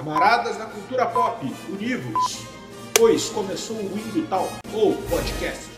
Camaradas da cultura pop, univos, pois começou o Indo Tal, ou podcast.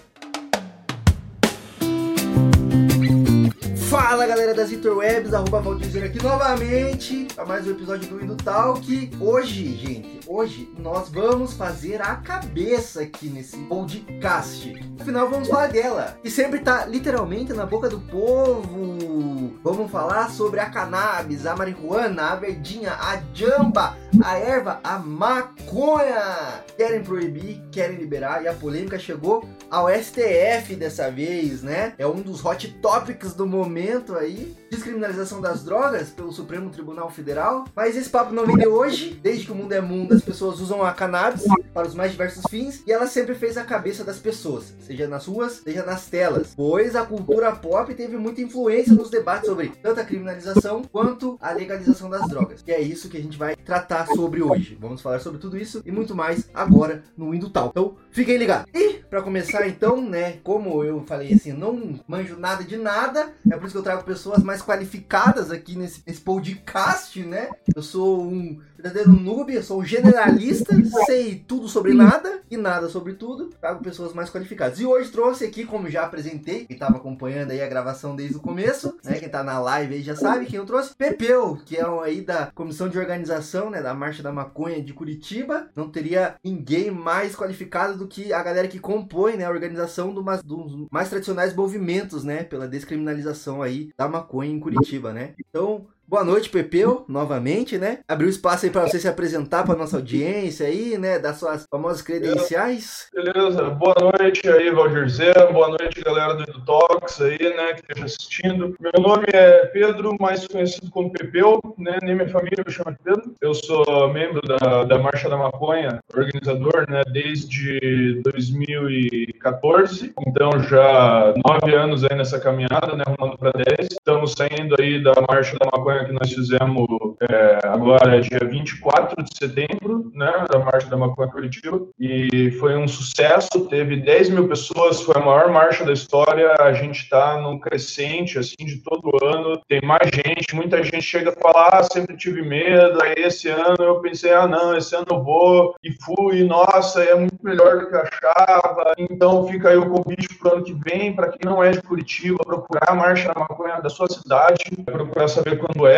Fala galera das interwebs, arroba Valdir aqui novamente para mais um episódio do Indo Talk. Hoje, gente, hoje nós vamos fazer a cabeça aqui nesse podcast. Afinal, vamos falar dela, que sempre tá literalmente na boca do povo. Vamos falar sobre a cannabis, a marihuana, a verdinha, a jamba, a erva, a maconha. Querem proibir, querem liberar e a polêmica chegou ao STF dessa vez, né? É um dos hot topics do momento aí. Descriminalização das drogas pelo Supremo Tribunal Federal. Mas esse papo não vem de hoje. Desde que o mundo é mundo, as pessoas usam a cannabis para os mais diversos fins. E ela sempre fez a cabeça das pessoas, seja nas ruas, seja nas telas. Pois a cultura pop teve muita influência nos debates sobre tanto a criminalização quanto a legalização das drogas. E é isso que a gente vai tratar sobre hoje. Vamos falar sobre tudo isso e muito mais agora no Indo Tal. Então, fiquem ligados. E, para começar então, né, como eu falei assim, não manjo nada de nada, é por isso que eu trago pessoas mais qualificadas aqui nesse, nesse podcast, né? Eu sou um verdadeiro noob, sou um generalista, sei tudo sobre nada e nada sobre tudo, trago pessoas mais qualificadas. E hoje trouxe aqui, como já apresentei, quem estava acompanhando aí a gravação desde o começo, né, quem tá na live aí já sabe quem eu trouxe, Pepeu, que é aí da comissão de organização, né, da Marcha da Maconha de Curitiba. Não teria ninguém mais qualificado do que a galera que compõe, né, a organização do, dos mais tradicionais movimentos, né, pela descriminalização aí da maconha em Curitiba, né. Então, Boa noite, Pepeu, novamente, né? Abriu espaço aí para você se apresentar para nossa audiência aí, né? Das suas famosas credenciais. Beleza, boa noite aí, Valdir Zé, boa noite, galera do Talks aí, né, que esteja assistindo. Meu nome é Pedro, mais conhecido como Pepeu, né? Nem minha família me chama de Pedro. Eu sou membro da, da Marcha da Maconha, organizador, né, desde 2014. Então, já nove anos aí nessa caminhada, né, arrumando para dez. Estamos saindo aí da Marcha da Maconha que nós fizemos é, agora, dia 24 de setembro, né, da Marcha da Maconha Curitiba, e foi um sucesso, teve 10 mil pessoas, foi a maior marcha da história, a gente está num crescente, assim, de todo ano, tem mais gente, muita gente chega a falar, ah, sempre tive medo, aí esse ano eu pensei, ah, não, esse ano eu vou, e fui, nossa, é muito melhor do que eu achava, então fica aí o convite para o ano que vem, para quem não é de Curitiba, procurar a Marcha da Maconha da sua cidade, procurar saber quando é,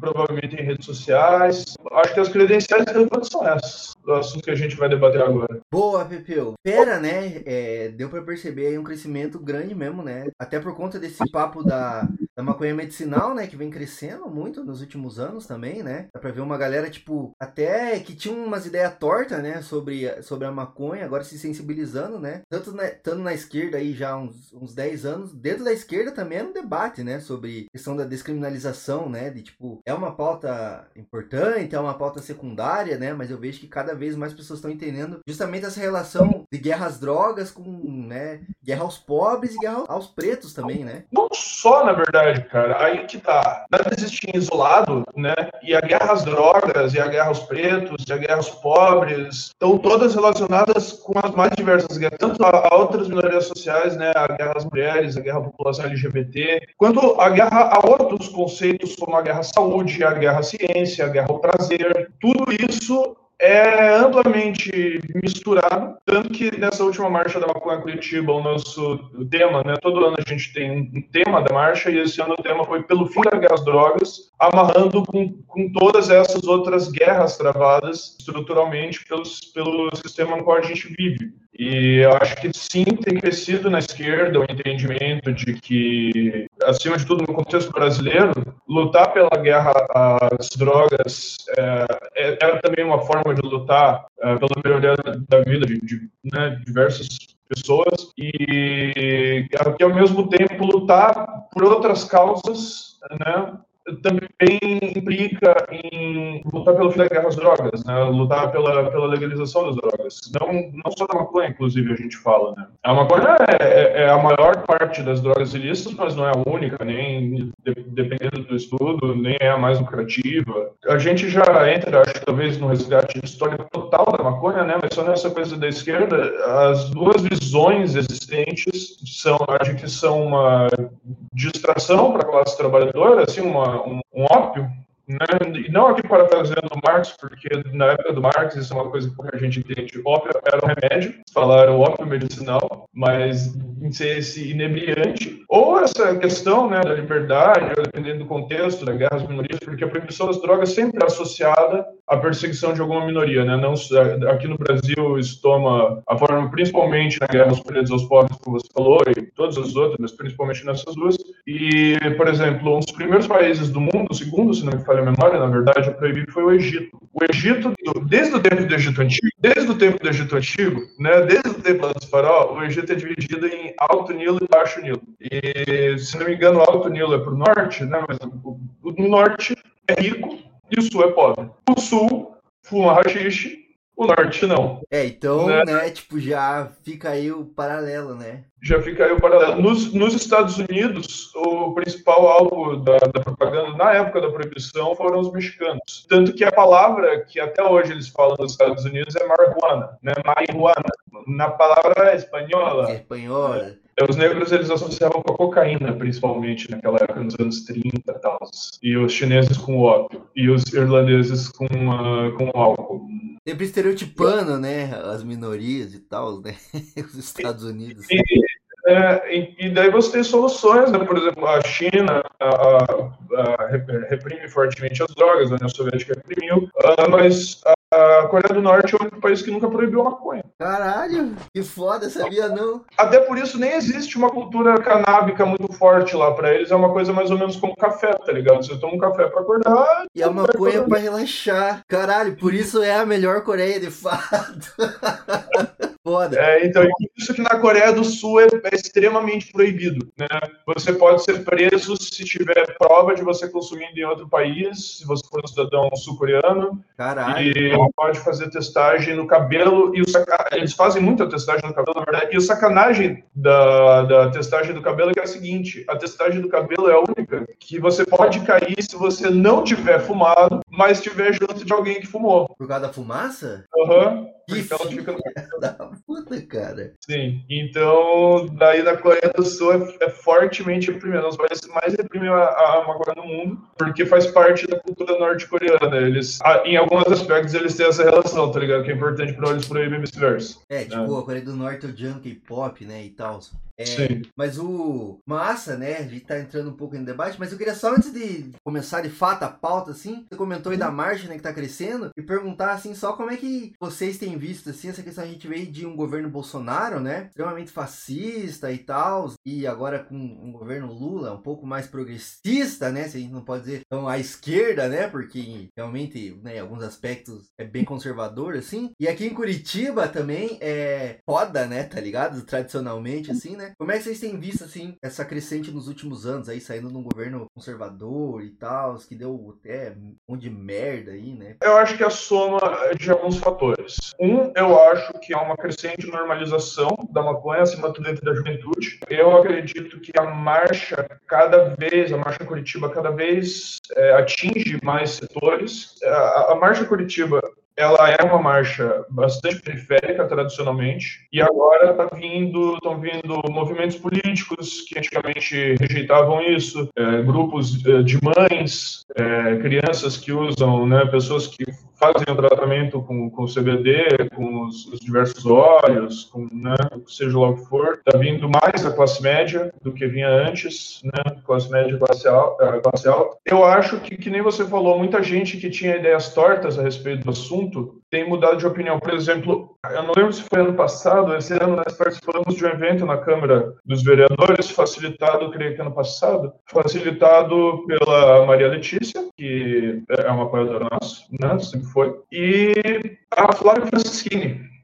provavelmente em redes sociais. Acho que as credenciais relevantes são essas, do assunto que a gente vai debater agora. Boa, Pepeu. Pera, né? É, deu para perceber aí um crescimento grande mesmo, né? Até por conta desse papo da, da maconha medicinal, né? Que vem crescendo muito nos últimos anos também, né? Dá pra ver uma galera, tipo, até que tinha umas ideias tortas, né? Sobre, sobre a maconha, agora se sensibilizando, né? Tanto na, tanto na esquerda aí já há uns, uns 10 anos, dentro da esquerda também é um debate, né? Sobre questão da descriminalização né? De tipo, é uma pauta importante, é uma pauta secundária, né? Mas eu vejo que cada vez mais pessoas estão entendendo justamente essa relação de guerra às drogas com, né? Guerra aos pobres e guerra aos pretos também, né? Não só, na verdade, cara. Aí que tá. Nada existe isolado, né? E a guerra às drogas, e a guerra aos pretos, e a guerra aos pobres, estão todas relacionadas com as mais diversas guerras, tanto a, a outras minorias sociais, né? A guerra às mulheres, a guerra à população LGBT, quanto a guerra a outros conceitos como a guerra à saúde, a guerra à ciência, a guerra ao prazer. Tudo isso é amplamente misturado, tanto que nessa última marcha da Maconha Curitiba, o nosso tema, né, todo ano a gente tem um tema da marcha, e esse ano o tema foi pelo fim da guerra às drogas, amarrando com, com todas essas outras guerras travadas estruturalmente pelos, pelo sistema no qual a gente vive. E eu acho que sim, tem crescido na esquerda o entendimento de que, acima de tudo, no contexto brasileiro, lutar pela guerra às drogas é, é, é também uma forma de lutar é, pela melhoria da vida de, de né, diversas pessoas. E, que, ao mesmo tempo, lutar por outras causas, né, também implica em lutar pelo fim da guerra às drogas, né? lutar pela, pela legalização das drogas. Não, não só da maconha, inclusive, a gente fala. Né? A maconha é, é, é a maior parte das drogas ilícitas, mas não é a única, nem de, dependendo do estudo, nem é a mais lucrativa. A gente já entra, acho talvez, no resgate histórico total da maconha, né? mas só nessa coisa da esquerda, as duas visões existentes são, acho que são uma distração para a classe trabalhadora, assim, uma um, um ópio? E não aqui para parafraseando Marx, porque na época do Marx isso é uma coisa que a gente entende, ópio era um remédio, falaram ópio medicinal, mas em ser esse inebriante, ou essa questão né, da liberdade, dependendo do contexto, da guerra às minorias, porque a proibição das drogas sempre é associada à perseguição de alguma minoria, né? Não, aqui no Brasil isso toma a forma principalmente na guerra aos pretos aos pobres, como você falou, e todas as outras, mas principalmente nessas duas. E, por exemplo, um dos primeiros países do mundo, segundo, se não me falha a memória, na verdade, a proibir foi o Egito. O Egito, desde o tempo do Egito Antigo, desde o tempo do Egito Antigo, né, desde o tempo dos farol, o Egito é dividido em Alto Nilo e Baixo Nilo. E, se não me engano, o Alto Nilo é para o norte, né, mas o, o norte é rico e o sul é pobre. O sul fuma rachixe o norte não. É, então, né? né? tipo, já fica aí o paralelo, né? Já fica aí o paralelo. Nos, nos Estados Unidos, o principal alvo da, da, propaganda na época da proibição foram os mexicanos. Tanto que a palavra que até hoje eles falam nos Estados Unidos é marihuana, né? Marihuana. Na palavra espanhola. Espanhola. Né? Os negros eles associavam com a cocaína, principalmente naquela época, nos anos 30 e tal. E os chineses com o ópio. E os irlandeses com, uh, com álcool. Sempre estereotipando, né, as minorias e tal, né, os Estados Unidos. E, é, e, e, daí você tem soluções, né? Por exemplo, a China a, a, a reprime fortemente as drogas, a União Soviética reprimiu, uh, mas a Coreia do Norte é o único país que nunca proibiu a maconha. Caralho, que foda, sabia não? Até por isso nem existe uma cultura canábica muito forte lá. Pra eles é uma coisa mais ou menos como café, tá ligado? Você toma um café pra acordar. E a maconha pra relaxar. Caralho, por isso é a melhor Coreia de fato. Foda. É, então, isso que na Coreia do Sul é, é, extremamente proibido. Né? Você pode ser preso se tiver prova de você consumindo em outro país, se você for um cidadão sul-coreano. Caralho. E pode fazer testagem no cabelo. E saca... Eles fazem muita testagem no cabelo, na verdade. E a sacanagem da, da testagem do cabelo é que é a seguinte: a testagem do cabelo é a única que você pode cair se você não tiver fumado, mas estiver junto de alguém que fumou. Por causa da fumaça? Aham. Uhum. Que então, fica no... da puta, cara. Sim, então daí na Coreia do Sul é, é fortemente reprimido, os países mais reprimem a, a maconha no mundo, porque faz parte da cultura norte-coreana. Eles, em alguns aspectos, eles têm essa relação, tá ligado? Que é importante pra eles proibir vice-versa. É, tipo, é. a Coreia do Norte é o junk pop, né, e tal. É, Sim. Mas o. Massa, né? A gente tá entrando um pouco em debate, mas eu queria só antes de começar de fato a pauta, assim, você comentou aí da margem, né, que tá crescendo, e perguntar, assim, só como é que vocês têm visto, assim, essa questão. A gente veio de um governo Bolsonaro, né? Extremamente fascista e tal, e agora com um governo Lula um pouco mais progressista, né? Se a gente não pode dizer tão à esquerda, né? Porque realmente, né, em alguns aspectos é bem conservador, assim. E aqui em Curitiba também é foda, né? Tá ligado? Tradicionalmente, assim, né? Como é que vocês têm visto, assim, essa crescente nos últimos anos aí, saindo de um governo conservador e tal, que deu até um monte de merda aí, né? Eu acho que é a soma de alguns fatores. Um, eu acho que há uma crescente normalização da maconha, acima de tudo dentro da juventude. Eu acredito que a marcha, cada vez, a marcha Curitiba cada vez é, atinge mais setores. A, a marcha Curitiba ela é uma marcha bastante periférica tradicionalmente e agora tá vindo estão vindo movimentos políticos que antigamente rejeitavam isso é, grupos é, de mães é, crianças que usam né pessoas que fazem o tratamento com, com CBD, com os, os diversos óleos, com, né, seja lá o que for, está vindo mais a classe média do que vinha antes, né, classe média classe, al, eh, classe alta. Eu acho que, que nem você falou, muita gente que tinha ideias tortas a respeito do assunto tem mudado de opinião. Por exemplo, eu não lembro se foi ano passado, esse ano nós participamos de um evento na Câmara dos Vereadores, facilitado, creio que ano passado, facilitado pela Maria Letícia, que é uma apoiadora nossa, né, sempre foi, e a Flávia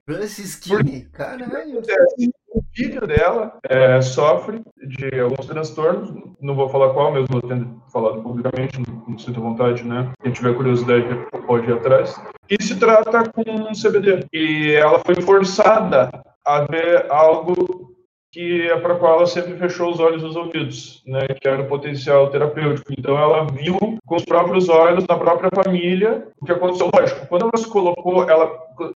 Francischini. Francischini? Caralho! o filho dela é, sofre de alguns transtornos, não vou falar qual, mesmo eu tendo falado publicamente, não, não sinto vontade, né? Quem tiver curiosidade pode ir atrás. E se trata com CBD. E ela foi forçada a ver algo que é para qual ela sempre fechou os olhos e os ouvidos, né, que era o potencial terapêutico. Então ela viu com os próprios olhos, na própria família, o que aconteceu. Lógico, quando ela se colocou, ela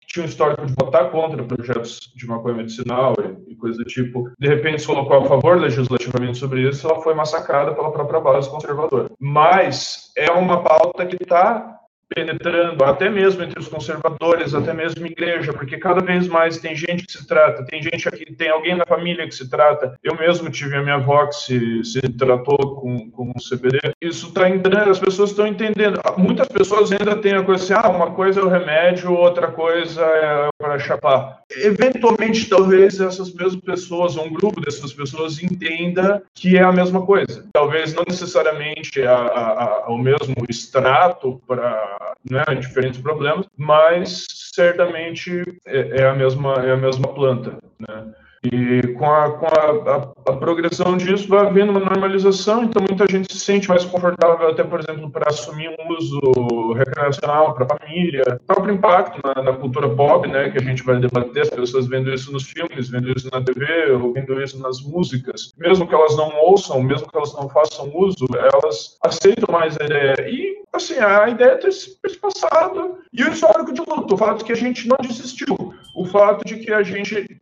tinha um histórico de votar contra projetos de maconha medicinal e, e coisa do tipo, de repente se colocou a favor legislativamente sobre isso, ela foi massacrada pela própria base conservadora. Mas é uma pauta que está penetrando até mesmo entre os conservadores, até mesmo igreja, porque cada vez mais tem gente que se trata, tem gente aqui, tem alguém na família que se trata. Eu mesmo tive a minha avó que se, se tratou com, com CBD. Isso está entrando, as pessoas estão entendendo. Muitas pessoas ainda têm a coisa assim, ah, uma coisa é o remédio, outra coisa é para chapar. Eventualmente, talvez essas mesmas pessoas, ou um grupo dessas pessoas, entenda que é a mesma coisa. Talvez não necessariamente a, a, a, o mesmo extrato para né, diferentes problemas, mas certamente é, é, a mesma é a mesma planta, né? E com, a, com a, a, a, progressão disso vai havendo uma normalização, então muita gente se sente mais confortável, até por exemplo, para assumir um uso recreacional para a família. O próprio impacto na, na, cultura pop, né, que a gente vai debater, as pessoas vendo isso nos filmes, vendo isso na TV, ouvindo isso nas músicas. Mesmo que elas não ouçam, mesmo que elas não façam uso, elas aceitam mais a ideia. E, assim, a ideia é ter esse passado e o histórico de luto, o fato de que a gente não desistiu, o fato de que a gente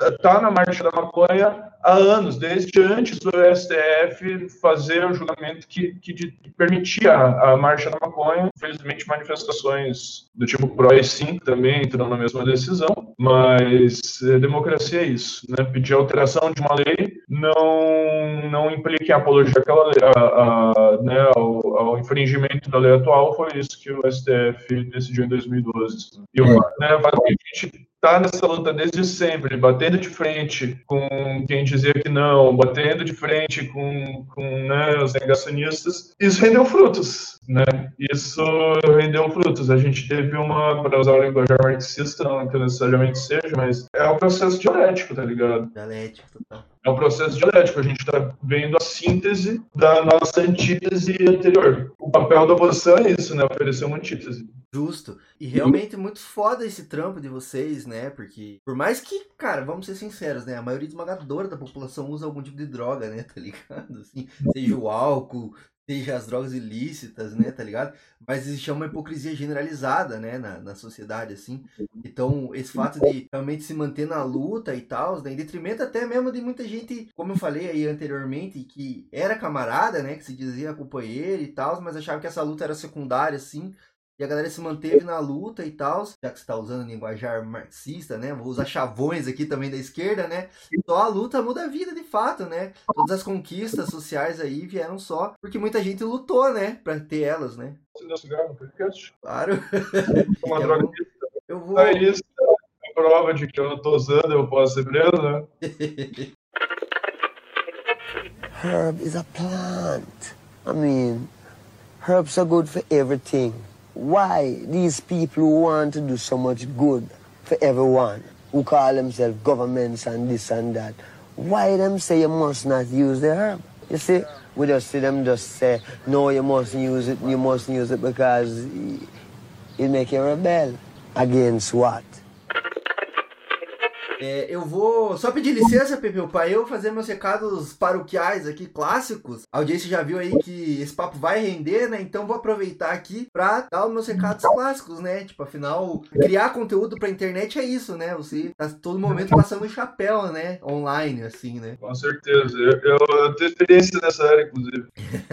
está na marcha da maconha há anos, desde antes do STF fazer o julgamento que, que, permitia a, marcha da maconha. Infelizmente, manifestações do tipo PRO e 5 também entram na mesma decisão, mas é, democracia é isso, né? Pedir alteração de uma lei não, não implica em apologia àquela a, a, né, ao, ao, infringimento da lei atual, foi isso que o STF decidiu em 2012. E o, né, a gente está nessa luta desde sempre, batendo de frente com quem dizia que não, batendo de frente com, com né, os negacionistas, isso rendeu frutos, né? Isso rendeu frutos. A gente teve uma, para usar o linguajar marxista, não que necessariamente seja, mas é um processo dialético, tá ligado? Dialético, total. É um processo dialético. A gente está vendo a síntese da nossa antítese anterior. O papel da oposição é isso, né? Oferecer uma antítese. Justo. E realmente muito foda esse trampo de vocês, né? Porque, por mais que, cara, vamos ser sinceros, né? A maioria esmagadora da população usa algum tipo de droga, né? Tá ligado? Assim, seja o álcool, seja as drogas ilícitas, né, tá ligado? Mas existe uma hipocrisia generalizada, né, na, na sociedade, assim. Então, esse fato de realmente se manter na luta e tal, né, em detrimento até mesmo de muita gente, como eu falei aí anteriormente, que era camarada, né, que se dizia companheiro e tal, mas achava que essa luta era secundária, assim, e a galera se manteve na luta e tal, já que você tá usando linguajar marxista, né? Vou usar chavões aqui também da esquerda, né? Só a luta muda a vida de fato, né? Todas as conquistas sociais aí vieram só porque muita gente lutou, né? Pra ter elas, né? Você deu cigarro no podcast? Claro. Uma droga eu vou... É isso, é prova de que eu não tô usando, eu posso ser preso, né? Herb is a plant. I mean, herbs are good for everything. Why these people who want to do so much good for everyone, who call themselves governments and this and that, why them say you must not use the herb? You see, we just see them just say, no, you mustn't use it, you mustn't use it because it make you rebel. Against what? É, eu vou só pedir licença, Pepeu, para eu fazer meus recados paroquiais aqui, clássicos. A audiência já viu aí que esse papo vai render, né? Então vou aproveitar aqui para dar os meus recados clássicos, né? Tipo, afinal, criar conteúdo pra internet é isso, né? Você tá todo momento passando chapéu, né? Online, assim, né? Com certeza. Eu, eu tenho experiência nessa área, inclusive.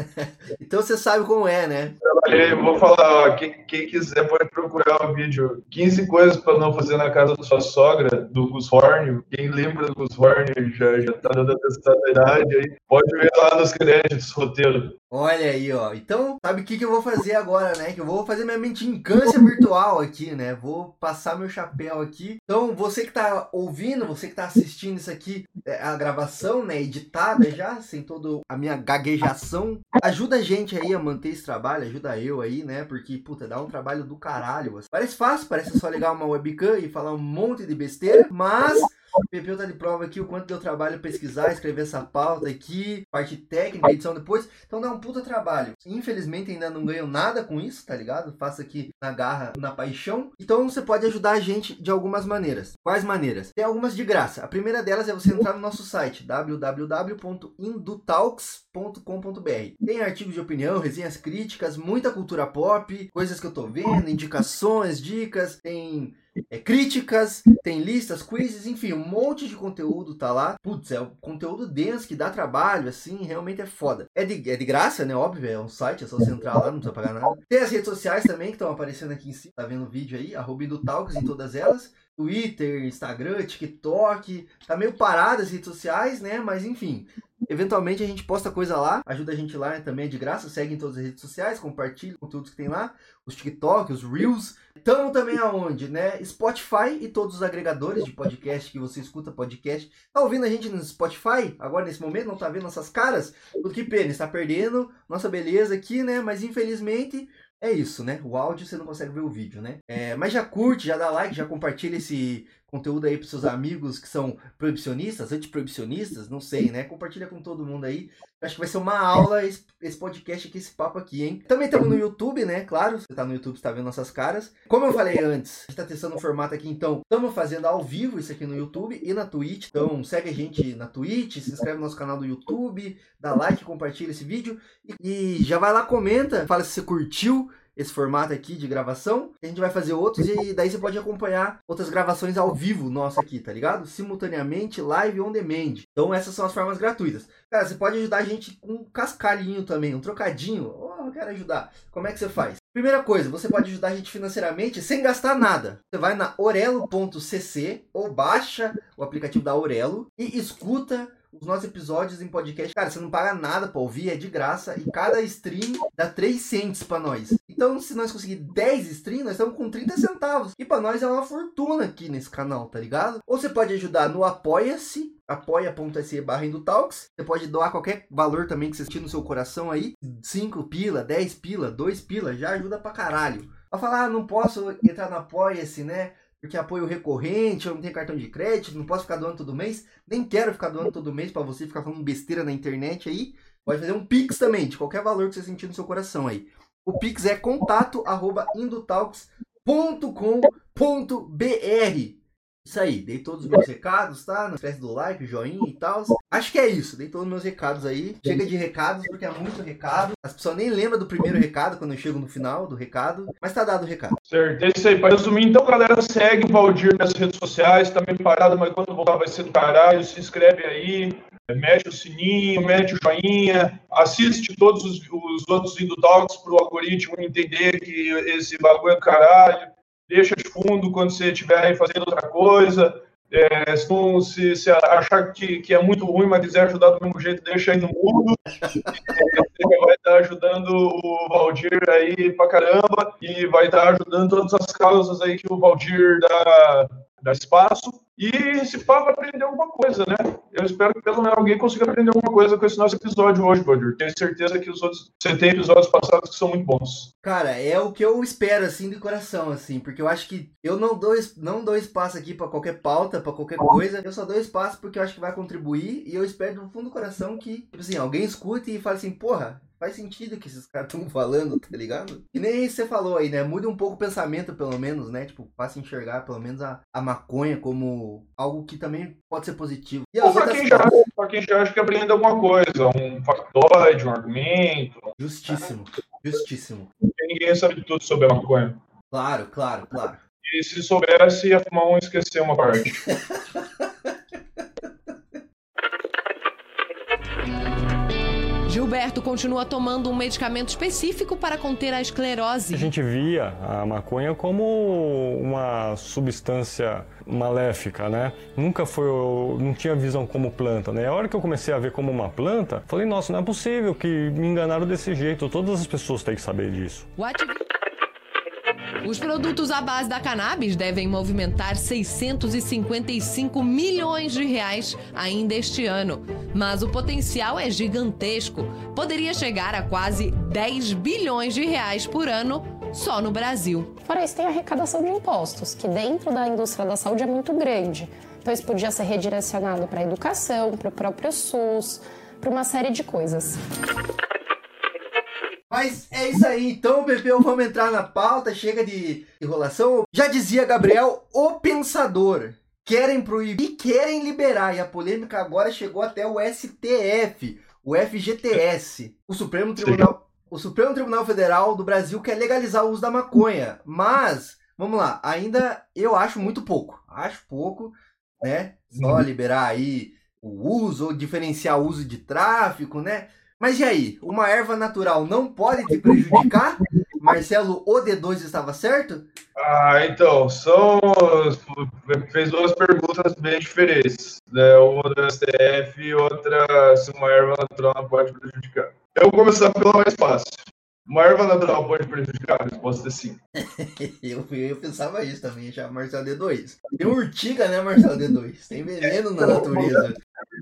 então você sabe como é, né? Eu vou falar, ó, quem, quem quiser pode procurar o vídeo 15 coisas para não fazer na casa da sua sogra, do Gus Horn, quem lembra do Gus Horn já, já tá dando a idade aí, pode ver lá nos créditos, roteiro. Olha aí, ó. Então, sabe o que, que eu vou fazer agora, né? Que eu vou fazer minha mendicância virtual aqui, né? Vou passar meu chapéu aqui. Então, você que tá ouvindo, você que tá assistindo isso aqui, é, a gravação, né? Editada já, sem toda a minha gaguejação. Ajuda a gente aí a manter esse trabalho, ajuda eu aí, né? Porque, puta, dá um trabalho do caralho. Parece fácil, parece só ligar uma webcam e falar um monte de besteira, mas O Pepeu tá de prova aqui o quanto deu trabalho pesquisar, escrever essa pauta aqui, parte técnica, edição depois. Então dá um puta trabalho. Infelizmente ainda não ganho nada com isso, tá ligado? Faço aqui na garra, na paixão. Então você pode ajudar a gente de algumas maneiras. Quais maneiras? Tem algumas de graça. A primeira delas é você entrar no nosso site www.indutalks.com.br. Tem artigos de opinião, resenhas críticas, muita cultura pop, coisas que eu tô vendo, indicações, dicas, tem é, críticas, tem listas, quizzes, enfim, um monte de conteúdo tá lá. Putz, é um conteúdo denso que dá trabalho, assim, realmente é foda. É de, é de graça, né? Óbvio, é um site, é só você entrar lá, não precisa pagar nada. Tem as redes sociais também que estão aparecendo aqui em cima, tá vendo o vídeo aí, arroba Talks em todas elas. Twitter, Instagram, TikTok, tá meio parado as redes sociais, né? Mas enfim, eventualmente a gente posta coisa lá, ajuda a gente lá também é de graça, segue em todas as redes sociais, compartilha conteúdos que tem lá, os TikTok, os Reels. Estamos também aonde, né? Spotify e todos os agregadores de podcast que você escuta podcast. Tá ouvindo a gente no Spotify agora nesse momento, não tá vendo nossas caras? Que pena, está perdendo nossa beleza aqui, né? Mas infelizmente é isso, né? O áudio você não consegue ver o vídeo, né? É, mas já curte, já dá like, já compartilha esse conteúdo aí para seus amigos que são proibicionistas, antiproibicionistas, não sei, né? Compartilha com todo mundo aí. Acho que vai ser uma aula esse, esse podcast aqui, esse papo aqui, hein? Também estamos no YouTube, né? Claro, você tá no YouTube, você tá vendo nossas caras. Como eu falei antes, a gente tá testando um formato aqui, então estamos fazendo ao vivo isso aqui no YouTube e na Twitch. Então segue a gente na Twitch, se inscreve no nosso canal do YouTube, dá like, compartilha esse vídeo e, e já vai lá, comenta, fala se você curtiu esse formato aqui de gravação. A gente vai fazer outros e daí você pode acompanhar outras gravações ao vivo nossa aqui, tá ligado? Simultaneamente, live on demand. Então essas são as formas gratuitas. Cara, você pode ajudar a gente com um cascalhinho também, um trocadinho. Oh, eu quero ajudar. Como é que você faz? Primeira coisa, você pode ajudar a gente financeiramente sem gastar nada. Você vai na orelo.cc ou baixa o aplicativo da Orelo e escuta os nossos episódios em podcast. Cara, você não paga nada pra ouvir, é de graça. E cada stream dá 3 cents pra nós. Então, se nós conseguir 10 streams, nós estamos com 30 centavos. E pra nós é uma fortuna aqui nesse canal, tá ligado? Ou você pode ajudar no Apoia-se, apoia.se barra Indutalks. Você pode doar qualquer valor também que você sentir no seu coração aí. 5 pila, 10 pila, 2 pila, já ajuda pra caralho. Pra falar, ah, não posso entrar no Apoia-se, né? Porque apoio recorrente, eu não tenho cartão de crédito, não posso ficar doando todo mês, nem quero ficar doando todo mês para você ficar falando besteira na internet aí. Pode fazer um Pix também, de qualquer valor que você sentir no seu coração aí. O Pix é contato arroba indutalks.com.br. Isso aí, dei todos os meus recados, tá? Não esquece do like, joinha e tal. Acho que é isso, dei todos os meus recados aí. Chega de recados, porque é muito recado. As pessoas nem lembram do primeiro recado quando eu chego no final do recado, mas tá dado o recado. Certo, é isso aí. Para resumir, então, galera, segue o Valdir nas redes sociais, tá meio parado, mas quando voltar vai ser do caralho. Se inscreve aí, mexe o sininho, mete o joinha, assiste todos os, os outros Indo Talks pro algoritmo entender que esse bagulho é do caralho deixa de fundo quando você estiver fazendo outra coisa. É, se, se, se, achar que, que é muito ruim, mas quiser ajudar do mesmo jeito, deixa aí no mundo. Você vai estar ajudando o Valdir aí pra caramba e vai estar ajudando todas as causas aí que o Valdir dá, dá espaço. E se pá, vai aprender alguma coisa, né? Eu espero que pelo menos alguém consiga aprender alguma coisa com esse nosso episódio hoje, Valdir. Tenho certeza que os outros 70 episódios passados que são muito bons. Cara, é o que eu espero, assim, de coração, assim, porque eu acho que eu não dou, não dou espaço aqui para qualquer pauta, para qualquer coisa. Eu só dou espaço porque eu acho que vai contribuir e eu espero do fundo do coração que, tipo assim, alguém escute e fale assim, porra, faz sentido o que esses caras estão falando, tá ligado? E nem você falou aí, né? Muda um pouco o pensamento, pelo menos, né? Tipo, faça enxergar, pelo menos, a, a maconha como algo que também pode ser positivo. E Ou pra, quem já, pra quem já acha que aprende alguma coisa, um factoide, um argumento. Justíssimo, justíssimo. Porque ninguém sabe tudo sobre a maconha. Claro, claro, claro. E se soubesse, ia fumar um e esquecer uma parte. Gilberto continua tomando um medicamento específico para conter a esclerose. A gente via a maconha como uma substância maléfica, né? Nunca foi, não tinha visão como planta, né? A hora que eu comecei a ver como uma planta, falei, nossa, não é possível que me enganaram desse jeito. Todas as pessoas têm que saber disso. What? Os produtos à base da cannabis devem movimentar 655 milhões de reais ainda este ano, mas o potencial é gigantesco. Poderia chegar a quase 10 bilhões de reais por ano só no Brasil. Fora isso, tem a arrecadação de impostos, que dentro da indústria da saúde é muito grande. Então isso podia ser redirecionado para a educação, para o próprio SUS, para uma série de coisas. Mas é isso aí, então, Pepeu, vamos entrar na pauta, chega de enrolação. Já dizia Gabriel, o pensador. Querem proibir, querem liberar, e a polêmica agora chegou até o STF, o FGTS, o Supremo Tribunal, o Supremo Tribunal Federal do Brasil quer legalizar o uso da maconha, mas vamos lá, ainda eu acho muito pouco, acho pouco, né? Só Uhum. liberar aí o uso ou diferenciar o uso de tráfico, né? Mas e aí, uma erva natural não pode te prejudicar? Marcelo, o D2 estava certo? Ah, então, são. Fez duas perguntas bem diferentes. Né? Uma do STF e outra se uma erva natural não pode prejudicar. Eu vou começar pela mais fácil. Uma erva natural pode prejudicar? A resposta é sim. Eu, eu pensava isso também, já Marcelo D2. Tem urtiga, né, Marcelo D2? Tem veneno na natureza.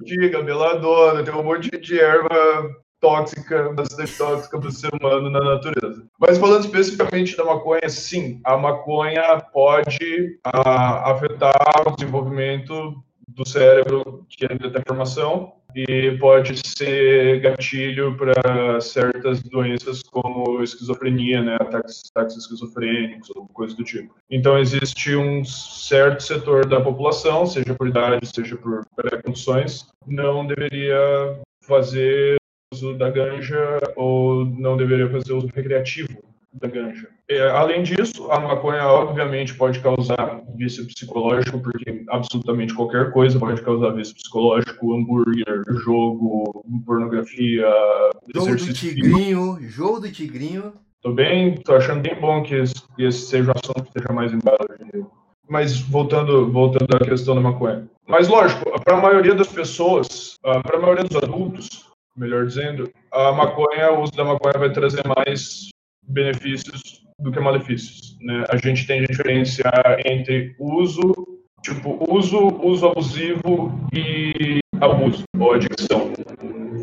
Diga, meladona, tem um monte de erva tóxica, bastante tóxica para o ser humano na natureza. Mas falando especificamente da maconha, sim, a maconha pode ah, afetar o desenvolvimento do cérebro que ainda está em formação e pode ser gatilho para certas doenças como esquizofrenia, né, ataques, ataques esquizofrênicos ou coisa do tipo. Então existe um certo setor da população, seja por idade, seja por pré-condições, não deveria fazer uso da ganja ou não deveria fazer uso recreativo da ganja. É, além disso, a maconha obviamente pode causar vício psicológico, porque absolutamente qualquer coisa pode causar vício psicológico, hambúrguer, jogo, pornografia, Jogo do físico. tigrinho, jogo do tigrinho. Tô bem, tô achando bem bom que esse, que esse seja um assunto que esteja mais embaixo. Mas voltando, voltando à questão da maconha. Mas lógico, para a maioria das pessoas, para a maioria dos adultos, melhor dizendo, a maconha, o uso da maconha vai trazer mais benefícios do que malefícios. Né? A gente tem diferença entre uso, tipo, uso, uso abusivo e abuso, ou adicção.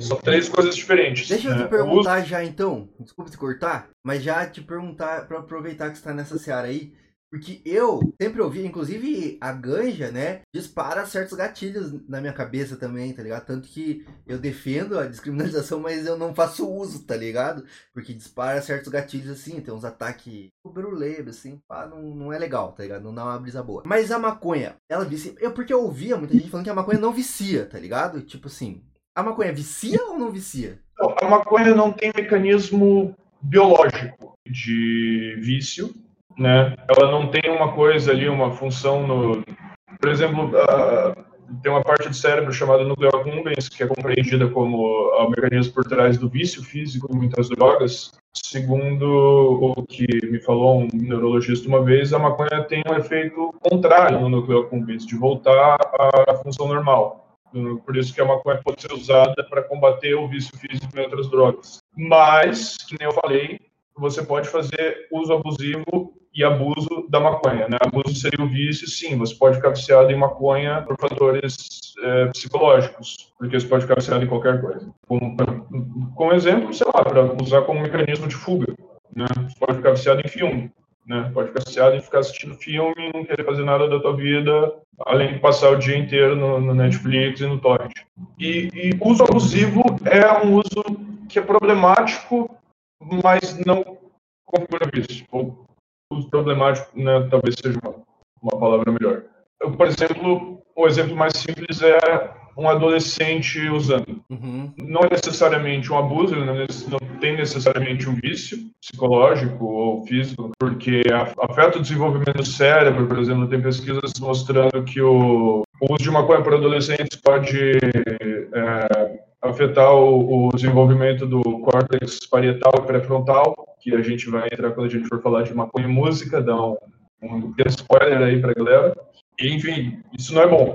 São três coisas diferentes. Deixa eu né? te O perguntar já então, desculpa te cortar, mas já te perguntar, pra aproveitar que você tá nessa seara aí, porque eu sempre ouvi, inclusive a ganja, né, dispara certos gatilhos na minha cabeça também, tá ligado? Tanto que eu defendo a descriminalização, mas eu não faço uso, tá ligado? Porque dispara certos gatilhos assim, tem uns ataques bruleiro, assim, pá, não, não é legal, tá ligado? Não dá uma brisa boa. Mas a maconha, ela vicia. Eu, porque eu ouvia muita gente falando que a maconha não vicia, tá ligado? Tipo assim, a maconha vicia ou não vicia? Então, a maconha não tem mecanismo biológico de vício, né? Ela não tem uma coisa ali, uma função no, por exemplo, tem uma parte do cérebro chamada núcleo accumbens que é compreendida como o mecanismo por trás do vício físico em muitas drogas. Segundo o que me falou um neurologista uma vez, a maconha tem um efeito contrário no núcleo accumbens, de voltar à função normal. Por isso que a maconha pode ser usada para combater o vício físico em outras drogas. Mas, nem eu falei, você pode fazer uso abusivo e abuso da maconha. Né? Abuso seria o vício, sim. Você pode ficar viciado em maconha por fatores é, psicológicos, porque você pode ficar viciado em qualquer coisa. Como, como exemplo, sei lá, para usar como mecanismo de fuga. Né? Você pode ficar viciado em filme. Né? Pode ficar viciado em ficar assistindo filme e não querer fazer nada da tua vida, além de passar o dia inteiro no, no Netflix e no torrent. E, e uso abusivo é um uso que é problemático, mas não configura vício. Problemático, né, talvez seja uma, uma palavra melhor. Eu, por exemplo, o exemplo mais simples é um adolescente usando. Uhum. Não é necessariamente um abuso, ele não, não tem necessariamente um vício psicológico ou físico, porque afeta o desenvolvimento do cérebro, por exemplo, tem pesquisas mostrando que o, o uso de maconha para adolescentes pode é, afetar o, o, desenvolvimento do córtex parietal e pré-frontal, que a gente vai entrar quando a gente for falar de maconha e música, dá um, um spoiler aí para a galera. E, enfim, isso não é bom,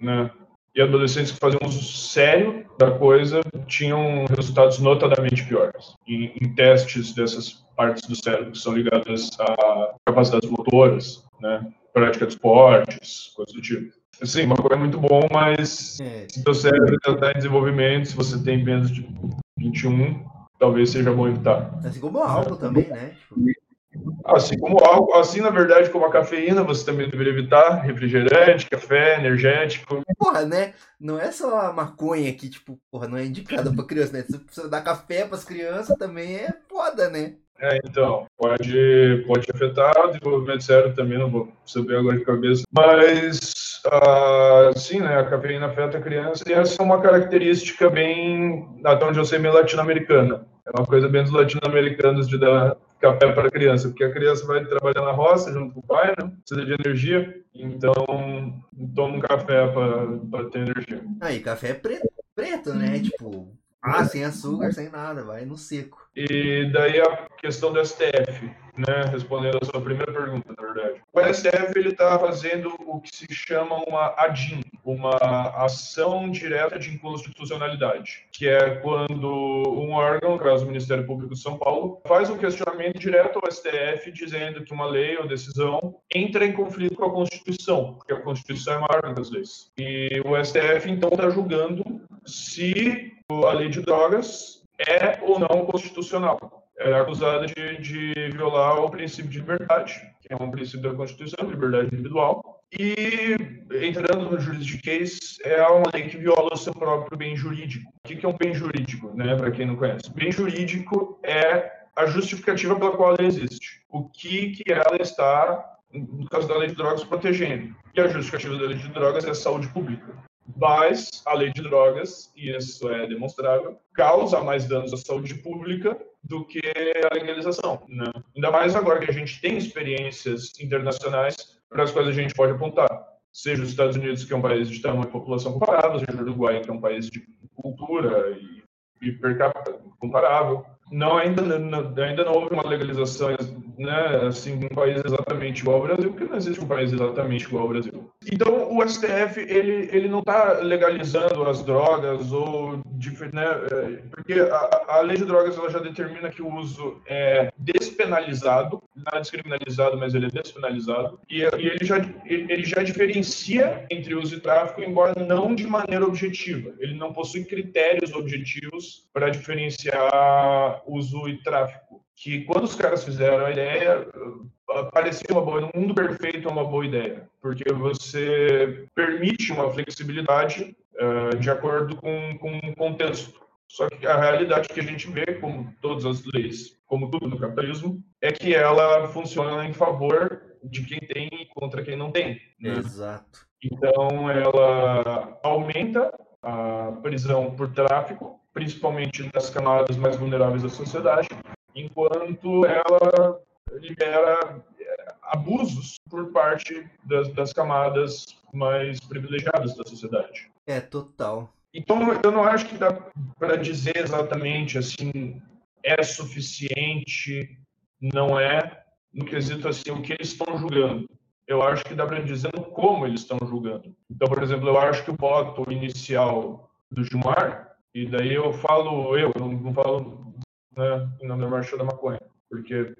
né? E adolescentes que faziam uso sério da coisa tinham resultados notadamente piores em, em testes dessas partes do cérebro que são ligadas a capacidades motoras, né? Prática de esportes, coisas do tipo. Sim, uma coisa é muito bom, mas é. se seu cérebro está em desenvolvimento, se você tem menos de 21, talvez seja bom evitar. Assim como o álcool também, né? Tipo... Assim como álcool, assim, na verdade, como a cafeína, você também deveria evitar refrigerante, café, energético. Porra, né? Não é só a maconha que, tipo, porra, não é indicada pra criança, né? Se você dar café pras crianças também é foda, né? É, então, pode, pode afetar o desenvolvimento cérebro também, não vou saber agora de cabeça. Mas, ah, sim, né, a cafeína afeta a criança e essa é uma característica bem, até onde eu sei, meio latino-americana. É uma coisa bem dos latino-americanos de dar café para a criança, porque a criança vai trabalhar na roça junto com o pai, né? Precisa de energia, então toma um café para ter energia. Aí, café é preto, preto, né? Tipo, ah, sem açúcar, sem nada, vai no seco. E daí a questão do STF, né, respondendo a sua primeira pergunta, na verdade. O STF ele está fazendo o que se chama uma ADIM, uma ação direta de inconstitucionalidade, que é quando um órgão, no caso o Ministério Público de São Paulo, faz um questionamento direto ao STF dizendo que uma lei ou decisão entra em conflito com a Constituição, porque a Constituição é maior das leis. E o STF então está julgando se a lei de drogas é ou não constitucional. É acusada de, de violar o princípio de liberdade, que é um princípio da Constituição, liberdade individual. E, entrando no juridiquês, é uma lei que viola o seu próprio bem jurídico. O que é um bem jurídico, né, para quem não conhece? Bem jurídico é a justificativa pela qual ela existe. O que, que ela está, no caso da lei de drogas, protegendo. E a justificativa da lei de drogas é a saúde pública. Mas a lei de drogas, e isso é demonstrável, causa mais danos à saúde pública do que a legalização. Né? Ainda mais agora que a gente tem experiências internacionais para as quais a gente pode apontar. Seja os Estados Unidos, que é um país de tamanho e população comparável, seja o Uruguai, que é um país de cultura e, e per capita comparável. Não, ainda, não, ainda não houve uma legalização né, assim, um país exatamente igual ao Brasil, porque não existe um país exatamente igual ao Brasil. Então, o STF, ele, ele não está legalizando as drogas, ou, né, é, porque a, a, lei de drogas ela já determina que o uso é despenalizado, não é descriminalizado, mas ele é despenalizado, e, e ele, já, ele já diferencia entre uso e tráfico, embora não de maneira objetiva. Ele não possui critérios objetivos para diferenciar uso e tráfico que quando os caras fizeram a ideia, parecia uma boa, no mundo perfeito é uma boa ideia, porque você permite uma flexibilidade uh, de acordo com, com o contexto. Só que a realidade que a gente vê, como todas as leis, como tudo no capitalismo, é que ela funciona em favor de quem tem e contra quem não tem. Né? Exato. Então, ela aumenta a prisão por tráfico, principalmente nas camadas mais vulneráveis da sociedade, enquanto ela libera é, abusos por parte das, das camadas mais privilegiadas da sociedade. É, total. Então, eu não acho que dá para dizer exatamente assim, é suficiente, não é, no quesito assim, o que eles estão julgando. Eu acho que dá para dizer como eles estão julgando. Então, por exemplo, eu acho que o voto inicial do Gilmar, e daí eu falo eu, não, não falo né, em nome da marcha da maconha, porque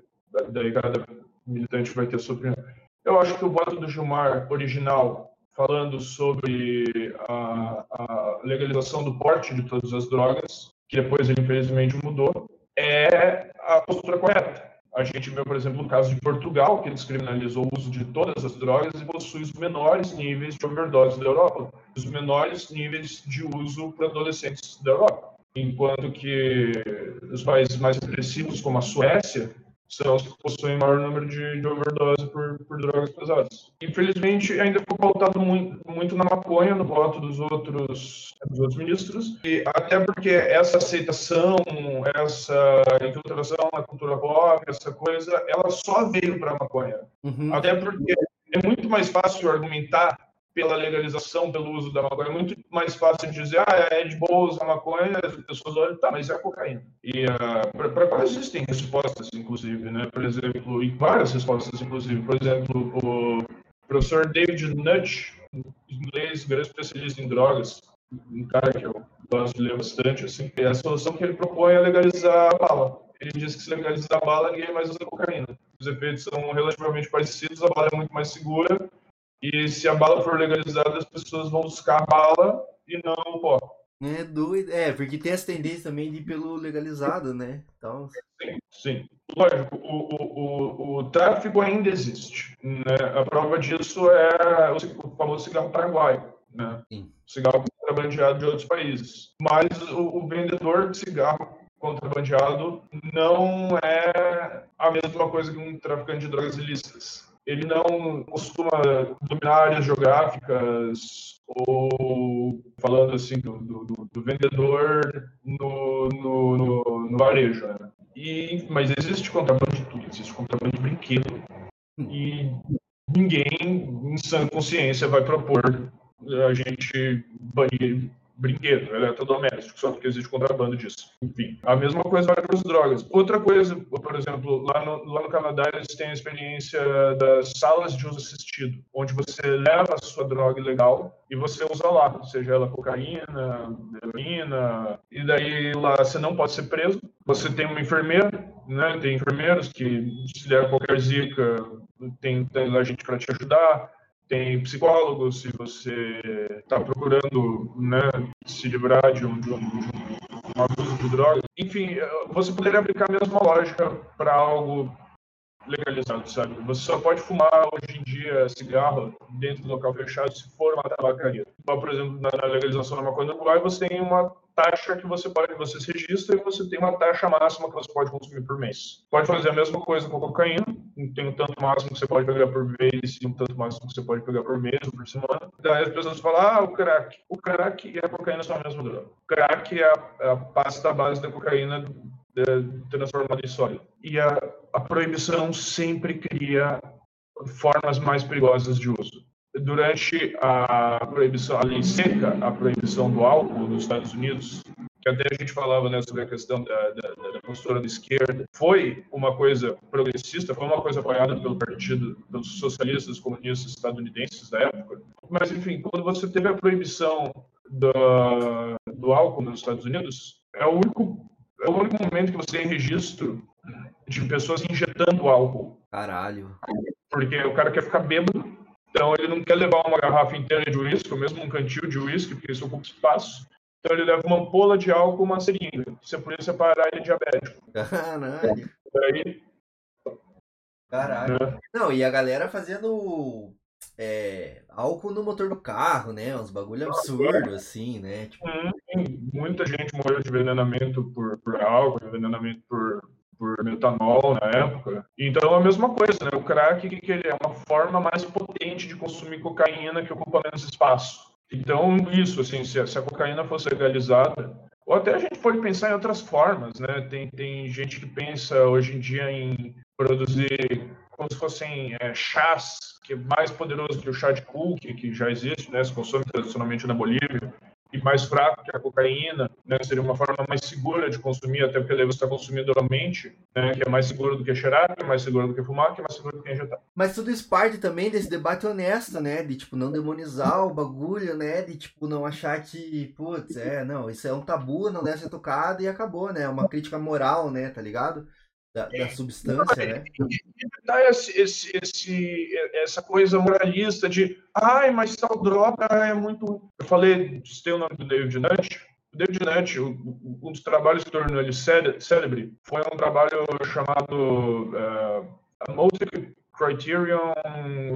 daí cada militante vai ter sua opinião. Eu acho que o voto do Gilmar original, falando sobre a, a legalização do porte de todas as drogas, que depois ele infelizmente mudou, é a postura correta. A gente vê, por exemplo, o caso de Portugal, que descriminalizou o uso de todas as drogas e possui os menores níveis de overdose da Europa, os menores níveis de uso para adolescentes da Europa. Enquanto que os países mais agressivos, como a Suécia, são os que possuem maior número de, de overdose por, por, drogas pesadas. Infelizmente, ainda foi pautado muito, muito, na maconha no voto dos outros, dos outros ministros, e até porque essa aceitação, essa infiltração na cultura pop, essa coisa, ela só veio para a maconha. Uhum. Até porque é muito mais fácil argumentar pela legalização, pelo uso da maconha. É muito mais fácil de dizer, ah, é de boa usar maconha, as pessoas olham, tá, mas é cocaína. E uh, ah, para qual existem respostas, inclusive, né? Por exemplo, e várias respostas, inclusive. Por exemplo, o professor David Nutt, inglês, grande especialista em drogas, um cara que eu gosto de ler bastante, assim, é a solução que ele propõe é legalizar a bala. Ele diz que se legalizar a bala, ninguém mais usa cocaína. Os efeitos são relativamente parecidos, a bala é muito mais segura, e se a bala for legalizada, as pessoas vão buscar a bala e não o pó. É doido. É, porque tem essa tendência também de ir pelo legalizado, né? Então, Sim, sim. Lógico, o, o, o, o tráfico ainda existe. Né? A prova disso é o, famoso cigarro paraguaio. Né? Sim. Cigarro contrabandeado de outros países. Mas o, o vendedor de cigarro contrabandeado não é a mesma coisa que um traficante de drogas ilícitas. Ele não costuma dominar áreas geográficas ou falando assim do, do, do- do vendedor no, no, no, no varejo. Né? E, mas existe contrabando de tudo, existe contrabando de brinquedo. E ninguém, em sã consciência, vai propor a gente banir brinquedo, eletrodoméstico, só porque existe contrabando disso. Enfim, a mesma coisa vale para as drogas. Outra coisa, por exemplo, lá no, lá no Canadá eles têm a experiência das salas de uso assistido, onde você leva a sua droga ilegal e você usa lá, seja ela cocaína, heroína, e daí lá você não pode ser preso. Você tem uma enfermeira, né? Tem enfermeiros que se der qualquer zica, tem, tem gente para te ajudar tem psicólogo se você está procurando né, se livrar de um, de, um, de um abuso de drogas. Enfim, você poderia aplicar a mesma lógica para algo legalizado, sabe? Você só pode fumar hoje em dia cigarro dentro do local fechado se for uma tabacaria. Então, por exemplo, na legalização da maconha no Uruguai, você tem uma taxa que você pode, você se registra e você tem uma taxa máxima que você pode consumir por mês. Pode fazer a mesma coisa com a cocaína, tem um tanto máximo que você pode pegar por vez e um tanto máximo que você pode pegar por mês ou por semana. Daí as pessoas falam, ah, o crack. O crack e a cocaína são a mesma droga. O crack é a, a pasta base da cocaína é, transformada em sólido. E a, a proibição sempre cria formas mais perigosas de uso durante a proibição, a lei seca, a proibição do álcool nos Estados Unidos, que até a gente falava né, sobre a questão da, da, da, postura da esquerda, foi uma coisa progressista, foi uma coisa apoiada pelo partido, pelos socialistas comunistas estadunidenses da época. Mas, enfim, quando você teve a proibição do, do álcool nos Estados Unidos, é o único é o único momento que você tem registro de pessoas injetando álcool. Caralho. Porque o cara quer ficar bêbado então ele não quer levar uma garrafa inteira de uísque, ou mesmo um cantil de uísque, porque isso ocupa espaço. Então ele leva uma ampola de álcool, uma seringa. É por isso separar ele diabético. Caralho. Daí, Caralho. É. Não, e a galera fazendo é, álcool no motor do carro, né? Uns bagulho absurdo, assim, né? Tipo... Muita gente morreu de envenenamento por, por álcool, envenenamento por por metanol na época. Então é a mesma coisa, né? O crack que, ele é uma forma mais potente de consumir cocaína que ocupa menos espaço. Então isso, assim, se a, se a cocaína fosse legalizada, ou até a gente pode pensar em outras formas, né? Tem, tem gente que pensa hoje em dia em produzir como se fossem é, chás, que é mais poderoso que o chá de cookie, que já existe, né? Se consome tradicionalmente na Bolívia e mais fraco que a cocaína, né? Seria uma forma mais segura de consumir, até porque daí você está consumindo oralmente, né? Que é mais seguro do que cheirar, que é mais seguro do que fumar, que é mais seguro do que injetar. Mas tudo isso parte também desse debate honesto, né? De, tipo, não demonizar o bagulho, né? De, tipo, não achar que, putz, é, não, isso é um tabu, não deve ser tocado e acabou, né? Uma crítica moral, né? Tá ligado? Da, da substância, né? Dá esse, esse, esse, essa coisa moralista de ai, mas tal droga é muito. Eu falei, citei o nome do David Nutt. O David Nutt, um dos trabalhos que tornou ele célebre foi um trabalho chamado uh, Multi Criterion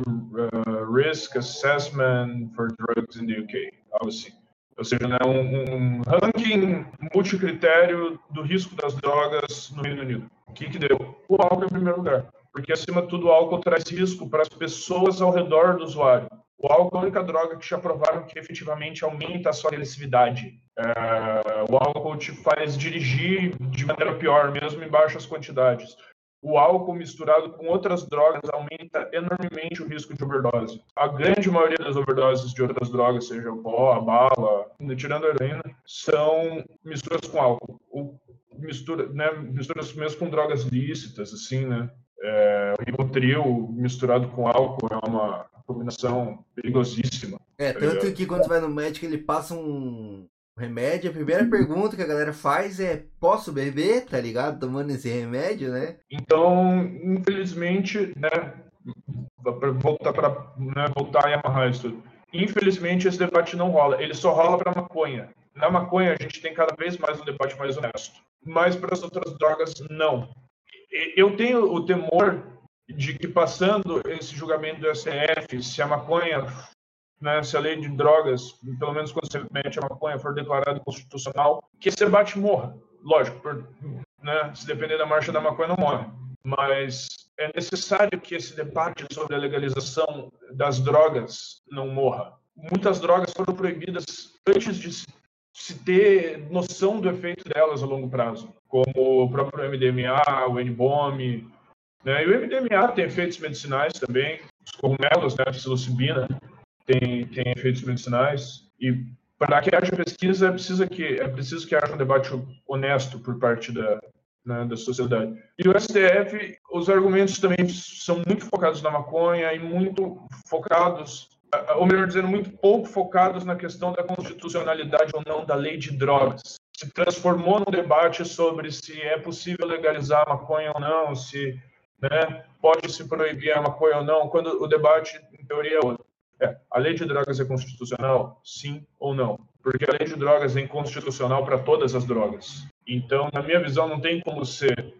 uh, Risk Assessment for Drugs in the UK, algo assim. Ou seja, né, um, um ranking multicritério do risco das drogas no Reino Unido. O que, que deu? O álcool em primeiro lugar. Porque, acima de tudo, o álcool traz risco para as pessoas ao redor do usuário. O álcool é a única droga que já provaram que efetivamente aumenta a sua agressividade. É, o álcool te faz dirigir de maneira pior, mesmo em baixas quantidades. O álcool misturado com outras drogas aumenta enormemente o risco de overdose. A grande maioria das overdoses de outras drogas, seja o pó, a bala, tirando a heroína, são misturas com álcool. O mistura, né, misturas mesmo com drogas lícitas, assim, né? É, o Rivotril misturado com álcool é uma combinação perigosíssima. É, tanto que quando você vai no médico ele passa um remédio, a primeira pergunta que a galera faz é: posso beber? Tá ligado? Tomando esse remédio, né? Então, infelizmente, né? Pra voltar para né, voltar e amarrar isso tudo. Infelizmente, esse debate não rola. Ele só rola para maconha. Na maconha, a gente tem cada vez mais um debate mais honesto. Mas para as outras drogas, não. Eu tenho o temor de que, passando esse julgamento do STF, se a maconha, né, se a lei de drogas, pelo menos consequentemente a maconha, for declarada constitucional, que esse debate morra. Lógico, por, né, se depender da marcha da maconha, não morre. Mas é necessário que esse debate sobre a legalização das drogas não morra. Muitas drogas foram proibidas antes de se ter noção do efeito delas a longo prazo, como o próprio MDMA, o N-BOM, né? E o MDMA tem efeitos medicinais também, os cogumelos, né, a psilocibina, tem, tem efeitos medicinais, e para que haja pesquisa é preciso que, é preciso que haja um debate honesto por parte da, né, da sociedade. E o STF, os argumentos também são muito focados na maconha e muito focados, ou melhor dizendo, muito pouco focados na questão da constitucionalidade ou não da lei de drogas. Se transformou num debate sobre se é possível legalizar a maconha ou não, se né, pode se proibir a maconha ou não, quando o debate, em teoria, é outro. É, a lei de drogas é constitucional? Sim ou não? Porque a lei de drogas é inconstitucional para todas as drogas. Então, na minha visão, não tem como ser,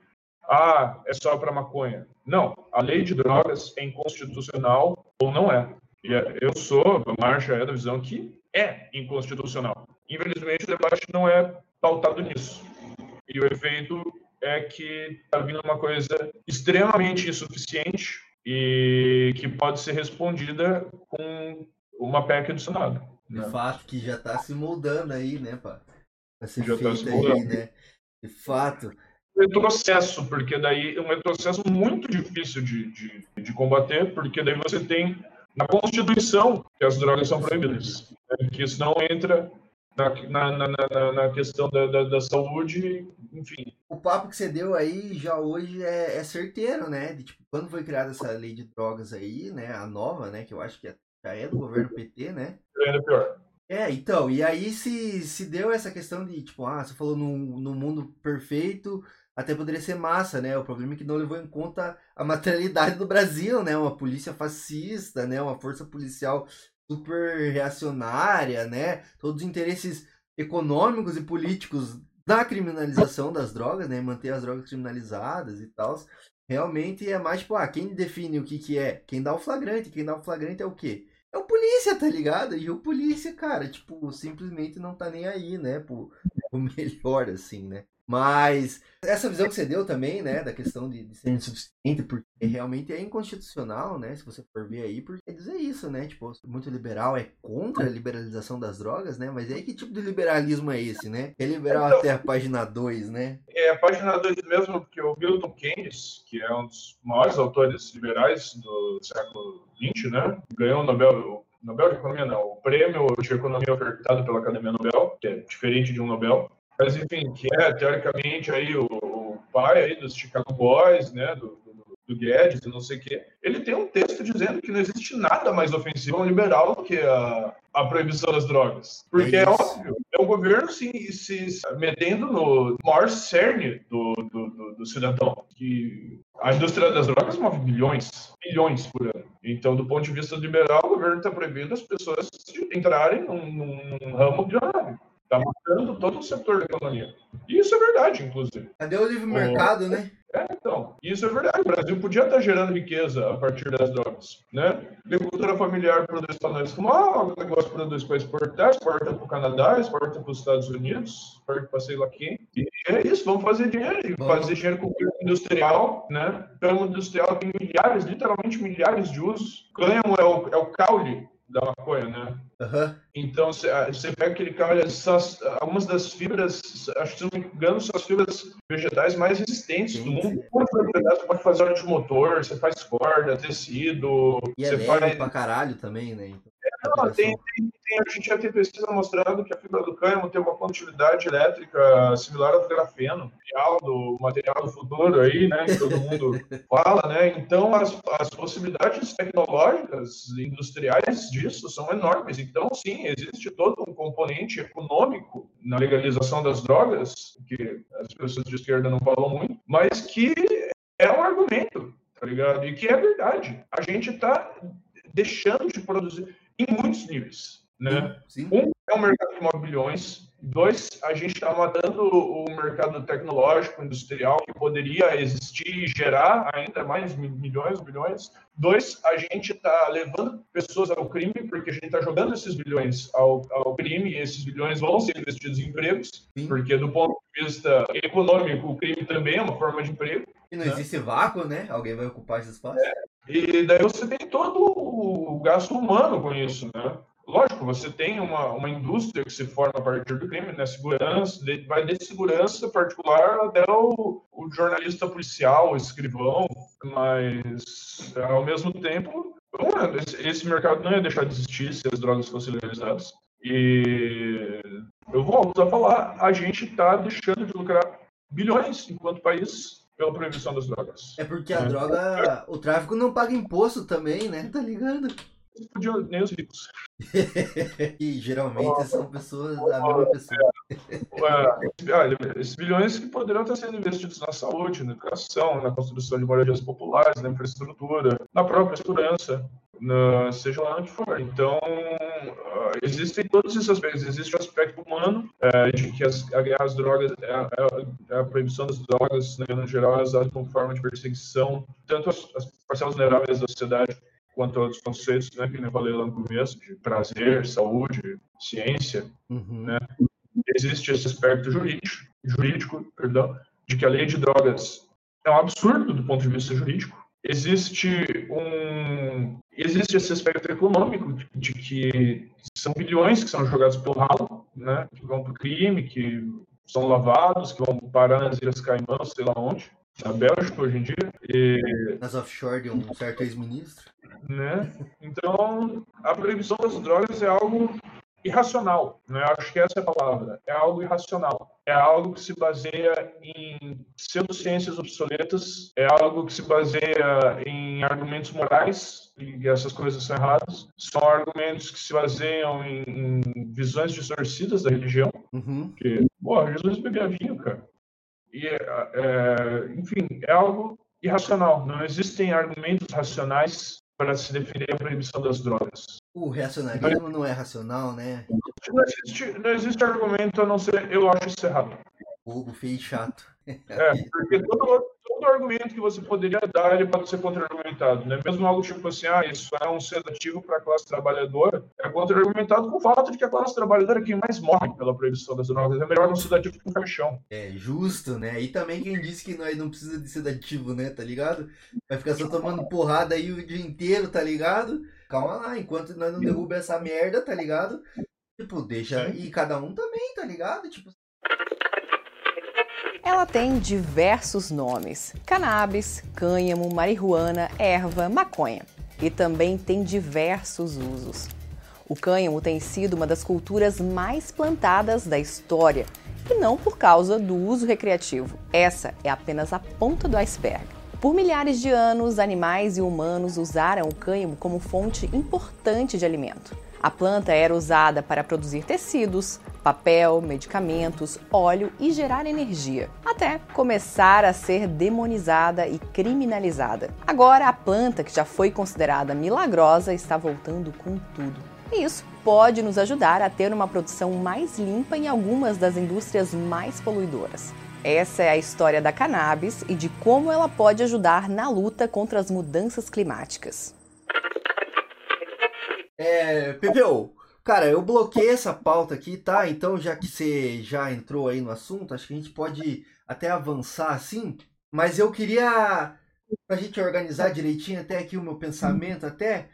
ah, é só para maconha. Não, a lei de drogas é inconstitucional ou não é. E é, eu sou, a Marcha é da visão que é inconstitucional. Infelizmente, o debate não é pautado nisso. E o efeito é que está vindo uma coisa extremamente insuficiente e que pode ser respondida com uma PEC do Senado. De né? fato, que já está se moldando aí, né, pá? Vai ser já tá feita aí, né? De fato. Um retrocesso, porque daí é um retrocesso muito difícil de, de, de combater, porque daí você tem na Constituição que as drogas são proibidas, né? que isso não entra na, na, na, na questão da, da, da, saúde, enfim. O papo que você deu aí já hoje é, é certeiro, né? De, tipo, quando foi criada essa lei de drogas aí, né? A nova, né? Que eu acho que já é do governo PT, né? É ainda pior. É, então, e aí se, se deu essa questão de, tipo, ah, você falou no, no mundo perfeito, até poderia ser massa, né? O problema é que não levou em conta a materialidade do Brasil, né? Uma polícia fascista, né? Uma força policial super reacionária, né? Todos os interesses econômicos e políticos da criminalização das drogas, né? Manter as drogas criminalizadas e tal. Realmente é mais, tipo, ah, quem define o que que é? Quem dá o flagrante. Quem dá o flagrante é o quê? É o polícia, tá ligado? E o polícia, cara, tipo, simplesmente não tá nem aí, né? Pro, pro melhor, assim, né? Mas essa visão que você deu também, né, da questão de, de ser insuficiente, porque realmente é inconstitucional, né, se você for ver aí, porque quer dizer isso, né, tipo, muito liberal é contra a liberalização das drogas, né, mas aí que tipo de liberalismo é esse, né? É liberal então, até a página 2, né? É a página 2 mesmo, porque o Milton Keynes, que é um dos maiores autores liberais do século XX, né, ganhou o Nobel, Nobel de Economia não, o prêmio de Economia ofertado pela Academia Nobel, que é diferente de um Nobel, mas, enfim, que é, teoricamente, aí o, o pai aí dos Chicago Boys, né, do, do, do Guedes e não sei o quê, ele tem um texto dizendo que não existe nada mais ofensivo ao liberal do que a, a proibição das drogas. Porque é, é óbvio, é o governo se, se metendo no maior cerne do, do, do, do cidadão. Que a indústria das drogas move bilhões, bilhões por ano. Então, do ponto de vista liberal, o governo está proibindo as pessoas de entrarem num, num, ramo de Está matando todo o setor da economia. E isso é verdade, inclusive. Cadê o livre mercado, o... né? É, então. Isso é verdade. O Brasil podia estar gerando riqueza a partir das drogas, né? Agricultura familiar produz para nós fumar, o negócio produz para exportar, exporta para o Canadá, exporta para os Estados Unidos, exporta para sei lá quem. E é isso, vamos fazer dinheiro. Bom. Fazer dinheiro com o industrial, né? O industrial tem milhares, literalmente milhares de usos. Cânhamo é o, é o caule da maconha, né? Uhum. Então, você pega aquele cara, algumas das fibras, acho que se não me engano, são as fibras vegetais mais resistentes sim, do mundo. Você pode fazer óleo de motor, você faz corda, tecido. E é você leve faz... pra caralho também, né? Não, tem, tem, tem, a gente já tem pesquisa mostrando que a fibra do cânhamo tem uma condutividade elétrica similar ao do grafeno, do material do futuro aí, né? Que todo mundo fala, né? Então, as, as possibilidades tecnológicas, industriais disso são enormes. Então, sim, existe todo um componente econômico na legalização das drogas, que as pessoas de esquerda não falam muito, mas que é um argumento, tá ligado? E que é verdade. A gente está deixando de produzir em muitos níveis, né? Sim. Um é um mercado de move bilhões, Dois, a gente está matando o mercado tecnológico, industrial, que poderia existir e gerar ainda mais milhões, bilhões. Dois, a gente está levando pessoas ao crime, porque a gente está jogando esses bilhões ao, ao, crime, e esses bilhões vão ser investidos em empregos, Sim. porque do ponto de vista econômico, o crime também é uma forma de emprego. E não né? existe vácuo, né? Alguém vai ocupar esse espaço. É. E daí você tem todo o gasto humano com isso, né? lógico, você tem uma, uma indústria que se forma a partir do crime, né? Segurança, de, vai de segurança particular até o, o jornalista policial, o escrivão, mas ao mesmo tempo, esse, esse mercado não ia deixar de existir se as drogas fossem legalizadas. E eu volto a falar, a gente está deixando de lucrar bilhões enquanto país pela proibição das drogas. É porque a é. droga, o tráfico não paga imposto também, né? Tá ligado? nem os ricos. e geralmente são pessoas da mesma pessoa. É, olha, esses bilhões que poderão estar sendo investidos na saúde, na educação, na construção de moradias populares, na infraestrutura, na própria segurança, na, seja lá onde for. Então, uh, existem todos esses aspectos. Existe o aspecto humano, uh, de que as, as drogas, a, a, é, é a, proibição das drogas, né, no geral, é usada como forma de perseguição, tanto as, as parcelas vulneráveis da sociedade quanto a outros conceitos, né, que eu falei lá no começo, de prazer, saúde, ciência, uhum. né, existe esse aspecto jurídico, jurídico, perdão, de que a lei de drogas é um absurdo do ponto de vista jurídico. Existe um existe esse aspecto econômico de, de que são bilhões que são jogados pelo ralo, né, que vão para o crime, que são lavados, que vão parar nas Ilhas Caimã, sei lá onde, na Bélgica hoje em dia. E... Nas offshore de um certo ex-ministro. Né? Então, a proibição das drogas é algo irracional, né? Acho que essa é a palavra. É algo irracional. É algo que se baseia em pseudociências obsoletas. É algo que se baseia em argumentos morais e essas coisas são erradas. São argumentos que se baseiam em, em visões distorcidas da religião. Uhum. Que, pô, Jesus bebia vinho, cara. E, é, é, enfim, é algo irracional. Não existem argumentos racionais para se defender a proibição das drogas. O reacionarismo não é racional, né? Não existe, não existe argumento a não ser eu acho isso errado. Bobo, feio e chato. É, porque todo, todo argumento que você poderia dar, ele pode ser contra-argumentado, né? Mesmo algo tipo assim, ah, isso é um sedativo para a classe trabalhadora, é contra-argumentado com o fato de que a classe trabalhadora é quem mais morre pela proibição das drogas. É melhor um sedativo que um caixão. É, justo, né? E também quem disse que nós não precisa de sedativo, né? Tá ligado? Vai ficar só tomando porrada aí o dia inteiro, tá ligado? Calma lá, enquanto nós não derruba essa merda, tá ligado? Tipo, deixa. E cada um também, tá ligado? Tipo, ela tem diversos nomes: cannabis, cânhamo, marihuana, erva, maconha. E também tem diversos usos. O cânhamo tem sido uma das culturas mais plantadas da história, e não por causa do uso recreativo. Essa é apenas a ponta do iceberg. Por milhares de anos, animais e humanos usaram o cânhamo como fonte importante de alimento. A planta era usada para produzir tecidos, papel, medicamentos, óleo e gerar energia, até começar a ser demonizada e criminalizada. Agora, a planta, que já foi considerada milagrosa, está voltando com tudo. E isso pode nos ajudar a ter uma produção mais limpa em algumas das indústrias mais poluidoras. Essa é a história da cannabis e de como ela pode ajudar na luta contra as mudanças climáticas. É, PPO, cara, eu bloqueei essa pauta aqui, tá? Então, já que você já entrou aí no assunto, acho que a gente pode até avançar assim. Mas eu queria, pra gente organizar direitinho até aqui o meu pensamento, até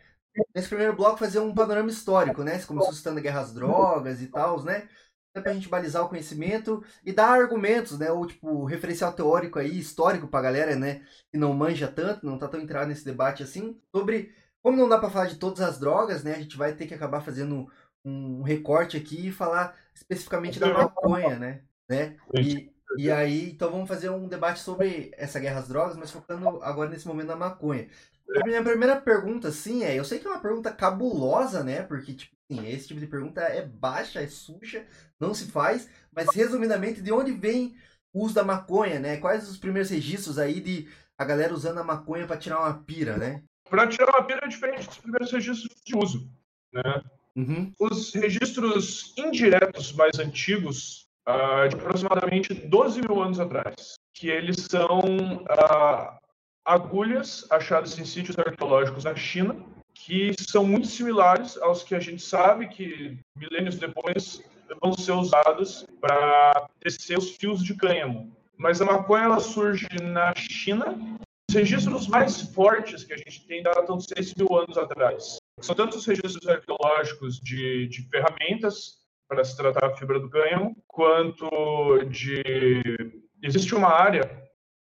nesse primeiro bloco fazer um panorama histórico, né? Começou citando a guerra às drogas e tal, né? Pra gente balizar o conhecimento e dar argumentos, né? Ou tipo, referencial teórico aí, histórico pra galera, né? Que não manja tanto, não tá tão entrado nesse debate assim, sobre como não dá para falar de todas as drogas, né? A gente vai ter que acabar fazendo um recorte aqui e falar especificamente da maconha, né? né? E, e aí, então vamos fazer um debate sobre essa guerra às drogas, mas focando agora nesse momento da maconha. A minha primeira pergunta, sim, é, eu sei que é uma pergunta cabulosa, né? Porque, tipo assim, esse tipo de pergunta é baixa, é suja, não se faz, mas resumidamente, de onde vem o uso da maconha, né? Quais os primeiros registros aí de a galera usando a maconha para tirar uma pira, né? Para tirar uma pira é diferente dos primeiros registros de uso. Né? Uhum. Os registros indiretos mais antigos, ah, de aproximadamente 12 mil anos atrás, que eles são ah, agulhas achadas em sítios arqueológicos na China, que são muito similares aos que a gente sabe que milênios depois vão ser usados para tecer os fios de cânhamo. Mas a maconha ela surge na China. Os registros mais fortes que a gente tem datam de 6 mil anos atrás. São tanto os registros arqueológicos de, de ferramentas para se tratar a fibra do cânhamo, quanto de. Existe uma área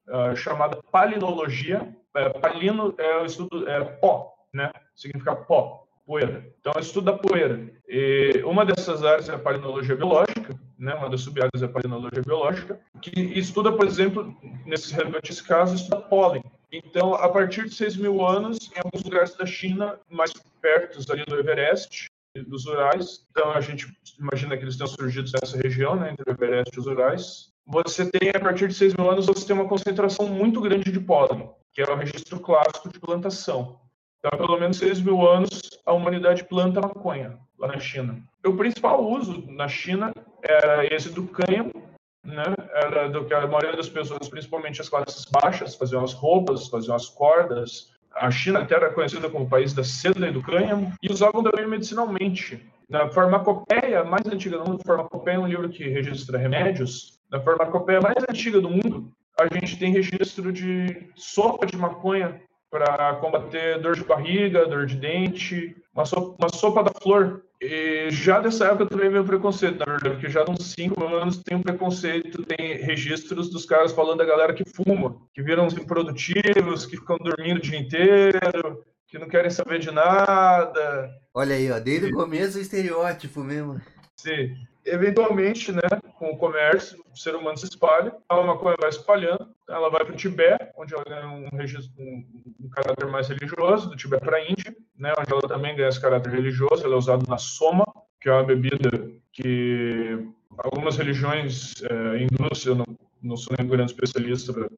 uh, chamada palinologia. É, palino é o estudo é pó, né? Significa pó, poeira. Então, é o estudo da poeira. E uma dessas áreas é a palinologia biológica, né? Uma das sub-áreas é a palinologia biológica, que estuda, por exemplo, nesses relevantes casos, estuda pólen. Então, a partir de 6 mil anos, em alguns lugares da China, mais perto ali do Everest, dos Urais, então a gente imagina que eles tenham surgido nessa região, né, entre o Everest e os Urais, você tem, a partir de 6 mil anos, você tem uma concentração muito grande de pólen, que é o registro clássico de plantação. Então, há pelo menos 6 mil anos, a humanidade planta maconha lá na China. O principal uso na China era esse do cânhamo, né? Era do que a maioria das pessoas, principalmente as classes baixas, faziam as roupas, faziam as cordas. A China até era conhecida como o país da seda e do cânhamo e usavam também medicinalmente. Na farmacopeia mais antiga do mundo, farmacopeia é um livro que registra remédios. Na farmacopeia mais antiga do mundo, a gente tem registro de sopa de maconha para combater dor de barriga, dor de dente, uma sopa, uma sopa da flor. E já dessa época também veio preconceito, na verdade, porque já uns 5 anos tem um preconceito, tem registros dos caras falando da galera que fuma, que viram improdutivos, que ficam dormindo o dia inteiro, que não querem saber de nada. Olha aí, ó, desde o começo o estereótipo mesmo. Sim eventualmente, né, com o comércio, o ser humano se espalha, a maconha vai espalhando, ela vai para o Tibete, onde ela ganha um, registro, um, um caráter mais religioso, do Tibete para a Índia, né, onde ela também ganha esse caráter religioso, ela é usada na soma, que é uma bebida que algumas religiões é, hindus, eu não não sou nem um grande especialista para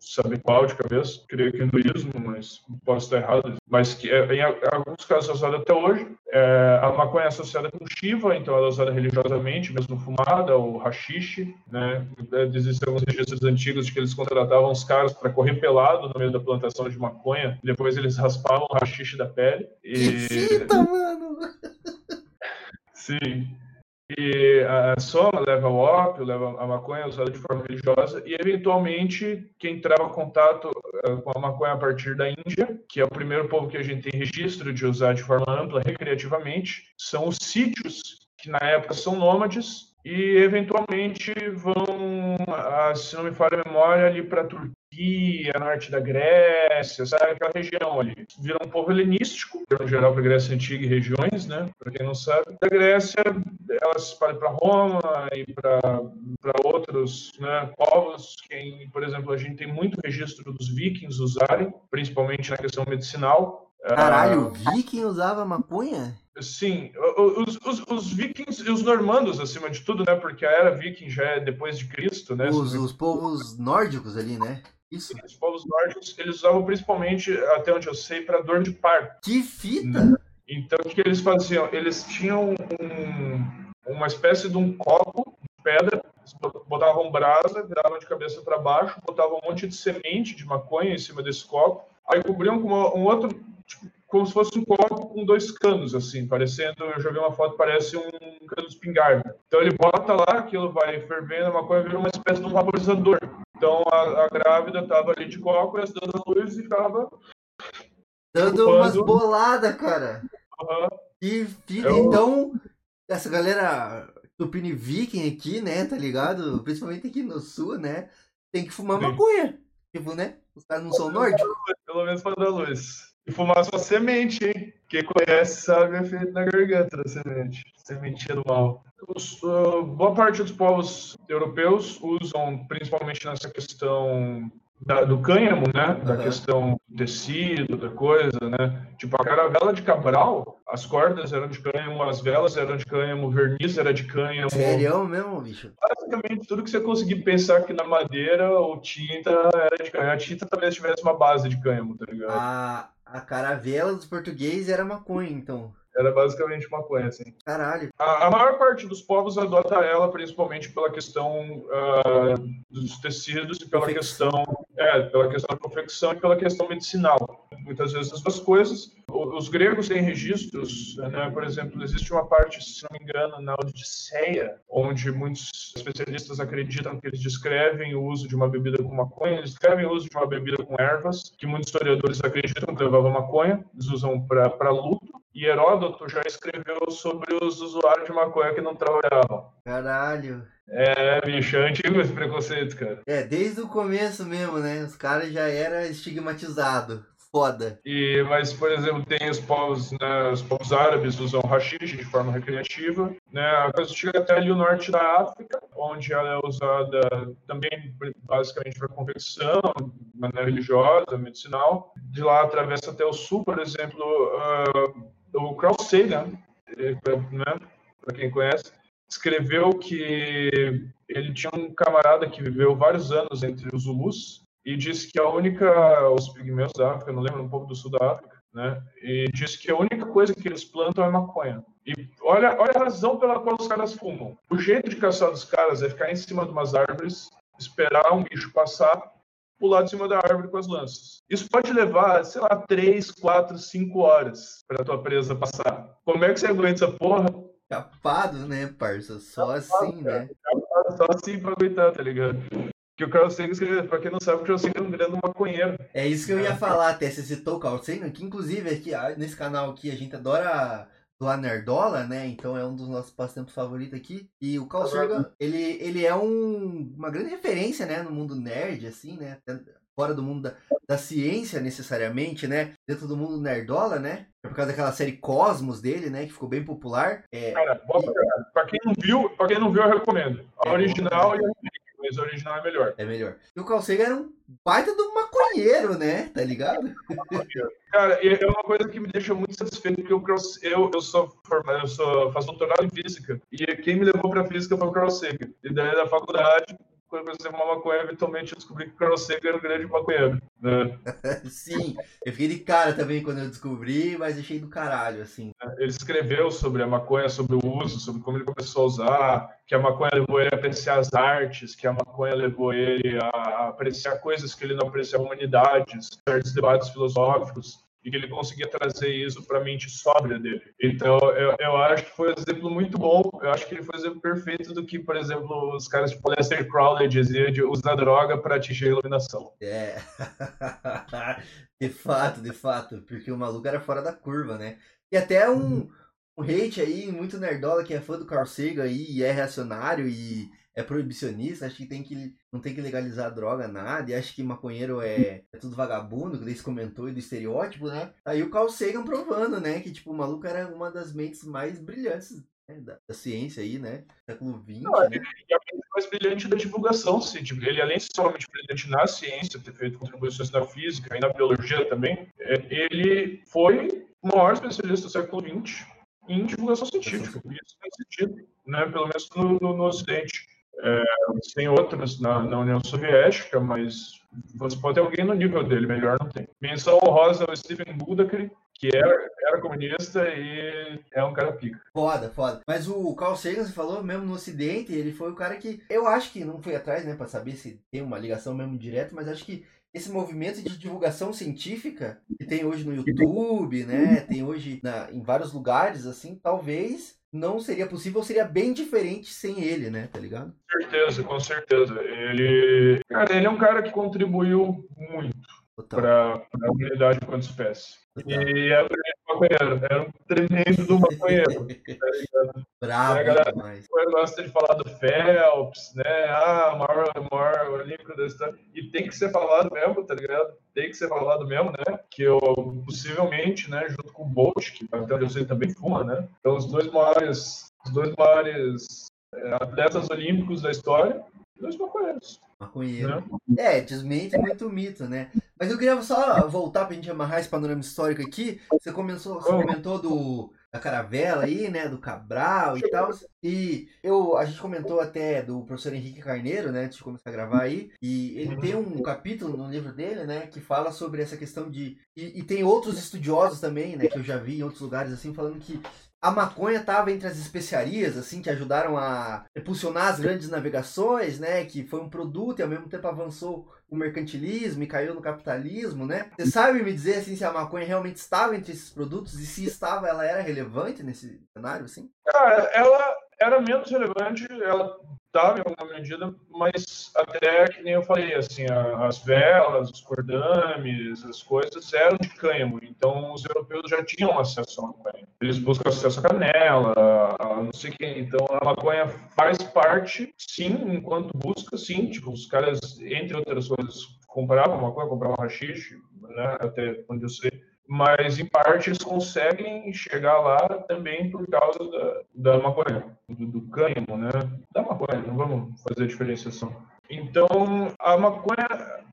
saber qual de cabeça, creio que hinduísmo, mas posso estar errado, mas que é, em alguns casos é usada até hoje. É, a maconha é associada com Shiva, então ela é usada religiosamente, mesmo fumada, ou hashish, né? Existem alguns registros antigos de que eles contratavam os caras para correr pelado no meio da plantação de maconha, depois eles raspavam o hashish da pele. E... Mano! Sim. E a soma leva ao ópio, leva a maconha usada de forma religiosa, e eventualmente quem trava contato eh, com a maconha a partir da Índia, que é o primeiro povo que a gente tem registro de usar de forma ampla, recreativamente, são os sítios, que na época são nômades, e eventualmente vão, ah, se não me falha a memória, ali para a Turquia, norte da Grécia, sabe aquela região ali. Vira um povo helenístico, em geral para a Grécia Antiga e regiões, né? Para quem não sabe. Da Grécia, ela se para Roma e para outros né, povos. Por exemplo, a gente tem muito registro dos vikings usarem, principalmente na questão medicinal. Caralho, uh, viking usava maconha? Sim, os, os, os, vikings e os normandos, acima de tudo, né? Porque a era viking já é depois de Cristo, né? Os, os povos nórdicos ali, né? Isso. Os povos nórdicos, eles usavam principalmente, até onde eu sei, para dor de parto. Que fita! Então, o que eles faziam? Eles tinham um, uma espécie de um copo de pedra, botavam brasa, viravam de cabeça para baixo, botavam um monte de semente de maconha em cima desse copo, aí cobriam com uma, um outro, tipo, como se fosse um copo com dois canos, assim, parecendo, eu joguei uma foto, parece um cano de espingarda. Então ele bota lá, aquilo vai fervendo, a maconha vira uma espécie de um vaporizador. Então a, a grávida estava ali de cócoras, dando a luz e ficava... Dando umas boladas, cara. Uhum. Filho, Eu... então, essa galera Tupini Viking aqui, né, tá ligado? Principalmente aqui no sul, né, tem que fumar Sim. maconha. Tipo, né? Os caras não são nórdicos. Pelo menos para dar luz. E fumar sua semente, hein? Quem conhece sabe o efeito na garganta da semente. Sementinha do mal. Os, uh, boa parte dos povos europeus usam, principalmente nessa questão da, do cânhamo, né? Da questão do tecido, da coisa, né? Tipo, a caravela de Cabral, as cordas eram de cânhamo, as velas eram de cânhamo, o verniz era de cânhamo. Sério mesmo, bicho? Basicamente, tudo que você conseguir pensar que na madeira ou tinta era de cânhamo. A tinta talvez tivesse uma base de cânhamo, tá ligado? A, a caravela dos portugueses era maconha, então. Era basicamente maconha, assim. Caralho. A, a maior parte dos povos adota ela principalmente pela questão ah, dos tecidos e pela questão, é, pela questão da confecção e pela questão medicinal. Muitas vezes as duas coisas. Os gregos têm registros, né? por exemplo, existe uma parte, se não me engano, na Odisseia, onde muitos especialistas acreditam que eles descrevem o uso de uma bebida com maconha, eles descrevem o uso de uma bebida com ervas, que muitos historiadores acreditam que levava maconha, eles usam para luto, e Heródoto já escreveu sobre os usuários de maconha que não trabalhavam. Caralho. É, bicho, é antigo esse preconceito, cara. É, desde o começo mesmo, né? Os caras já eram estigmatizados. Foda. E, mas, por exemplo, tem os povos, né, os povos árabes usam hashish de forma recreativa, né, a coisa chega até ali o norte da África, onde ela é usada também basicamente para confecção, de maneira religiosa, medicinal. De lá atravessa até o sul, por exemplo, ah, o Carl Sagan, eh, né, para quem conhece, escreveu que ele tinha um camarada que viveu vários anos entre os Zulus e disse que a única, os pigmeus da África, não lembro, um pouco do sul da África, né? E disse que a única coisa que eles plantam é maconha. E olha, olha a razão pela qual os caras fumam. O jeito de caçar dos caras é ficar em cima de umas árvores, esperar um bicho passar, pular de cima da árvore com as lanças. Isso pode levar, sei lá, 3, 4, 5 horas para tua presa passar. Como é que você aguenta essa porra? Capado, né, parça? Só assim, né? Só assim pra aguentar, tá ligado? Que o Carl Sagan pra quem não sabe, o Carl Sagan é um grande maconheiro. É isso que eu ia falar até, você citou o Carl Sagan, que inclusive aqui, ah, nesse canal aqui a gente adora doar nerdola, né? Então é um dos nossos passatempos favoritos aqui. E o Carl Sagan, ele, ele é um, uma grande referência, né? No mundo nerd, assim, né? Fora do mundo da, da ciência, necessariamente, né? Dentro do mundo nerdola, né? É por causa daquela série Cosmos dele, né? Que ficou bem popular. É, Cara, bota pra, pra quem não viu, pra quem não viu, eu recomendo. A É, original e a remake, mas a original é melhor. é melhor. E o Carl Sagan era um baita do maconheiro, né? Tá ligado? Cara, e é uma coisa que me deixa muito satisfeito, porque o Carl, eu, eu sou formado, eu sou, faço doutorado em física, e quem me levou pra física foi o Carl Sagan. E daí da faculdade, quando eu comecei a fumar maconha, eventualmente eu descobri que o Carl Sagan era um grande maconheiro. Né? Sim, eu fiquei de cara também quando eu descobri, mas achei do caralho, assim. Ele escreveu sobre a maconha, sobre o uso, sobre como ele começou a usar, que a maconha levou ele a apreciar as artes, que a maconha levou ele a apreciar coisas que ele não apreciava, humanidades, certos debates filosóficos, e que ele conseguia trazer isso para a mente sóbria dele. Então, eu, eu acho que foi um exemplo muito bom, eu acho que ele foi um exemplo perfeito do que, por exemplo, os caras tipo Lester Crowley dizia de usar droga para atingir a iluminação. É. de fato, de fato. Porque o maluco era fora da curva, né? E até um, um hate aí, muito nerdola que é fã do Carl Sagan aí e é reacionário e é proibicionista, acho que tem que não tem que legalizar droga, nada, e acho que maconheiro é, é tudo vagabundo, que se comentou e do estereótipo, né? Aí o Carl Sagan provando, né, que tipo, o maluco era uma das mentes mais brilhantes né, da, da ciência aí, né? Século XX, Não, né? E a mente mais brilhante da divulgação, sim. Tipo, ele, além de ser somente brilhante na ciência, ter feito contribuições na física e na biologia também, é, ele foi o maior especialista do século XX em divulgação científica. Isso faz sentido, né? pelo menos no, no, no Ocidente. É, tem outros na, na União Soviética, mas você pode ter alguém no nível dele, melhor não tem. Menção honrosa ao Stephen Budakri, que era, era comunista e é um cara pica. Foda, foda. Mas o Carl Sagan, você falou mesmo no Ocidente, ele foi o cara que. Eu acho que não fui atrás, né, pra saber se tem uma ligação mesmo direta, mas acho que esse movimento de divulgação científica que tem hoje no YouTube, né, tem hoje na- em vários lugares, assim, talvez não seria possível, seria bem diferente sem ele, né, tá ligado? Com certeza, com certeza. Ele, cara, ele é um cara que contribuiu muito. Para a humanidade enquanto espécie. total. E era um maconheiro, era um tremendo do maconheiro. tá? Bravo É, galera. demais. Eu gosto de falar do Phelps, né? Ah, o maior, o maior olímpico da história. E tem que ser falado mesmo, tá ligado? Tem que ser falado mesmo, né? Que eu, possivelmente, né, junto com o Bolt, que até eu sei também fuma, né? Então, os dois maiores, os dois maiores é, atletas olímpicos da história, dois maconheiros. Maconheiro. Né? É, desmente muito mito, né? Mas eu queria só voltar pra gente amarrar esse panorama histórico aqui. Você comentou, você comentou do, da caravela aí, né? Do Cabral e tal. E eu, a gente comentou até do professor Henrique Carneiro, né? Antes de começar a gravar aí. E ele tem um capítulo no livro dele, né? Que fala sobre essa questão de. E, e tem outros estudiosos também, né? Que eu já vi em outros lugares, assim, falando que a maconha estava entre as especiarias, assim, que ajudaram a impulsionar as grandes navegações, né? Que foi um produto e ao mesmo tempo avançou o mercantilismo e caiu no capitalismo, né? Você sabe me dizer, assim, se a maconha realmente estava entre esses produtos e se estava, ela era relevante nesse cenário, assim? Cara, ela era menos relevante, ela estava em alguma medida, mas até que nem eu falei, assim, a- as velas, os cordames, as coisas eram de cânhamo, então os europeus já tinham acesso à maconha. Eles buscam acesso à canela, a não sei quem, então a maconha faz parte, sim, enquanto busca, sim, tipo, os caras, entre outras coisas, compravam maconha, compravam rachixe, né, até onde eu sei, mas em parte eles conseguem chegar lá também por causa da, da maconha, do, do cânhamo, né? Da maconha, não vamos fazer diferenciação. Então, a maconha,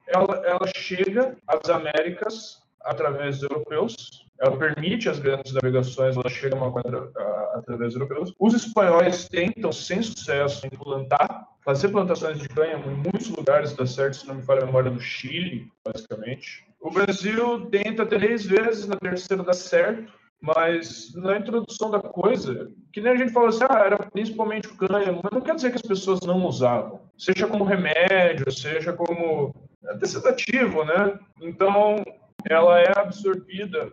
ela, ela chega às Américas através dos europeus, ela permite as grandes navegações, ela chega a maconha através dos europeus. Os espanhóis tentam, sem sucesso, em plantar, fazer plantações de cânhamo em muitos lugares, dá certo, se não me falha a memória, no Chile, basicamente. O Brasil tenta três vezes, na terceira dá certo, mas na introdução da coisa, que nem a gente fala assim, ah, era principalmente o cânhamo, mas não quer dizer que as pessoas não usavam, seja como remédio, seja como até sedativo, né? Então, ela é absorvida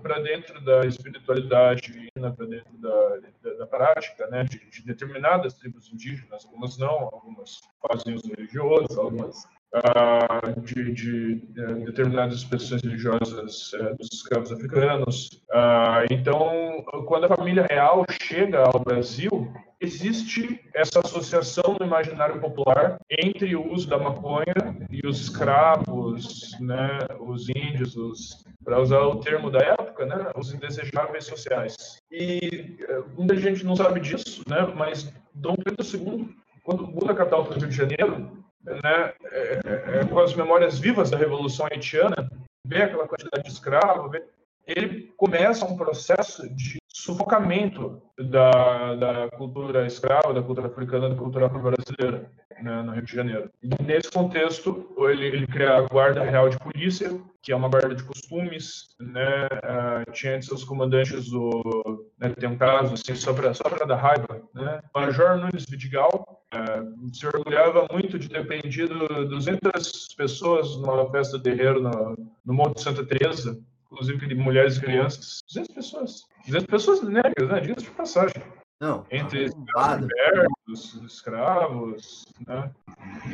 para dentro da espiritualidade divina, para dentro da, da, da prática, né, de, de determinadas tribos indígenas, algumas não, algumas fazem uso religioso, algumas ah, de, de, eh, determinadas expressões religiosas eh, dos escravos africanos. Ah, então, quando a família real chega ao Brasil, existe essa associação no imaginário popular entre o uso da maconha e os escravos, né, os índios, os, para usar o termo da época, né, os indesejáveis sociais. E eh, muita gente não sabe disso, né, mas Dom Pedro II, quando muda a capital para o Rio de Janeiro, né, é, é, com as memórias vivas da Revolução Haitiana, vê aquela quantidade de escravos, ele começa um processo de sufocamento da, da cultura escrava, da cultura africana, da cultura afro-brasileira né, no Rio de Janeiro. E nesse contexto, ele, ele cria a Guarda Real de Polícia, que é uma guarda de costumes, né, uh, tinha entre seus comandantes o, né, tem um caso assim só para dar raiva, né, Major Nunes Vidigal, uh, se orgulhava muito de ter prendido 200 pessoas numa festa de terreiro no, no Monte Santa Teresa, inclusive de mulheres e crianças, 200 pessoas, 200 pessoas negras, né, diga-se de passagem. Não. Entre arrombado. escravos, escravos, né?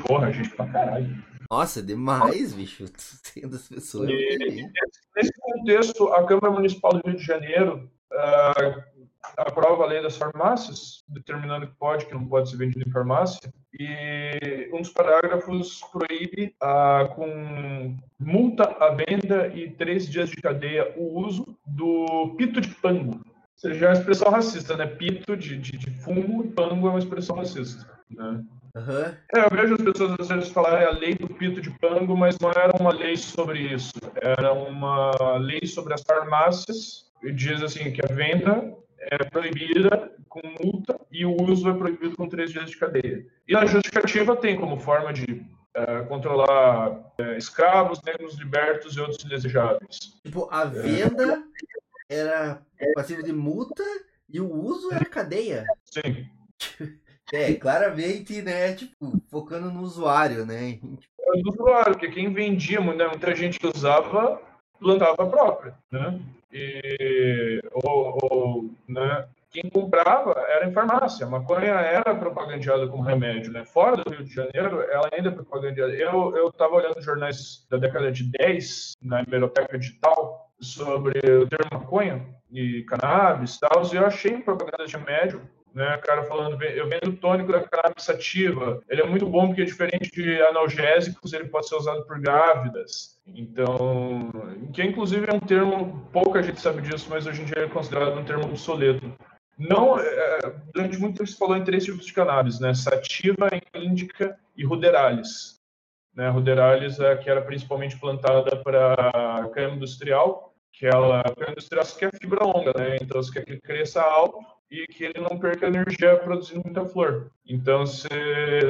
Porra, gente pra caralho. Nossa, demais, bicho. 200 pessoas. E, nesse, contexto, a Câmara Municipal do Rio de Janeiro ah, aprova a lei das farmácias, determinando que pode, que não pode ser vendido em farmácia, e um dos parágrafos proíbe ah, com multa à venda e três dias de cadeia o uso do pito de pango. Ou seja, é uma expressão racista, né? Pito de, de, de fumo e pango é uma expressão racista, né? Aham. É, eu vejo as pessoas às vezes falarem a lei do pito de pango, mas não era uma lei sobre isso. Era uma lei sobre as farmácias e diz assim que a venda é proibida com multa e o uso é proibido com três dias de cadeia. E a justificativa tem como forma de eh, controlar eh, escravos, negros libertos e outros indesejáveis. Tipo, a venda era passiva de multa e o uso era cadeia. Sim. É, claramente, né? Tipo, focando no usuário, né? É do usuário, porque quem vendia, muita, muita gente que usava, plantava própria, né? E, ou, ou, né? Quem comprava era em farmácia. A maconha era propagandeada como remédio, né? Fora do Rio de Janeiro, ela ainda é propagandeada. Eu estava olhando jornais da década de 10 na hemeroteca digital sobre o termo maconha e cannabis e tal, e eu achei propaganda de remédio né? O cara falando, eu vendo tônico da cannabis sativa. Ele é muito bom porque é diferente de analgésicos, ele pode ser usado por grávidas. Então, que inclusive é um termo, pouca gente sabe disso, mas hoje em dia é considerado um termo obsoleto. Não, é, durante muito tempo se falou em três tipos de cannabis, né? Sativa, índica e ruderalis. Né? Ruderalis é que era principalmente plantada para cana industrial, que ela cana industrial você quer fibra longa, né? Então você quer que cresça alto e que ele não perca energia produzindo muita flor. Então, se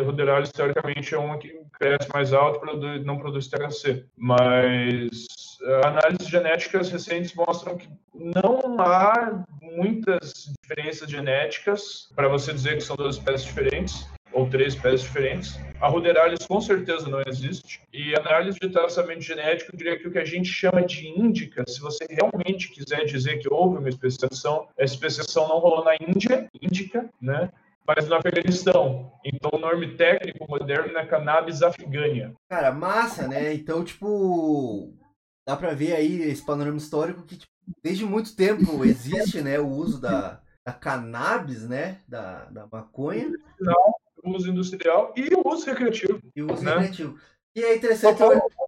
Ruderalis, teoricamente, é uma que cresce mais alto e não produz THC. Mas eh, análises genéticas recentes mostram que não há muitas diferenças genéticas para você dizer que são duas espécies diferentes ou três espécies diferentes. A Ruderalis com certeza não existe. E análise de traçamento genético, eu diria que o que a gente chama de índica, se você realmente quiser dizer que houve uma especiação, essa especiação não rolou na Índia, índica, né? mas no Afeganistão. Então o nome técnico moderno é cannabis afgânia. Cara, massa, né? Então, tipo, dá pra ver aí esse panorama histórico que tipo, desde muito tempo existe, né, o uso da, da cannabis, né, da, da maconha. Não, o uso industrial e o uso recreativo. E o uso né? recreativo. E é interessante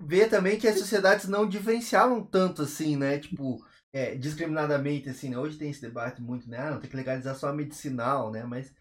ver também que as sociedades não diferenciavam tanto assim, né? Tipo, é, discriminadamente, assim, né? Hoje tem esse debate muito, né? Ah, não tem que legalizar só a medicinal, né? Mas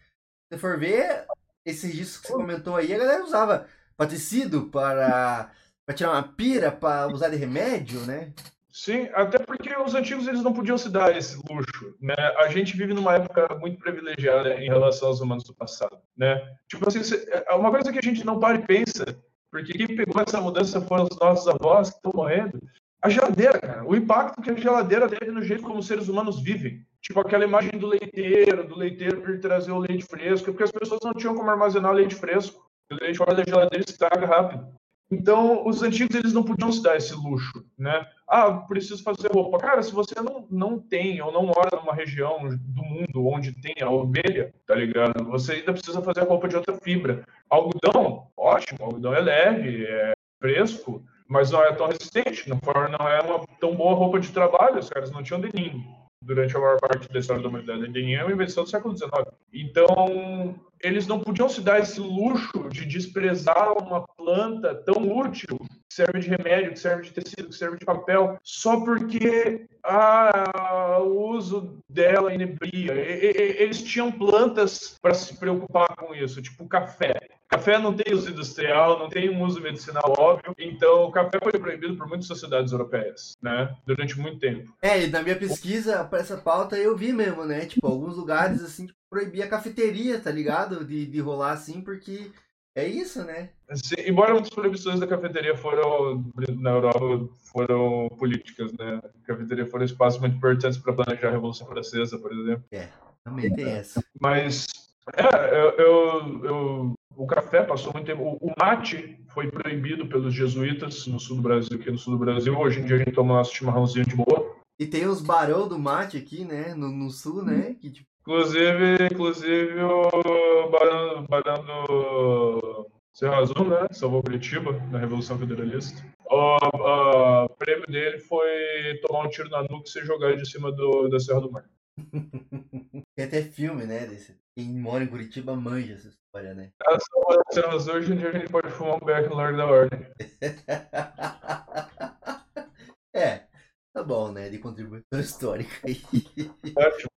se for ver, esse registro que você comentou aí, a galera usava para tecido, para, para tirar uma pira, para usar de remédio, né? Sim, até porque os antigos eles não podiam se dar esse luxo, né? A gente vive numa época muito privilegiada em relação aos humanos do passado, né? Tipo assim, é uma coisa que a gente não para e pensa, porque quem pegou essa mudança foram os nossos avós que estão morrendo. A geladeira, cara, o impacto que a geladeira teve no jeito como os seres humanos vivem. Tipo aquela imagem do leiteiro, do leiteiro vir trazer o leite fresco, porque as pessoas não tinham como armazenar leite fresco. O leite fora da geladeira estraga rápido. Então, os antigos eles não podiam se dar esse luxo, né? Ah, preciso fazer roupa. Cara, se você não, não tem ou não mora numa região do mundo onde tem a ovelha, tá ligado? Você ainda precisa fazer roupa de outra fibra. Algodão, ótimo, algodão é leve, é fresco, mas não é tão resistente, não, não é uma tão boa roupa de trabalho, os caras não tinham denim durante a maior parte da história da humanidade. Denim é uma invenção do século XIX. Então, eles não podiam se dar esse luxo de desprezar uma planta tão útil, que serve de remédio, que serve de tecido, que serve de papel, só porque ah, o uso dela inebria. Eles tinham plantas para se preocupar com isso, tipo café. Café não tem uso industrial, não tem um uso medicinal óbvio, então o café foi proibido por muitas sociedades europeias, né? Durante muito tempo. É, e na minha pesquisa para essa pauta eu vi mesmo, né? Tipo, alguns lugares assim proibia a cafeteria, tá ligado? De, de rolar assim, porque é isso, né? Sim, embora muitas proibições da cafeteria foram na Europa foram políticas, né? A cafeteria foram espaços muito importantes para planejar a Revolução Francesa, por exemplo. É, também tem essa. Mas é, eu, eu, eu o café passou muito tempo. O, mate foi proibido pelos jesuítas no sul do Brasil, aqui no sul do Brasil. Hoje em dia a gente toma nosso chimarrãozinho de boa. E tem os barão do mate aqui, né? No, no sul, né? Que, tipo... Inclusive, inclusive o barão, barão do Serra Azul, né? Salvou Curitiba na Revolução Federalista. O, o, prêmio dele foi tomar um tiro na nuca e ser jogado de cima do, da Serra do Mar. Tem até filme, né? Desse. Quem mora em Curitiba manja essa história, né? As hoje em dia a gente pode fumar um beck no largo da ordem. é, tá bom, né? De contribuição histórica aí.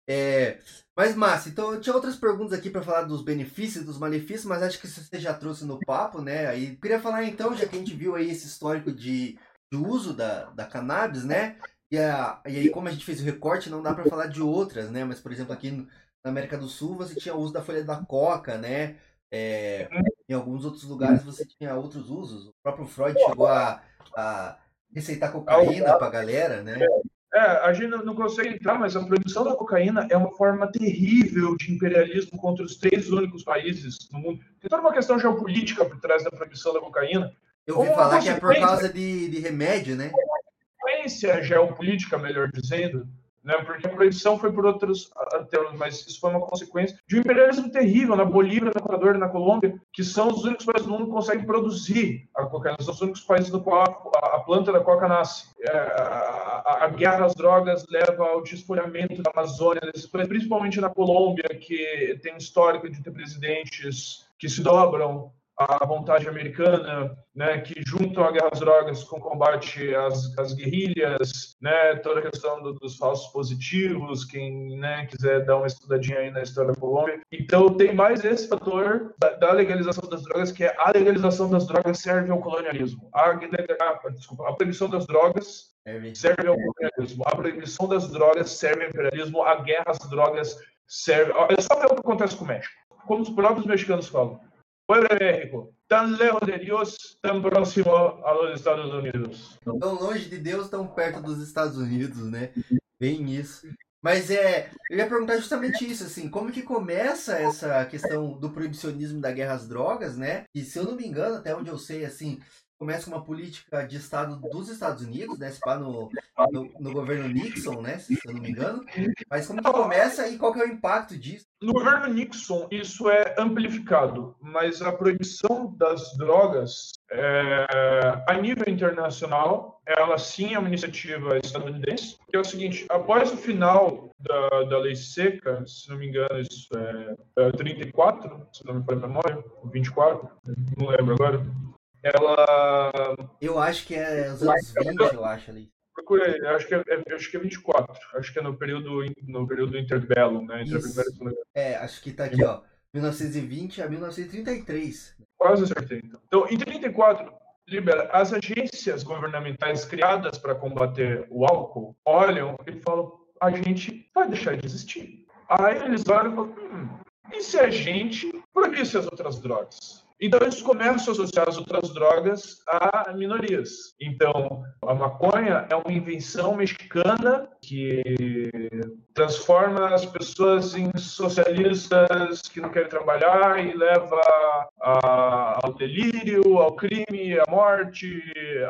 É, mas, Márcio, então eu tinha outras perguntas aqui para falar dos benefícios e dos malefícios, mas acho que você já trouxe no papo, né? Aí queria falar então, já que a gente viu aí esse histórico de, de uso da, da cannabis, né? E, a, e aí, como a gente fez o recorte, não dá para falar de outras, né? Mas, por exemplo, aqui na América do Sul você tinha o uso da folha da coca, né? É, em alguns outros lugares você tinha outros usos. O próprio Freud chegou a, a receitar cocaína pra galera, né? É, a gente não consegue entrar, mas a proibição da cocaína é uma forma terrível de imperialismo contra os três únicos países no mundo. Tem toda uma questão geopolítica por trás da proibição da cocaína. Eu ouvi falar que é por causa de, de remédio, né? Uma geopolítica, melhor dizendo, né? porque a proibição foi por outros termos, mas isso foi uma consequência de um imperialismo terrível na Bolívia, no Equador e na Colômbia, que são os únicos países do mundo que conseguem produzir a cocaína, são os únicos países no qual a planta da coca nasce. É, a, a, guerra às drogas leva ao desfolhamento da Amazônia, principalmente na Colômbia, que tem um histórico de ter presidentes que se dobram à vontade americana, né, que juntam a guerra às drogas com combate às, às guerrilhas, né, toda a questão do, dos falsos positivos, quem né, quiser dar uma estudadinha aí na história da Colômbia. Então tem mais esse fator da, da, legalização das drogas, que é a legalização das drogas serve ao colonialismo. A, a, desculpa, a proibição das drogas serve ao colonialismo. A proibição das drogas serve ao imperialismo. A guerra às drogas serve. É só ver o que acontece com o México. Como os próprios mexicanos falam. Pueblo de México, tão longe de Deus, tão próximo aos Estados Unidos. Tão longe de Deus, tão perto dos Estados Unidos, né? Bem isso. Mas é, eu ia perguntar justamente isso, assim, como que começa essa questão do proibicionismo da guerra às drogas, né? E se eu não me engano, até onde eu sei, assim, começa uma política de Estado dos Estados Unidos, né? Se pá no, no, no, governo Nixon, né? Se eu não me engano. Mas como que começa e qual que é o impacto disso? No governo Nixon, isso é amplificado, mas a proibição das drogas é, a nível internacional, ela sim é uma iniciativa estadunidense, que é o seguinte, após o final da, da lei seca, se não me engano, isso é, é 34, se não me falha a memória, 24, não lembro agora, ela. Eu acho que é os anos 20, eu acho ali. Procura aí, acho que é, é, acho que é 24. Acho que é no período, no período interbelo, né? Entre Isso. É, acho que tá aqui, ó. 1920 a 1933. Quase acertei, então. Então, em 34, libera as agências governamentais criadas para combater o álcool olham e falam: a gente vai deixar de existir. Aí eles olham e falam: hum, e se a gente proibisse as outras drogas? Então, eles começam a associar as outras drogas a minorias. Então, a maconha é uma invenção mexicana que transforma as pessoas em socialistas que não querem trabalhar e leva a, ao delírio, ao crime, à morte.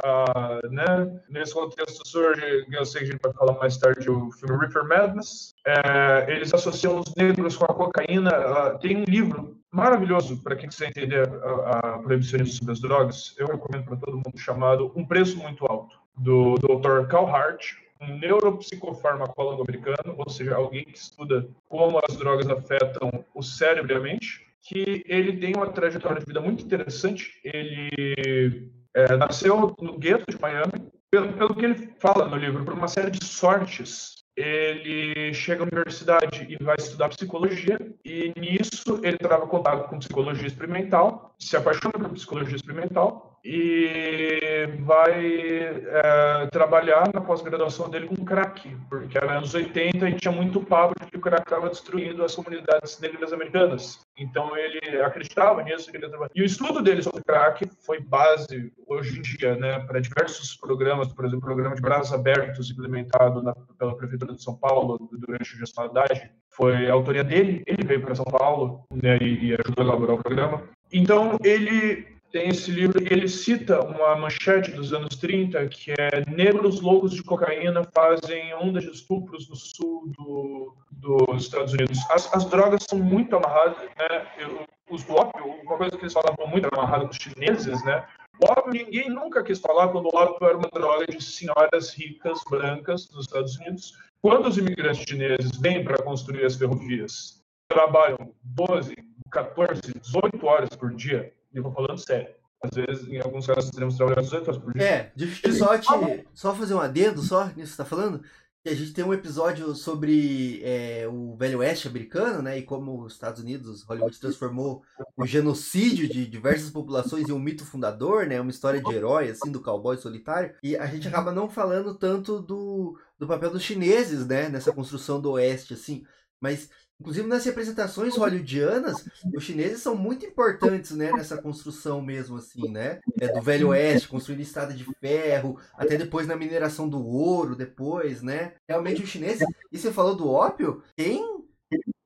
A, né? Nesse contexto surge, eu sei que a gente vai falar mais tarde, o filme Reefer Madness. É, eles associam os negros com a cocaína. Tem um livro maravilhoso para quem quiser entender a, a proibicionismo sobre as drogas. Eu recomendo para todo mundo chamado Um Preço Muito Alto, do Dr. Carl Hart, um neuropsicofarmacólogo americano, ou seja, alguém que estuda como as drogas afetam o cérebro e a mente, que ele tem uma trajetória de vida muito interessante. Ele é, nasceu no gueto de Miami, pelo, pelo que ele fala no livro, por uma série de sortes ele chega à universidade e vai estudar psicologia, e nisso ele trava contato com psicologia experimental, se apaixona por psicologia experimental, e vai é, trabalhar na pós-graduação dele com crack, porque era anos 80 e tinha muito papo de que o crack estava destruindo as comunidades negras americanas. Então ele acreditava nisso. Ele e o estudo dele sobre crack foi base, hoje em dia, né, para diversos programas, por exemplo, o programa de braços abertos implementado na, pela Prefeitura de São Paulo durante a gestão da foi a autoria dele, ele veio para São Paulo né, e, e ajudou a elaborar o programa. Então ele tem esse livro ele cita uma manchete dos anos 30 que é negros loucos de cocaína fazem ondas de estupros no sul do, dos Estados Unidos. As, as drogas são muito amarradas, né? Eu, os ópio, uma coisa que eles falavam muito era amarrado com os chineses, né? O ópio ninguém nunca quis falar quando o ópio era uma droga de senhoras ricas, brancas, nos Estados Unidos. Quando os imigrantes chineses vêm para construir as ferrovias, trabalham 12, 14, 18 horas por dia eu vou falando sério. Às vezes, em alguns casos, teremos trabalhado 18 horas por dia. É, deixa eu só, te, só fazer um adendo só nisso que você tá falando. Que a gente tem um episódio sobre é, o Velho Oeste americano, né? E como os Estados Unidos, Hollywood transformou o genocídio de diversas populações em um mito fundador, né? Uma história de herói, assim, do cowboy solitário. E a gente acaba não falando tanto do, do papel dos chineses, né? Nessa construção do Oeste, assim. Mas Inclusive nas representações hollywoodianas, os chineses são muito importantes, né, nessa construção mesmo assim, né? É do Velho Oeste, construindo estrada de ferro, até depois na mineração do ouro, depois, né? Realmente os chineses, e você falou do ópio, quem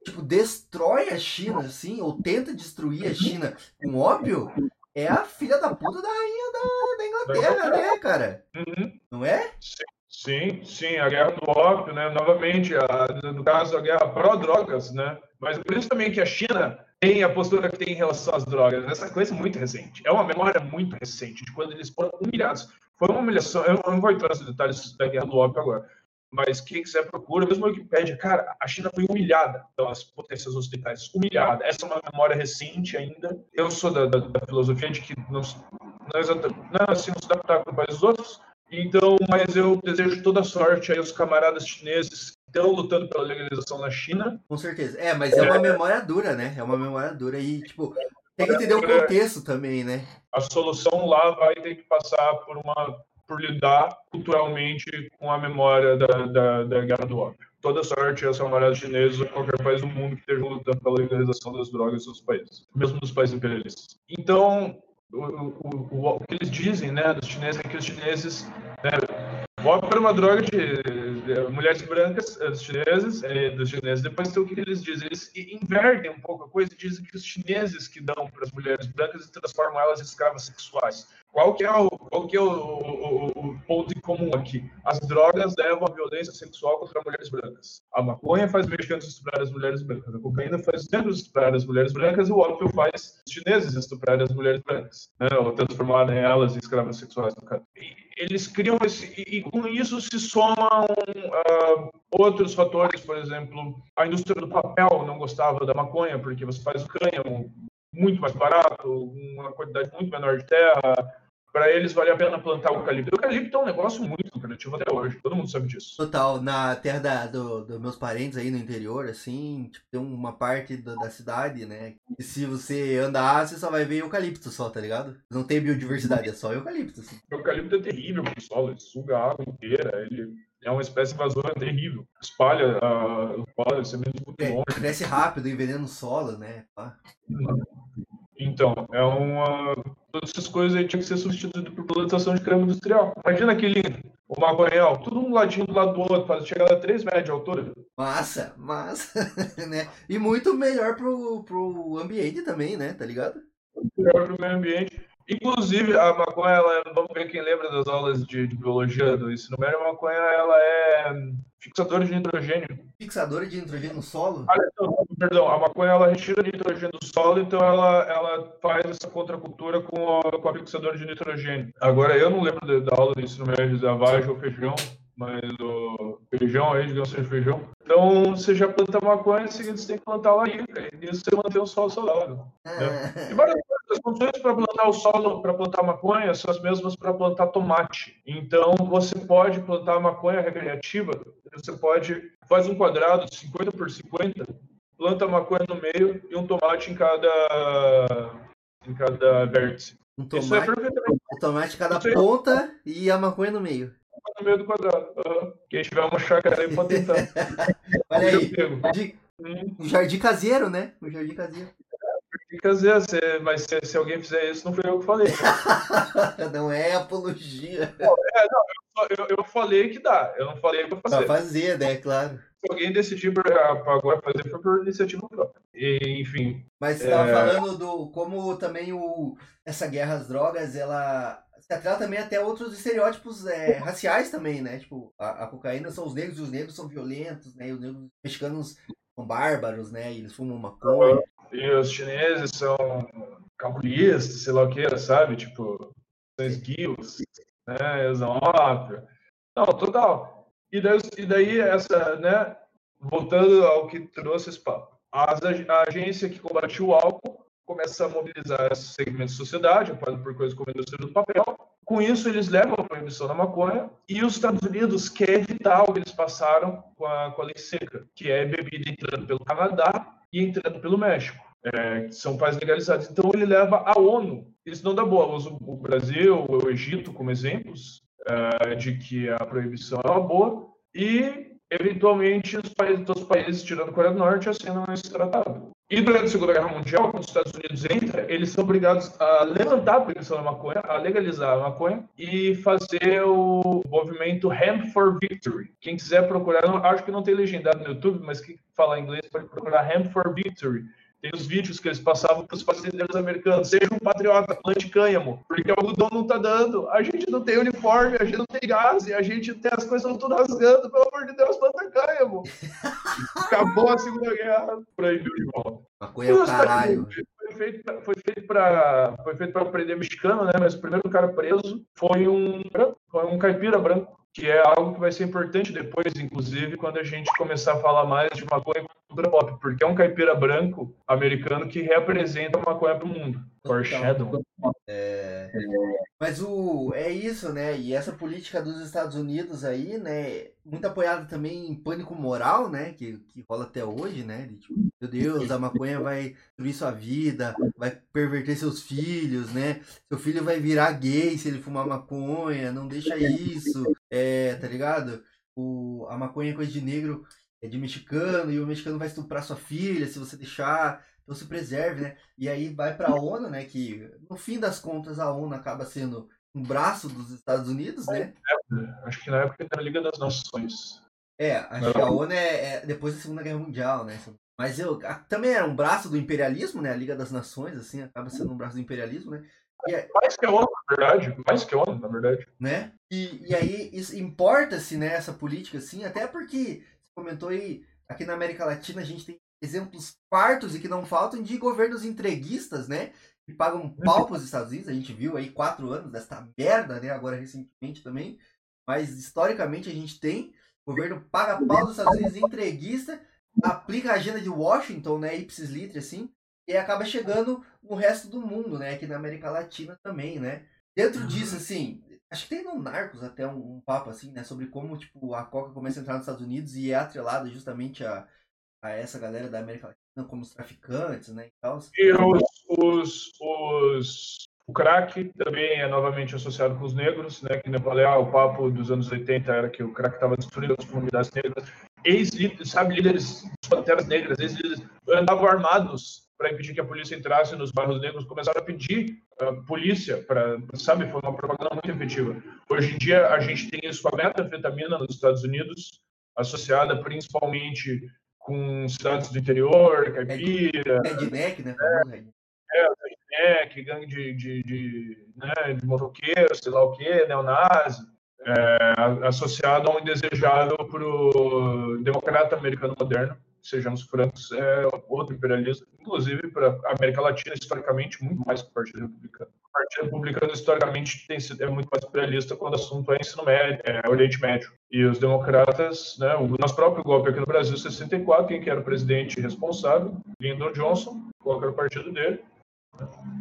tipo destrói a China assim, ou tenta destruir a China com ópio, é a filha da puta da rainha da, da Inglaterra, né, cara? Uhum. Não é? Sim. Sim, sim, a guerra do ópio, né? Novamente, a, no caso, a guerra pró-drogas, né? Mas por isso também que a China tem a postura que tem em relação às drogas. Essa coisa é muito recente. É uma memória muito recente de quando eles foram humilhados. Foi uma humilhação. Eu não vou entrar nos detalhes da guerra do ópio agora. mas quem quiser procura, mesmo a Wikipédia, cara, a China foi humilhada pelas potências ocidentais, humilhada. Essa é uma memória recente ainda. Eu sou da, da, da filosofia de que não, não, é não assim, não se para os países outros, então, mas eu desejo toda sorte aí aos camaradas chineses que estão lutando pela legalização na China. Com certeza. É, mas é uma memória dura, né? É uma memória dura e, tipo, tem que entender o contexto também, né? A solução lá vai ter que passar por uma por lidar culturalmente com a memória da, da, da guerra do ópio. Toda sorte aos camaradas chineses ou qualquer país do mundo que esteja lutando pela legalização das drogas nos seus países, mesmo nos países imperialistas. Então, o, o, o, o, que eles dizem, né, dos chineses, é que os chineses, né, o ópio era uma droga de, mulheres brancas, eh, dos chineses, é, dos chineses. Depois tem o que eles dizem, eles invertem um pouco a coisa e dizem que os chineses que dão para as mulheres brancas e transformam elas em escravas sexuais. Qual que é o, qual que é o, o, o, ponto em comum aqui? As drogas levam à violência sexual contra mulheres brancas. A maconha faz mexicanos estuprar as mulheres brancas. A cocaína faz os negros estuprar as mulheres brancas e o ópio faz os chineses estuprar as mulheres brancas, né? ou transformar elas em escravas sexuais. No caso. E eles criam esse... E com isso se somam uh, outros fatores, por exemplo, a indústria do papel não gostava da maconha porque você faz o cânhamo muito mais barato, uma quantidade muito menor de terra. Para eles vale a pena plantar o eucalipto. O eucalipto é um negócio muito lucrativo até hoje, todo mundo sabe disso. Total, na terra da, do, dos meus parentes aí no interior, assim, tipo, tem uma parte do, da cidade, né? E se você andar, você só vai ver eucalipto só, tá ligado? Não tem biodiversidade, é só eucalipto. Assim. O eucalipto é terrível pro solo, ele suga a água inteira, ele é uma espécie invasora terrível. Espalha a, o pólen, sementes muito é, longe. Cresce rápido, envenena o solo, né? Pá. Então, é uma. Todas essas coisas aí tinham que ser substituídas por plantação de creme industrial. Imagina que lindo. O maconhal, tudo um ladinho do lado do outro, para chegar a 3 metros de altura. Massa, massa, né? E muito melhor pro, pro ambiente também, né? Tá ligado? Melhor pro meio ambiente. Inclusive, a maconha, ela, vamos ver quem lembra das aulas de, de biologia do ensino médio, a maconha ela é fixadora de nitrogênio. Fixadora de nitrogênio no solo? Ah, então, perdão, a maconha ela retira nitrogênio do solo, então ela, ela faz essa contracultura com a, com a fixadora de nitrogênio. Agora, eu não lembro da, da aula do ensino médio da vagem ou feijão, mas o feijão aí, digamos assim, feijão. Então, você já planta maconha, em seguida você tem que plantar lá e isso você mantém o solo saudável. Né? E várias as condições para plantar o solo, para plantar maconha, são as mesmas para plantar tomate. Então, você pode plantar maconha recreativa, você pode, faz um quadrado de 50 por 50, planta maconha no meio e um tomate em cada, em cada vértice. Um tomate, é um tomate cada ponta e a maconha no meio no meio do quadrado. Uhum. Quem tiver uma chácara aí pode tentar. Olha aí. Um jardim caseiro, né? Um jardim caseiro. Dizer, se, mas se, se, alguém fizer isso, não foi eu que falei. não é apologia. Não, é, não, eu, eu, falei que dá, eu não falei para fazer. Pra fazer, né? Claro. Se alguém decidir para agora fazer, foi por iniciativa própria. E, enfim. Mas você estava é... falando do como também o, essa guerra às drogas, ela atrela também até outros estereótipos é, raciais também, né? Tipo, a, a, cocaína são os negros e os negros são violentos, né? E os negros mexicanos são bárbaros, né? E eles fumam maconha. E os chineses são calculistas, sei lá o que, sabe? Tipo, são esguios, né? Eles usam ópio. Não, total. E daí, e daí, essa, né? Voltando ao que trouxe esse papo. a agência que combatiu o álcool começa a mobilizar esse segmento de sociedade, por coisas como a indústria do papel. Com isso, eles levam a proibição da maconha e os Estados Unidos querem evitar o que eles passaram com a, com a lei seca, que é bebida entrando pelo Canadá e entrando pelo México. É, que são países legalizados. Então, ele leva a ONU. Isso não dá boa. Usa o Brasil, o Egito como exemplos é, de que a proibição é uma boa. E, eventualmente, os países, países, tirando a Coreia do Norte, assinam esse tratado. E durante a Segunda Guerra Mundial, quando os Estados Unidos entram, eles são obrigados a levantar a proibição da maconha, a legalizar a maconha e fazer o movimento Hemp for Victory. Quem quiser procurar, acho que não tem legendado no YouTube, mas quem falar inglês pode procurar Hemp for Victory. Tem os vídeos que eles passavam para os fazendeiros americanos. Seja um patriota, plante cânhamo, porque o algodão não está dando. A gente não tem uniforme, a gente não tem gás, e a gente tem as coisas tudo rasgando. Pelo amor de Deus, planta cânhamo. Acabou a Segunda Guerra, proibiu de volta. Maconha é o caralho. Foi feito, foi feito para foi feito para prender mexicano, né? Mas o primeiro cara preso foi um foi um caipira branco que é algo que vai ser importante depois, inclusive, quando a gente começar a falar mais de maconha e cultura pop, porque é um caipira branco americano que representa a maconha para o mundo. Foreshadow. É... Mas o é isso, né? E essa política dos Estados Unidos aí, né? Muito apoiada também em pânico moral, né? Que, que rola até hoje, né? De, tipo, meu Deus, a maconha vai destruir sua vida, vai perverter seus filhos, né? Seu filho vai virar gay se ele fumar maconha, não deixa isso, é, tá ligado? O, a maconha é coisa de negro, é de mexicano, e o mexicano vai estuprar sua filha se você deixar. Então se preserve, né? E aí vai para a ONU, né? Que no fim das contas a ONU acaba sendo um braço dos Estados Unidos, né? É, acho que na época era a Liga das Nações. É, acho que a ONU é, é, depois da Segunda Guerra Mundial, né? Mas eu a, também era um braço do imperialismo, né? A Liga das Nações, assim, acaba sendo um braço do imperialismo, né? É, mais que a ONU, na verdade. Mais que a ONU, na verdade. Né? E, e aí importa-se, né, essa política, assim, até porque você comentou aí, aqui na América Latina a gente tem exemplos fartos e que não faltam de governos entreguistas, né? Que pagam pau para os Estados Unidos. A gente viu aí quatro anos desta merda, né? Agora recentemente também. Mas historicamente a gente tem. O governo paga pau dos Estados Unidos entreguista, aplica a agenda de Washington, né? Ipsis litri, assim. E acaba chegando no resto do mundo, né? Aqui na América Latina também, né? Dentro disso, assim, acho que tem no Narcos até um, um papo assim, né? Sobre como, tipo, a Coca começa a entrar nos Estados Unidos e é atrelada justamente a a essa galera da América Latina como os traficantes, né? E, tal. e os, os, os, o crack também é novamente associado com os negros, né? Que nem falei, ah, o papo dos anos 80 era que o crack estava destruindo as comunidades negras. Ex-líderes, sabe, líderes das panteras negras, ex-líderes andavam armados para impedir que a polícia entrasse nos bairros negros, começaram a pedir uh, polícia para, sabe, foi uma propaganda muito efetiva. Hoje em dia a gente tem isso com a metanfetamina nos Estados Unidos, associada principalmente com cidades do interior, caipira. Redneck, né? É, redneck, gangue de, de, de, né, de motoqueiro, sei lá o quê, neonazi. É, associado a um indesejado para o democrata americano moderno, sejamos francos, é outro imperialismo, inclusive para a América Latina, historicamente, muito mais que o Partido Republicano. O Partido Republicano, historicamente, tem, é muito mais imperialista quando o assunto é ensino médio, é Oriente Médio. E os democratas, né, o nosso próprio golpe aqui no Brasil, 64, quem que era o presidente responsável? Lyndon Johnson, qual era o partido dele?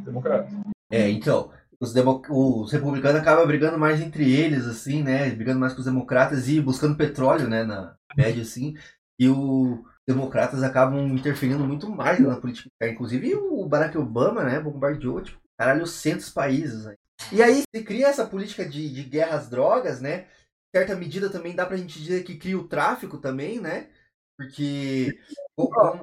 Democrata. É, então, os, os republicanos acabam brigando mais entre eles, assim, né? Brigando mais com os democratas e buscando petróleo, né? Na média, assim. E os democratas acabam interferindo muito mais na política. Inclusive o Barack Obama, né? Bombardeou, tipo, caralho, centos países. Né? E aí se cria essa política de, de guerra às drogas, né? Em certa medida também dá pra gente dizer que cria o tráfico também, né? Porque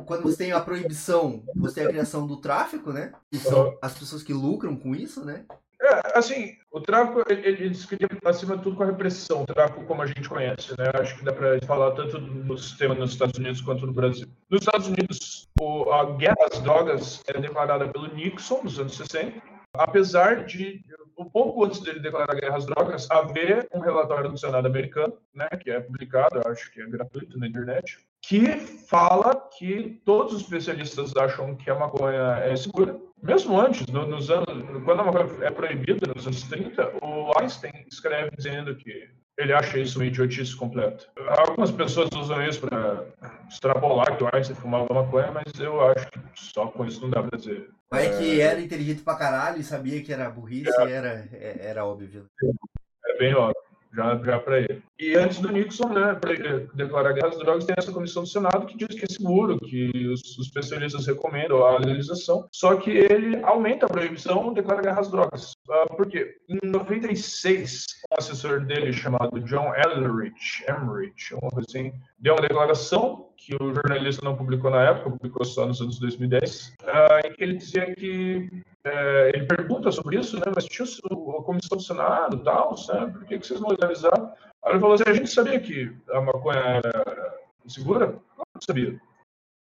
quando você tem a proibição, você tem a criação do tráfico, né? Que são as pessoas que lucram com isso, né? É, assim, o tráfico, ele, ele discute acima de tudo com a repressão, o tráfico como a gente conhece, né? Acho que dá para falar tanto no sistema nos Estados Unidos quanto no Brasil. Nos Estados Unidos, o, a guerra às drogas é declarada pelo Nixon nos anos 60, apesar de, um pouco antes dele declarar a guerra às drogas, haver um relatório do Senado americano, né, que é publicado, acho que é gratuito na internet, que fala que todos os especialistas acham que a maconha é segura. Mesmo antes, no, nos anos, quando a maconha é proibida, nos anos 30, o Einstein escreve dizendo que ele acha isso uma idiotice completa. Algumas pessoas usam isso para extrapolar que o Einstein fumava maconha, mas eu acho que só com isso não dá para dizer. Mas é que era inteligente pra caralho e sabia que era burrice, é. era, é, era óbvio. É bem óbvio já, já para ele. E antes do Nixon, né, para declarar guerra às drogas, tem essa comissão do Senado que diz que é seguro, que os, os especialistas recomendam a legalização, só que ele aumenta a proibição, declara guerra às drogas. Uh, por quê? Em 96, um assessor dele chamado John Elrich, Emrich, uma coisa assim, deu uma declaração que o jornalista não publicou na época, publicou só nos anos 2010, uh, em que ele dizia que é, ele pergunta sobre isso, né? Mas tinha a comissão do Senado tal, sabe? Por que, que vocês não legalizaram? Aí ele falou assim: a gente sabia que a maconha era segura? Não sabia.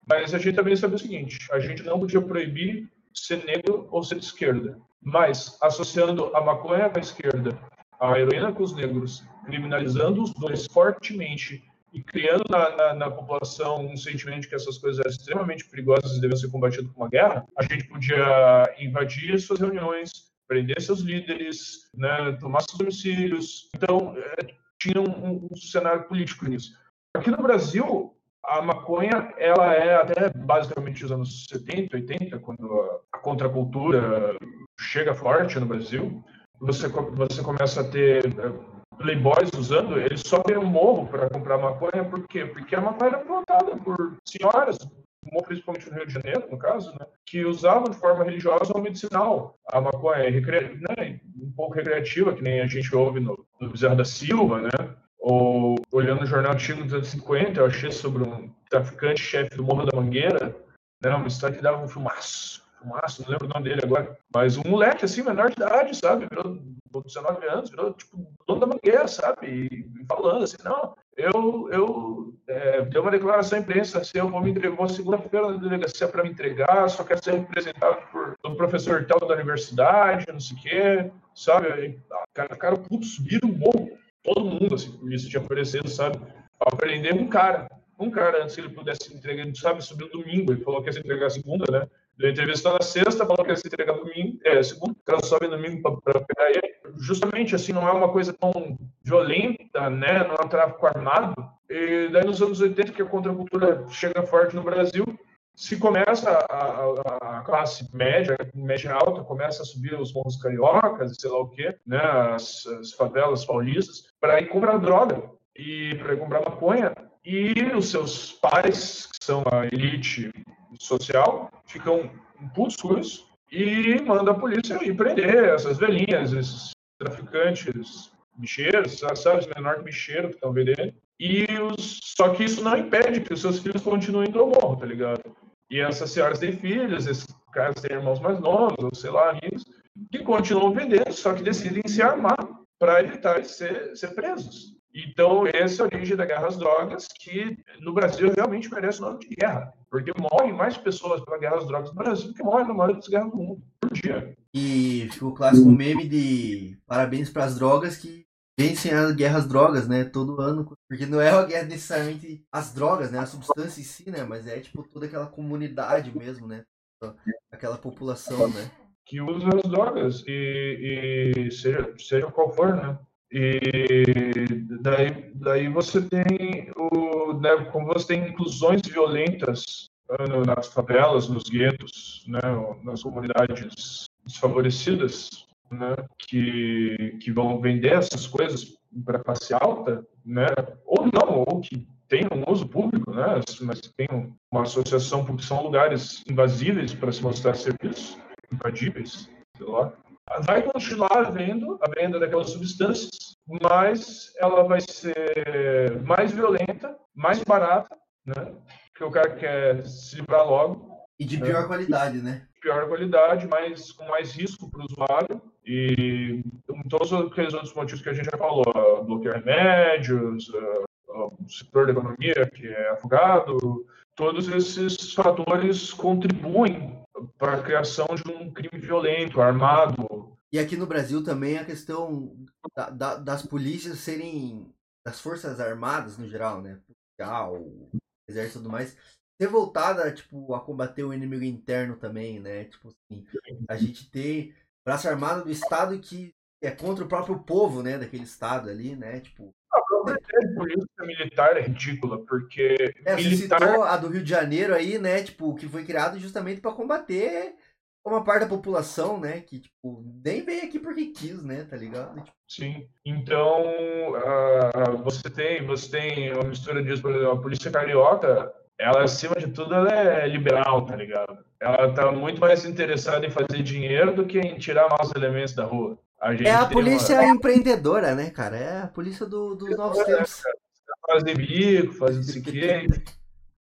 Mas a gente também sabia o seguinte: a gente não podia proibir ser negro ou ser de esquerda. Mas, associando a maconha com a esquerda, a heroína com os negros, criminalizando os dois fortemente e criando na, na, na, população um sentimento de que essas coisas eram extremamente perigosas e devem ser combatidas com uma guerra, a gente podia invadir suas reuniões, prender seus líderes, né, tomar seus domicílios. Então, é, tinha um, um cenário político nisso. Aqui no Brasil, a maconha, ela é até basicamente os anos 70, 80, quando a contracultura chega forte no Brasil, você, você começa a ter playboys usando, eles sobem um morro para comprar maconha, por quê? Porque a maconha era plantada por senhoras, principalmente no Rio de Janeiro, no caso, né, que usavam de forma religiosa ou medicinal. A maconha né, um pouco recreativa, que nem a gente ouve no, no Bezerra da Silva, né? Ou olhando o jornal antigo dos anos 50, eu achei sobre um traficante-chefe do Morro da Mangueira, né, uma história que dava um filmaço Fumaça, não lembro o nome dele agora, mas um moleque assim, menor de idade, sabe? Virou 19 anos, virou tipo dono da mangueira, sabe? E, falando assim, não, eu, eu é, dei uma declaração à imprensa, assim, eu vou me entregar, segunda-feira na delegacia para me entregar, só quero ser representado por um professor tal da universidade, não sei o quê, sabe? Aí, cara, cara, putz, subiram um morro, todo mundo, assim, por isso tinha oferecido, sabe? Para prender um cara, um cara antes ele pudesse entregar, sabe, subiu domingo, ele falou que ia se entregar segunda, né? Deu entrevista na sexta, falou que ia se entregar domingo, é, segundo, cara sobe domingo para pegar ele. Justamente assim, não é uma coisa tão violenta, né? Não é um tráfico armado. E daí nos anos 80, que a contracultura chega forte no Brasil, se começa a, a, a, classe média, média alta, começa a subir os morros cariocas, sei lá o quê, né, as, as favelas paulistas, para ir comprar droga e para ir comprar maconha. E os seus pais, que são a elite social, ficam putos com e manda a polícia ir prender essas velhinhas, esses traficantes bicheiros, sabe, os menores bicheiros que estão vendendo. E os... Só que isso não impede que os seus filhos continuem indo ao morro, tá ligado? E essas senhoras têm filhos, esses caras têm irmãos mais novos, ou sei lá, amigos, que continuam vendendo, só que decidem se armar para evitar ser, ser presos. Então, essa é a origem da guerra às drogas, que no Brasil realmente merece o nome de guerra, porque morrem mais pessoas pela guerra às drogas no Brasil do que morrem na maioria das guerras do mundo, por dia. E ficou o clássico meme de parabéns para as drogas que vencem a guerra às drogas, né? Todo ano. Porque não é uma guerra necessariamente as drogas, né? A substância em si, né? Mas é tipo toda aquela comunidade mesmo, né? Aquela população, né? Que usa as drogas e, e seja, seja qual for, né? E daí, daí você tem o, né, como você tem inclusões violentas né, nas favelas, nos guetos, né, nas comunidades desfavorecidas, né, que, que vão vender essas coisas para classe alta, né, ou não, ou que tem um uso público, né, mas tem uma associação porque são lugares invasíveis para se mostrar serviços, invadíveis, sei lá. Vai continuar havendo a venda daquelas substâncias, mas ela vai ser mais violenta, mais barata, né? Porque o cara quer se livrar logo. E de pior né? qualidade, né? Pior qualidade, mas com mais risco para o usuário. E todos aqueles outros motivos que a gente já falou, bloquear remédios, o setor da economia que é afogado, todos esses fatores contribuem para a criação de um crime violento, armado. E aqui no Brasil também a questão da, da, das polícias serem, das forças armadas no geral, né? Exército e tudo mais, ser voltada tipo, a combater o inimigo interno também, né? Tipo assim, a gente ter braço armado do Estado que é contra o próprio povo, né? Daquele Estado ali, né? Tipo, a polícia militar é ridícula, porque. É, militar... você citou a do Rio de Janeiro aí, né? Tipo, que foi criado justamente para combater uma parte da população, né? Que, tipo, nem veio aqui porque quis, né? Tá ligado? Tipo... Sim. Então, uh, você tem você tem uma mistura disso, por exemplo, a polícia carioca, ela, acima de tudo, ela é liberal, tá ligado? Ela tá muito mais interessada em fazer dinheiro do que em tirar maus elementos da rua. A é a polícia uma... empreendedora, né, cara? É a polícia do, dos é, novos tempos. Fazer bico, fazer isso aqui.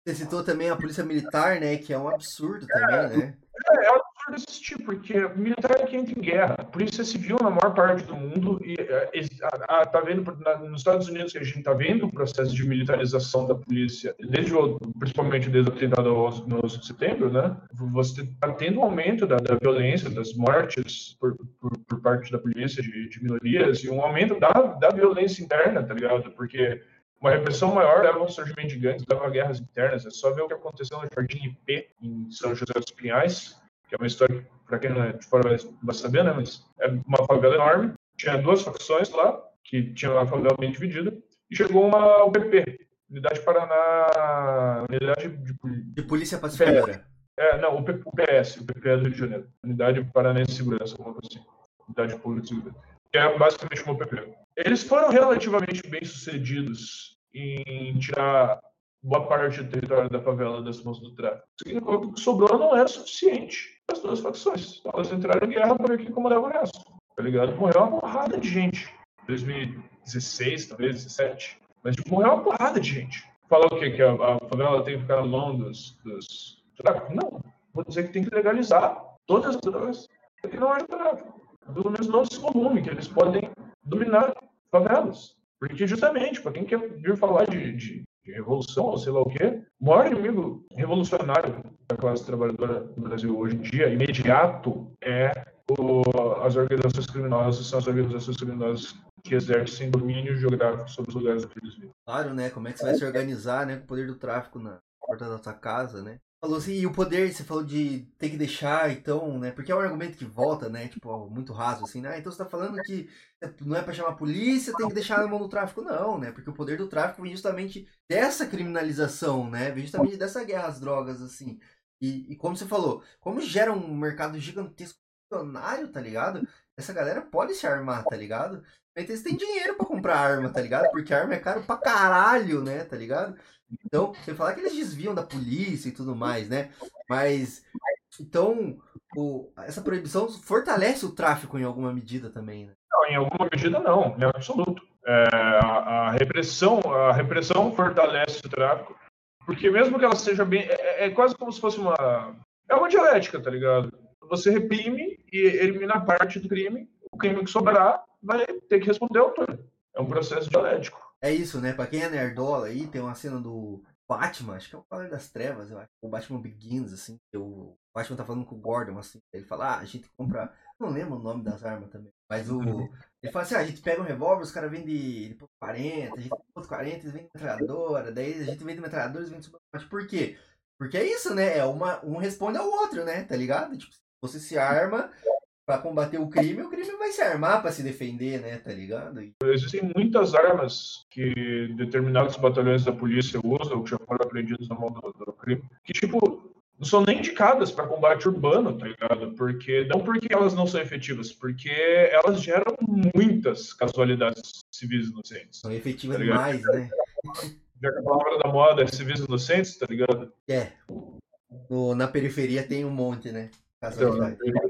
Você citou também a polícia militar, né? Que é um absurdo também, né? É, é um absurdo existir, porque militar é que entra em guerra. A polícia civil, na maior parte do mundo, e é, a, a, tá vendo na, nos Estados Unidos que a gente está vendo o processo de militarização da polícia, desde o, principalmente desde o atentado no 11 de setembro, né? Você está tendo um aumento da, da violência, das mortes por, por, por parte da polícia de, de, minorias e um aumento da, da violência interna, tá ligado? Porque uma repressão maior leva ao surgimento de gangues, leva a guerras internas. É só ver o que aconteceu no Jardim IP, em São José dos Pinhais, que é uma história que, para quem não é de fora vai, saber, né? Mas é uma favela enorme. Tinha duas facções lá, que tinha a favela bem dividida, e chegou uma UPP, Unidade Paraná, Unidade de, de Polícia Pacificadora. É, não, o, PS, o PP do Rio de Janeiro, Unidade Paranense de Segurança, alguma coisa assim, Unidade Pública de Segurança, que é basicamente uma UPP. Eles foram relativamente bem sucedidos em tirar boa parte do território da favela das mãos do tráfico. O que sobrou não era suficiente as duas facções. Elas entraram em guerra ver quem comandava o resto. Tá ligado? Morreu uma porrada de gente. 2016, talvez, 17. Mas tipo, morreu uma porrada de gente. Falar o quê? Que a, a favela tem que ficar mão dos, dos tráficos? Não. Vou dizer que tem que legalizar todas as drogas para que não haja tráfico. Pelo menos não esse volume, que eles podem dominar favelas. Porque justamente, para quem quer vir falar de, de, de, revolução, ou sei lá o quê, o maior inimigo revolucionário da classe trabalhadora no Brasil hoje em dia, imediato, é o, as organizações criminosas, são as organizações criminosas que exercem domínio geográfico sobre os lugares onde eles vivem. Claro, né? Como é que você vai se organizar, né? Com o poder do tráfico na porta da sua casa, né? Falou assim, e o poder, você falou de ter que deixar, então, né? Porque é um argumento que volta, né? Tipo, muito raso, assim, né? Então você tá falando que não é para chamar a polícia, tem que deixar na mão do tráfico, não, né? Porque o poder do tráfico vem justamente dessa criminalização, né? Vem justamente dessa guerra às drogas, assim. E, e como você falou, como gera um mercado gigantesco milionário, tá ligado? Essa galera pode se armar, tá ligado? Eles têm dinheiro para comprar arma, tá ligado? Porque arma é caro pra caralho, né? Tá ligado? Então, você falar que eles desviam da polícia e tudo mais, né? Mas, então, o, essa proibição fortalece o tráfico em alguma medida também, né? Não, em alguma medida não, em absoluto. É, a, a, repressão, a repressão fortalece o tráfico, porque mesmo que ela seja bem, é, é quase como se fosse uma, é uma dialética, tá ligado? Você reprime e elimina parte do crime, o crime que sobrar vai ter que responder ao autor. É um processo dialético. É isso, né? Pra quem é nerdola aí, tem uma cena do Batman, acho que é o Cavaleiro das Trevas, eu acho. O Batman Begins, assim. O Batman tá falando com o Gordon, assim. Ele fala, ah, a gente compra. Não lembro o nome das armas também. Mas o. Ele fala assim, ah, a gente pega um revólver, os caras vendem por 40, a gente por 40, eles vendem metralhadora, daí a gente vende metralhadora, eles vendem submachine. Por quê? Porque é isso, né? É uma, um responde ao outro, né? Tá ligado? Tipo, você se arma, para combater o crime, o crime vai se armar para se defender, né? Tá ligado? Existem muitas armas que determinados batalhões da polícia usam, que já foram apreendidos na mão do, do crime, que, tipo, não são nem indicadas para combate urbano, tá ligado? Porque não porque elas não são efetivas, porque elas geram muitas casualidades civis inocentes. São efetivas tá demais, né? Já que a palavra da moda é civis inocentes, tá ligado? É. No, na periferia tem um monte, né? Casualidade. Então,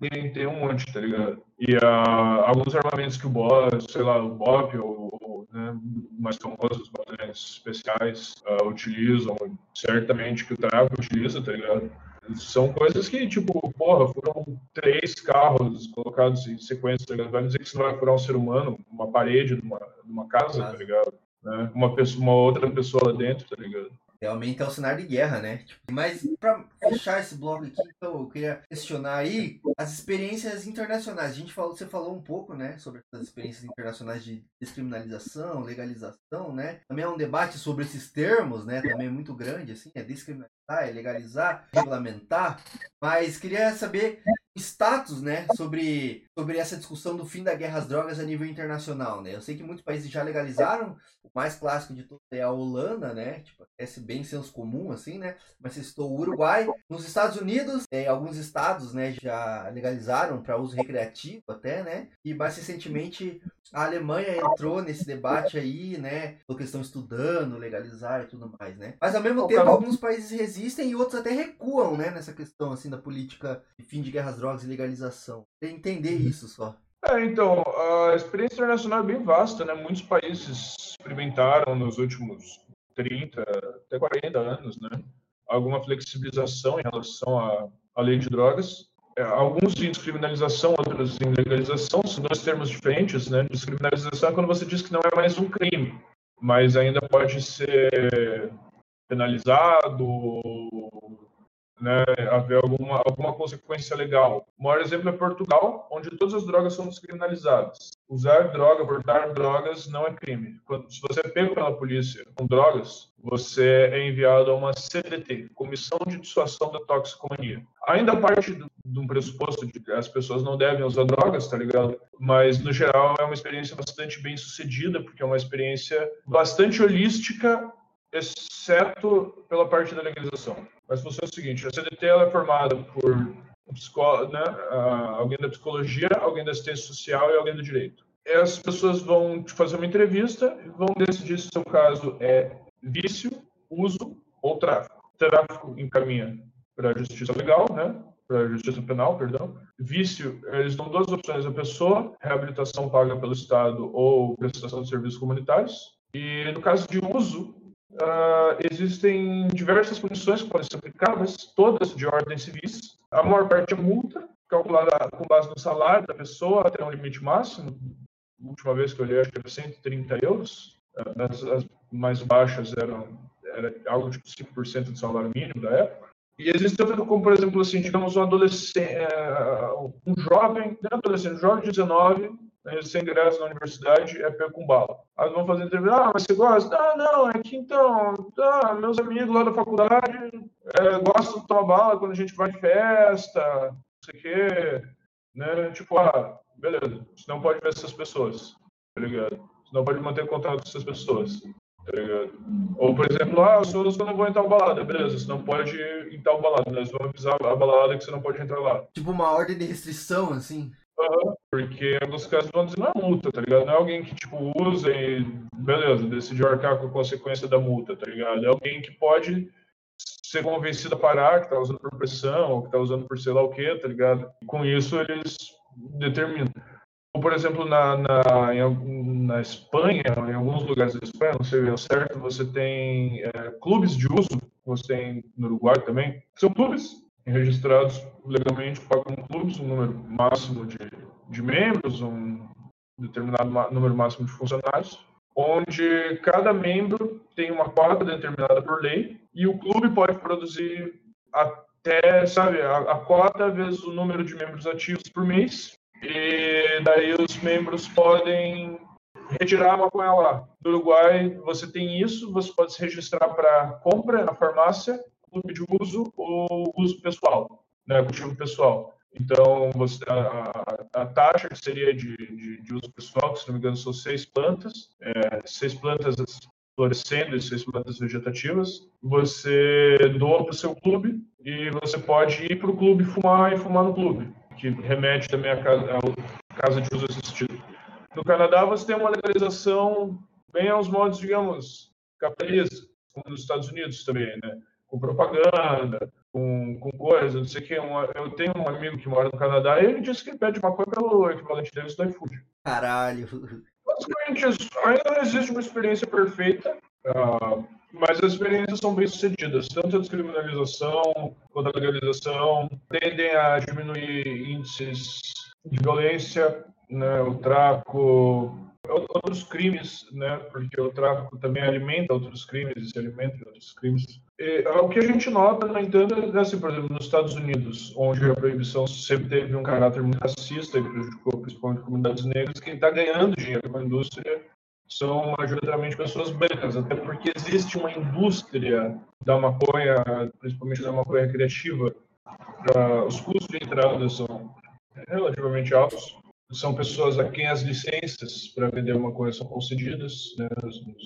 tem, tem um monte, tá ligado? E uh, alguns armamentos que o Bob, sei lá, o Bob ou, ou né, mais famosos, batalhões especiais, uh, utilizam, certamente que o Trago utiliza, tá ligado? São coisas que, tipo, porra, foram três carros colocados em sequência, tá ligado? Vai dizer que isso não vai furar um ser humano, uma parede de uma, de uma casa, tá ligado? Né? Uma, pessoa, uma outra pessoa lá dentro, tá ligado? Realmente é um cenário de guerra, né? Tipo, mas para fechar esse bloco aqui, então, eu queria questionar aí as experiências internacionais. A gente falou, você falou um pouco, né, sobre as experiências internacionais de descriminalização, legalização, né? Também é um debate sobre esses termos, né? Também é muito grande, assim, é descriminalizar, é legalizar, regulamentar. Mas queria saber status, né, sobre, sobre essa discussão do fim da guerra às drogas a nível internacional, né? Eu sei que muitos países já legalizaram, o mais clássico de todos é a Holanda, né? Tipo, é bem senso comum, assim, né? Mas citou o Uruguai. Nos Estados Unidos, é, alguns estados, né, já legalizaram para uso recreativo até, né? E mais recentemente a Alemanha entrou nesse debate aí, né? Porque estão estudando legalizar e tudo mais, né? Mas ao mesmo tempo, alguns países resistem e outros até recuam, né? Nessa questão, assim, da política de fim de guerras drogas e legalização. Entender isso só. É, então, a experiência internacional é bem vasta, né? Muitos países experimentaram nos últimos 30, até 40 anos, né? Alguma flexibilização em relação à, à lei de drogas. É, alguns em descriminalização, outros em legalização, são dois termos diferentes, né? Descriminalização é quando você diz que não é mais um crime, mas ainda pode ser penalizado, né, haver alguma, alguma consequência legal. O maior exemplo é Portugal, onde todas as drogas são descriminalizadas. Usar droga, portar drogas não é crime. Quando, se você é pego pela polícia com drogas, você é enviado a uma CDT, Comissão de Dissuasão da Toxicomania. Ainda parte de um pressuposto de que as pessoas não devem usar drogas, tá ligado? Mas, no geral, é uma experiência bastante bem sucedida, porque é uma experiência bastante holística, exceto pela parte da legalização. Mas funciona o seguinte, a CDT é formada por um né, alguém da psicologia, alguém da assistência social e alguém do direito. As pessoas vão te fazer uma entrevista e vão decidir se o seu caso é vício, uso ou tráfico. Tráfico encaminha para a justiça legal, né? para a justiça penal, perdão. Vício, eles dão duas opções à pessoa: reabilitação paga pelo Estado ou prestação de serviços comunitários. E no caso de uso, uh, existem diversas punições que podem ser aplicadas, todas de ordem civis. A maior parte é multa, calculada com base no salário da pessoa até um limite máximo. A última vez que eu olhei, acho que era 130 euros. As, as mais baixas eram era algo tipo 5% do salário mínimo da época. E existe outra como, por exemplo, assim, digamos, um adolescente, é, um jovem, não é adolescente, um jovem de 19, né, sem ingresso na universidade, é pego com bala. Aí vão fazer entrevista, ah, mas você gosta? Ah, não, é que então, tá, meus amigos lá da faculdade é, gostam de tomar bala quando a gente vai de festa, não sei o quê, né? Tipo, ah, beleza, você não pode ver essas pessoas, tá ligado? Você não pode manter contato com essas pessoas. Tá ligado? Ou, por exemplo, ah, os senhores não vão entrar balada, beleza, você não pode tal balada, nós vamos avisar a balada que você não pode entrar lá. Tipo uma ordem de restrição, assim? Porque alguns casos vão dizer não é multa, tá ligado? Não é alguém que, tipo, usa e, beleza, decidiu arcar com a consequência da multa, tá ligado? É alguém que pode ser convencido a parar, que tá usando por pressão, ou que tá usando por sei lá o quê, tá ligado? E com isso eles determinam por exemplo, na, na, em, na Espanha, em alguns lugares da Espanha, não sei o certo, você tem é, clubes de uso, você tem no Uruguai também, são clubes registrados legalmente, pagam clubes, um número máximo de, de membros, um determinado número máximo de funcionários, onde cada membro tem uma cota determinada por lei e o clube pode produzir até, sabe, a, a cota vezes o número de membros ativos por mês e daí os membros podem retirar a maconha lá. No Uruguai, você tem isso, você pode se registrar para compra na farmácia, clube de uso ou uso pessoal, né, cultivo pessoal. Então, você, a, a, taxa que seria de, de, de, uso pessoal, que se não me engano são seis plantas, é, seis plantas florescendo e seis plantas vegetativas, você doa para o seu clube e você pode ir para o clube fumar e fumar no clube que remete também à casa, à casa de uso assistido. No Canadá, você tem uma legalização bem aos modos, digamos, capitalistas, como nos Estados Unidos também, né? Com propaganda, com, com coisas, não sei o que. eu tenho um amigo que mora no Canadá e ele disse que ele pede maconha pelo equivalente deles do iFood. Caralho. Basicamente, ainda não existe uma experiência perfeita, uh, mas as experiências são bem sucedidas, tanto a descriminalização quanto a legalização tendem a diminuir índices de violência, né, o tráfico, outros crimes, né, porque o tráfico também alimenta outros crimes e se alimenta de outros crimes. E, o que a gente nota, no entanto, é assim, por exemplo, nos Estados Unidos, onde a proibição sempre teve um caráter muito racista e prejudicou principalmente comunidades negras, quem está ganhando dinheiro com a indústria são majoritariamente pessoas brancas, até porque existe uma indústria da maconha, principalmente da maconha criativa. Os custos de entrada são relativamente altos. São pessoas a quem as licenças para vender maconha são concedidas, né,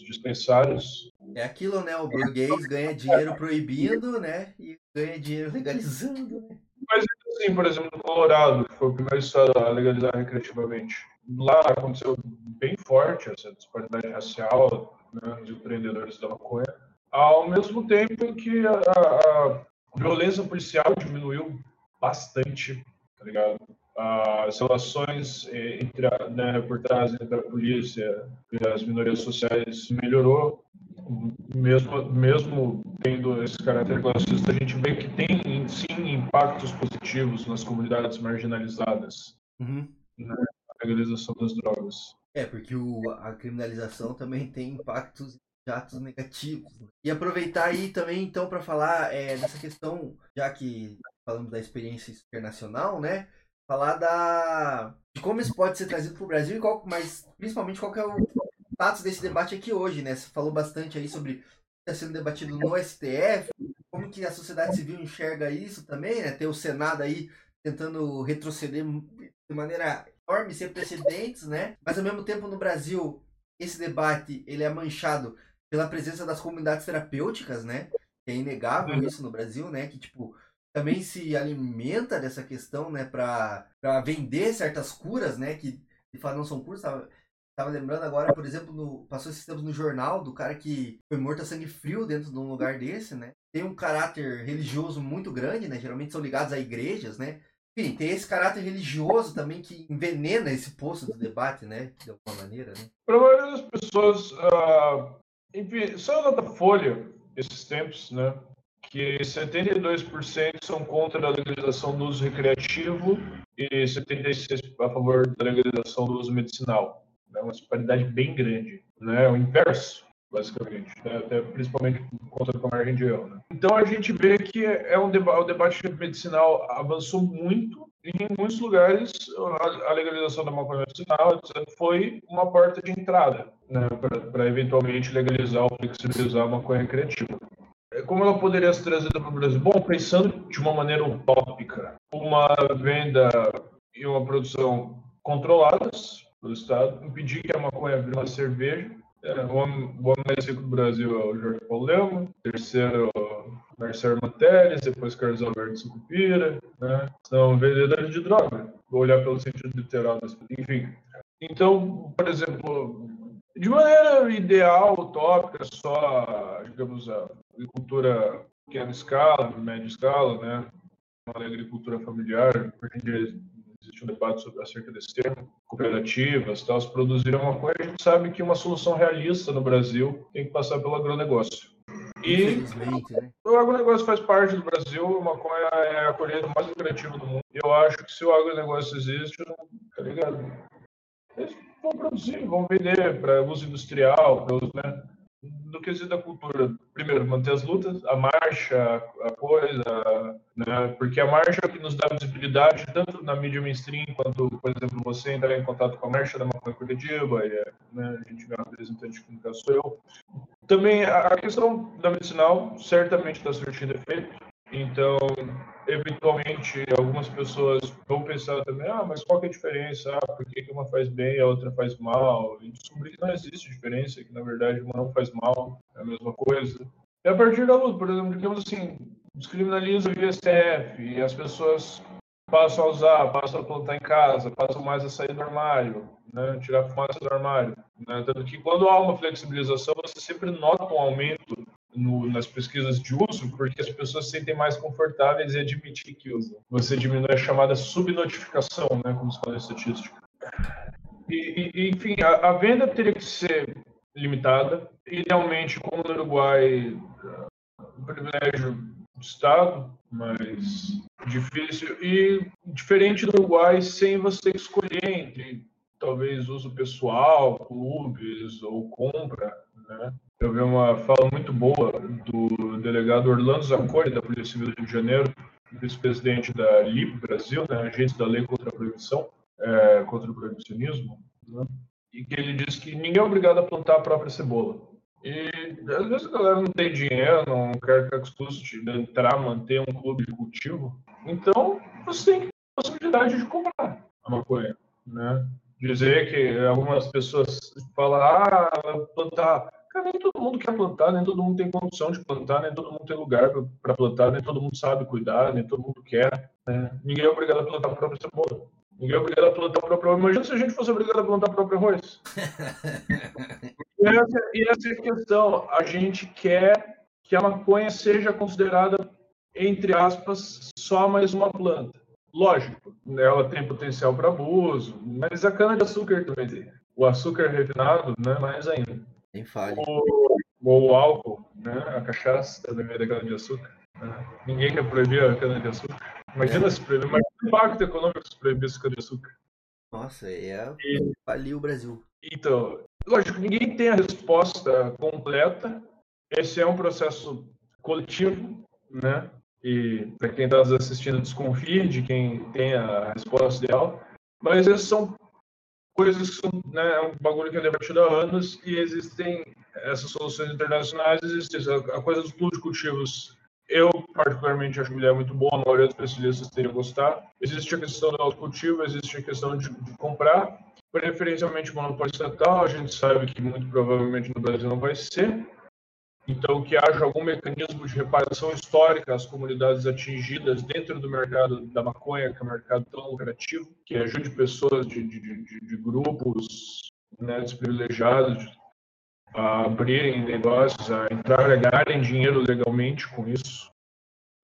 dispensários. É aquilo, né? O burguês ganha dinheiro proibindo, né? E ganha dinheiro legalizando, né? Mas, assim, por exemplo, no Colorado, que foi o primeiro estado a legalizar recreativamente, lá aconteceu bem forte essa disparidade racial né, dos empreendedores da maconha, ao mesmo tempo em que a, a violência policial diminuiu bastante, tá ligado? As relações entre a né, reportagem entre a polícia e as minorias sociais melhorou, mesmo, mesmo tendo esse caráter classista, a gente vê que tem sim impactos positivos nas comunidades marginalizadas. Uhum. Né? legalização das drogas. É, porque o, a criminalização também tem impactos jatos negativos. Né? E aproveitar aí também, então, para falar é, dessa questão, já que falamos da experiência internacional, né? Falar da de como isso pode ser trazido para o Brasil e qual, mas principalmente qual é o status desse debate aqui hoje, né? Você falou bastante aí sobre o que está sendo debatido no STF, como que a sociedade civil enxerga isso também, né? Ter o Senado aí tentando retroceder de maneira enorme, sem precedentes, né? Mas ao mesmo tempo no Brasil, esse debate ele é manchado pela presença das comunidades terapêuticas, né? Que é inegável Uhum. isso no Brasil, né? Que tipo também se alimenta dessa questão, né? Para vender certas curas, né? Que de fato não são curas. Tava, tava lembrando agora, por exemplo, no, passou esses tempos no jornal do cara que foi morto a sangue frio dentro de um lugar desse, né? Tem um caráter religioso muito grande, né? Geralmente são ligados a igrejas, né? Enfim, tem esse caráter religioso também que envenena esse poço do debate, né? De alguma maneira, né? Para a maioria das pessoas, ah, enfim, só nota folha esses tempos, né? Que 72% são contra a legalização do uso recreativo e 76% a favor da legalização do uso medicinal. É uma disparidade bem grande, né? É o inverso, basicamente, né? até principalmente contra comércio região. Né? Então a gente vê que é um deba o debate medicinal avançou muito e em muitos lugares a, a legalização da maconha medicinal foi uma porta de entrada né, para eventualmente legalizar ou flexibilizar a maconha recreativa. É, Como ela poderia ser trazida para o Brasil? Bom, pensando de uma maneira utópica, uma venda e uma produção controladas pelo Estado, impedir que a maconha vire uma cerveja. É, o, homem, mais rico do Brasil é o Jorge Paulo Lema, terceiro Marcelo Materes, depois Carlos Alberto Sucupira, né? são vendedores de droga, vou olhar pelo sentido literal, das- enfim. Então, por exemplo, de maneira ideal, utópica, só, digamos, a agricultura pequena escala, média escala, né? Uma agricultura familiar, hoje em dia existe um debate sobre, acerca desse termo, cooperativas, tal, se produzirem uma coisa, a gente sabe que uma solução realista no Brasil tem que passar pelo agronegócio. E né? o agronegócio faz parte do Brasil, a maconha é a colheita mais lucrativa do mundo. Eu acho que se o agronegócio existe, tá ligado? Eles vão produzir, vão vender para uso industrial, para uso, né? No quesito da cultura, primeiro, manter as lutas, a marcha, a coisa, né? Porque a marcha é o que nos dá visibilidade, tanto na mídia mainstream, quanto, por exemplo, você entrar em contato com a marcha da maconha coletiva, e, né? a gente vê um representante de comunicação. Também a questão da medicinal certamente está surtindo efeito. Então, eventualmente, algumas pessoas vão pensar também, ah, mas qual que é a diferença? Ah, por que uma faz bem e a outra faz mal? E descobrir que não existe diferença, que na verdade uma não faz mal, é a mesma coisa. E a partir da luta, por exemplo, digamos assim, descriminaliza o ISTF e as pessoas passam a usar, passam a plantar em casa, passam mais a sair do armário, né, tirar fumaça do armário. Né? Tanto que quando há uma flexibilização, você sempre nota um aumento no, nas pesquisas de uso, porque as pessoas se sentem mais confortáveis em admitir que usam. Você diminui a chamada subnotificação, né, como se fala em estatística. E, e, enfim, a, a venda teria que ser limitada. Idealmente, como no Uruguai, um privilégio do Estado, mas difícil. E diferente do Uruguai, sem você escolher entre talvez uso pessoal, clubes ou compra, né? Eu vi uma fala muito boa do delegado Orlando Zacconi, da Polícia Civil do Rio de Janeiro, vice-presidente da LIB Brasil, né, agente da Lei contra a Proibição, é, contra o proibicionismo, né, e que ele disse que ninguém é obrigado a plantar a própria cebola. E às vezes a galera não tem dinheiro, não quer que custe de entrar, manter um clube de cultivo. Então, você tem que ter a possibilidade de comprar a maconha, né? Dizer que algumas pessoas falam, ah, plantar. Nem todo mundo quer plantar, nem todo mundo tem condição de plantar, nem todo mundo tem lugar para plantar, nem todo mundo sabe cuidar, nem todo mundo quer. Né? Ninguém é obrigado a plantar a própria cebola. Ninguém é obrigado a plantar o próprio arroz. Imagina se a gente fosse obrigado a plantar o próprio arroz. e, essa, e essa é a questão. A gente quer que a maconha seja considerada, entre aspas, só mais uma planta. Lógico, ela tem potencial para abuso, mas a cana-de-açúcar também tem. O açúcar refinado, né, mais ainda. Nem fale. O, o álcool, né, a cachaça também é da cana-de-açúcar. Né? Ninguém quer proibir a cana-de-açúcar. Imagina se proibir, mas o impacto econômico se proibisse a cana-de-açúcar. Nossa, é. E- Faliu o Brasil. Então, lógico, ninguém tem a resposta completa. Esse é um processo coletivo, né? E para quem está nos assistindo, desconfie de quem tem a resposta ideal. Mas essas são coisas que são né, é um bagulho que é debatido há anos e existem essas soluções internacionais. Existe a coisa dos pluricultivos Eu, particularmente, acho uma ideia muito boa, a maioria dos especialistas teriam gostado. Existe a questão do autocultivo, existe a questão de, de comprar, preferencialmente monopólio estatal, a gente sabe que muito provavelmente no Brasil não vai ser. Então, que haja algum mecanismo de reparação histórica às comunidades atingidas dentro do mercado da maconha, que é um mercado tão lucrativo, que ajude pessoas de, de, de, de grupos né, desprivilegiados a abrirem negócios, a entrar, a ganharem dinheiro legalmente com isso.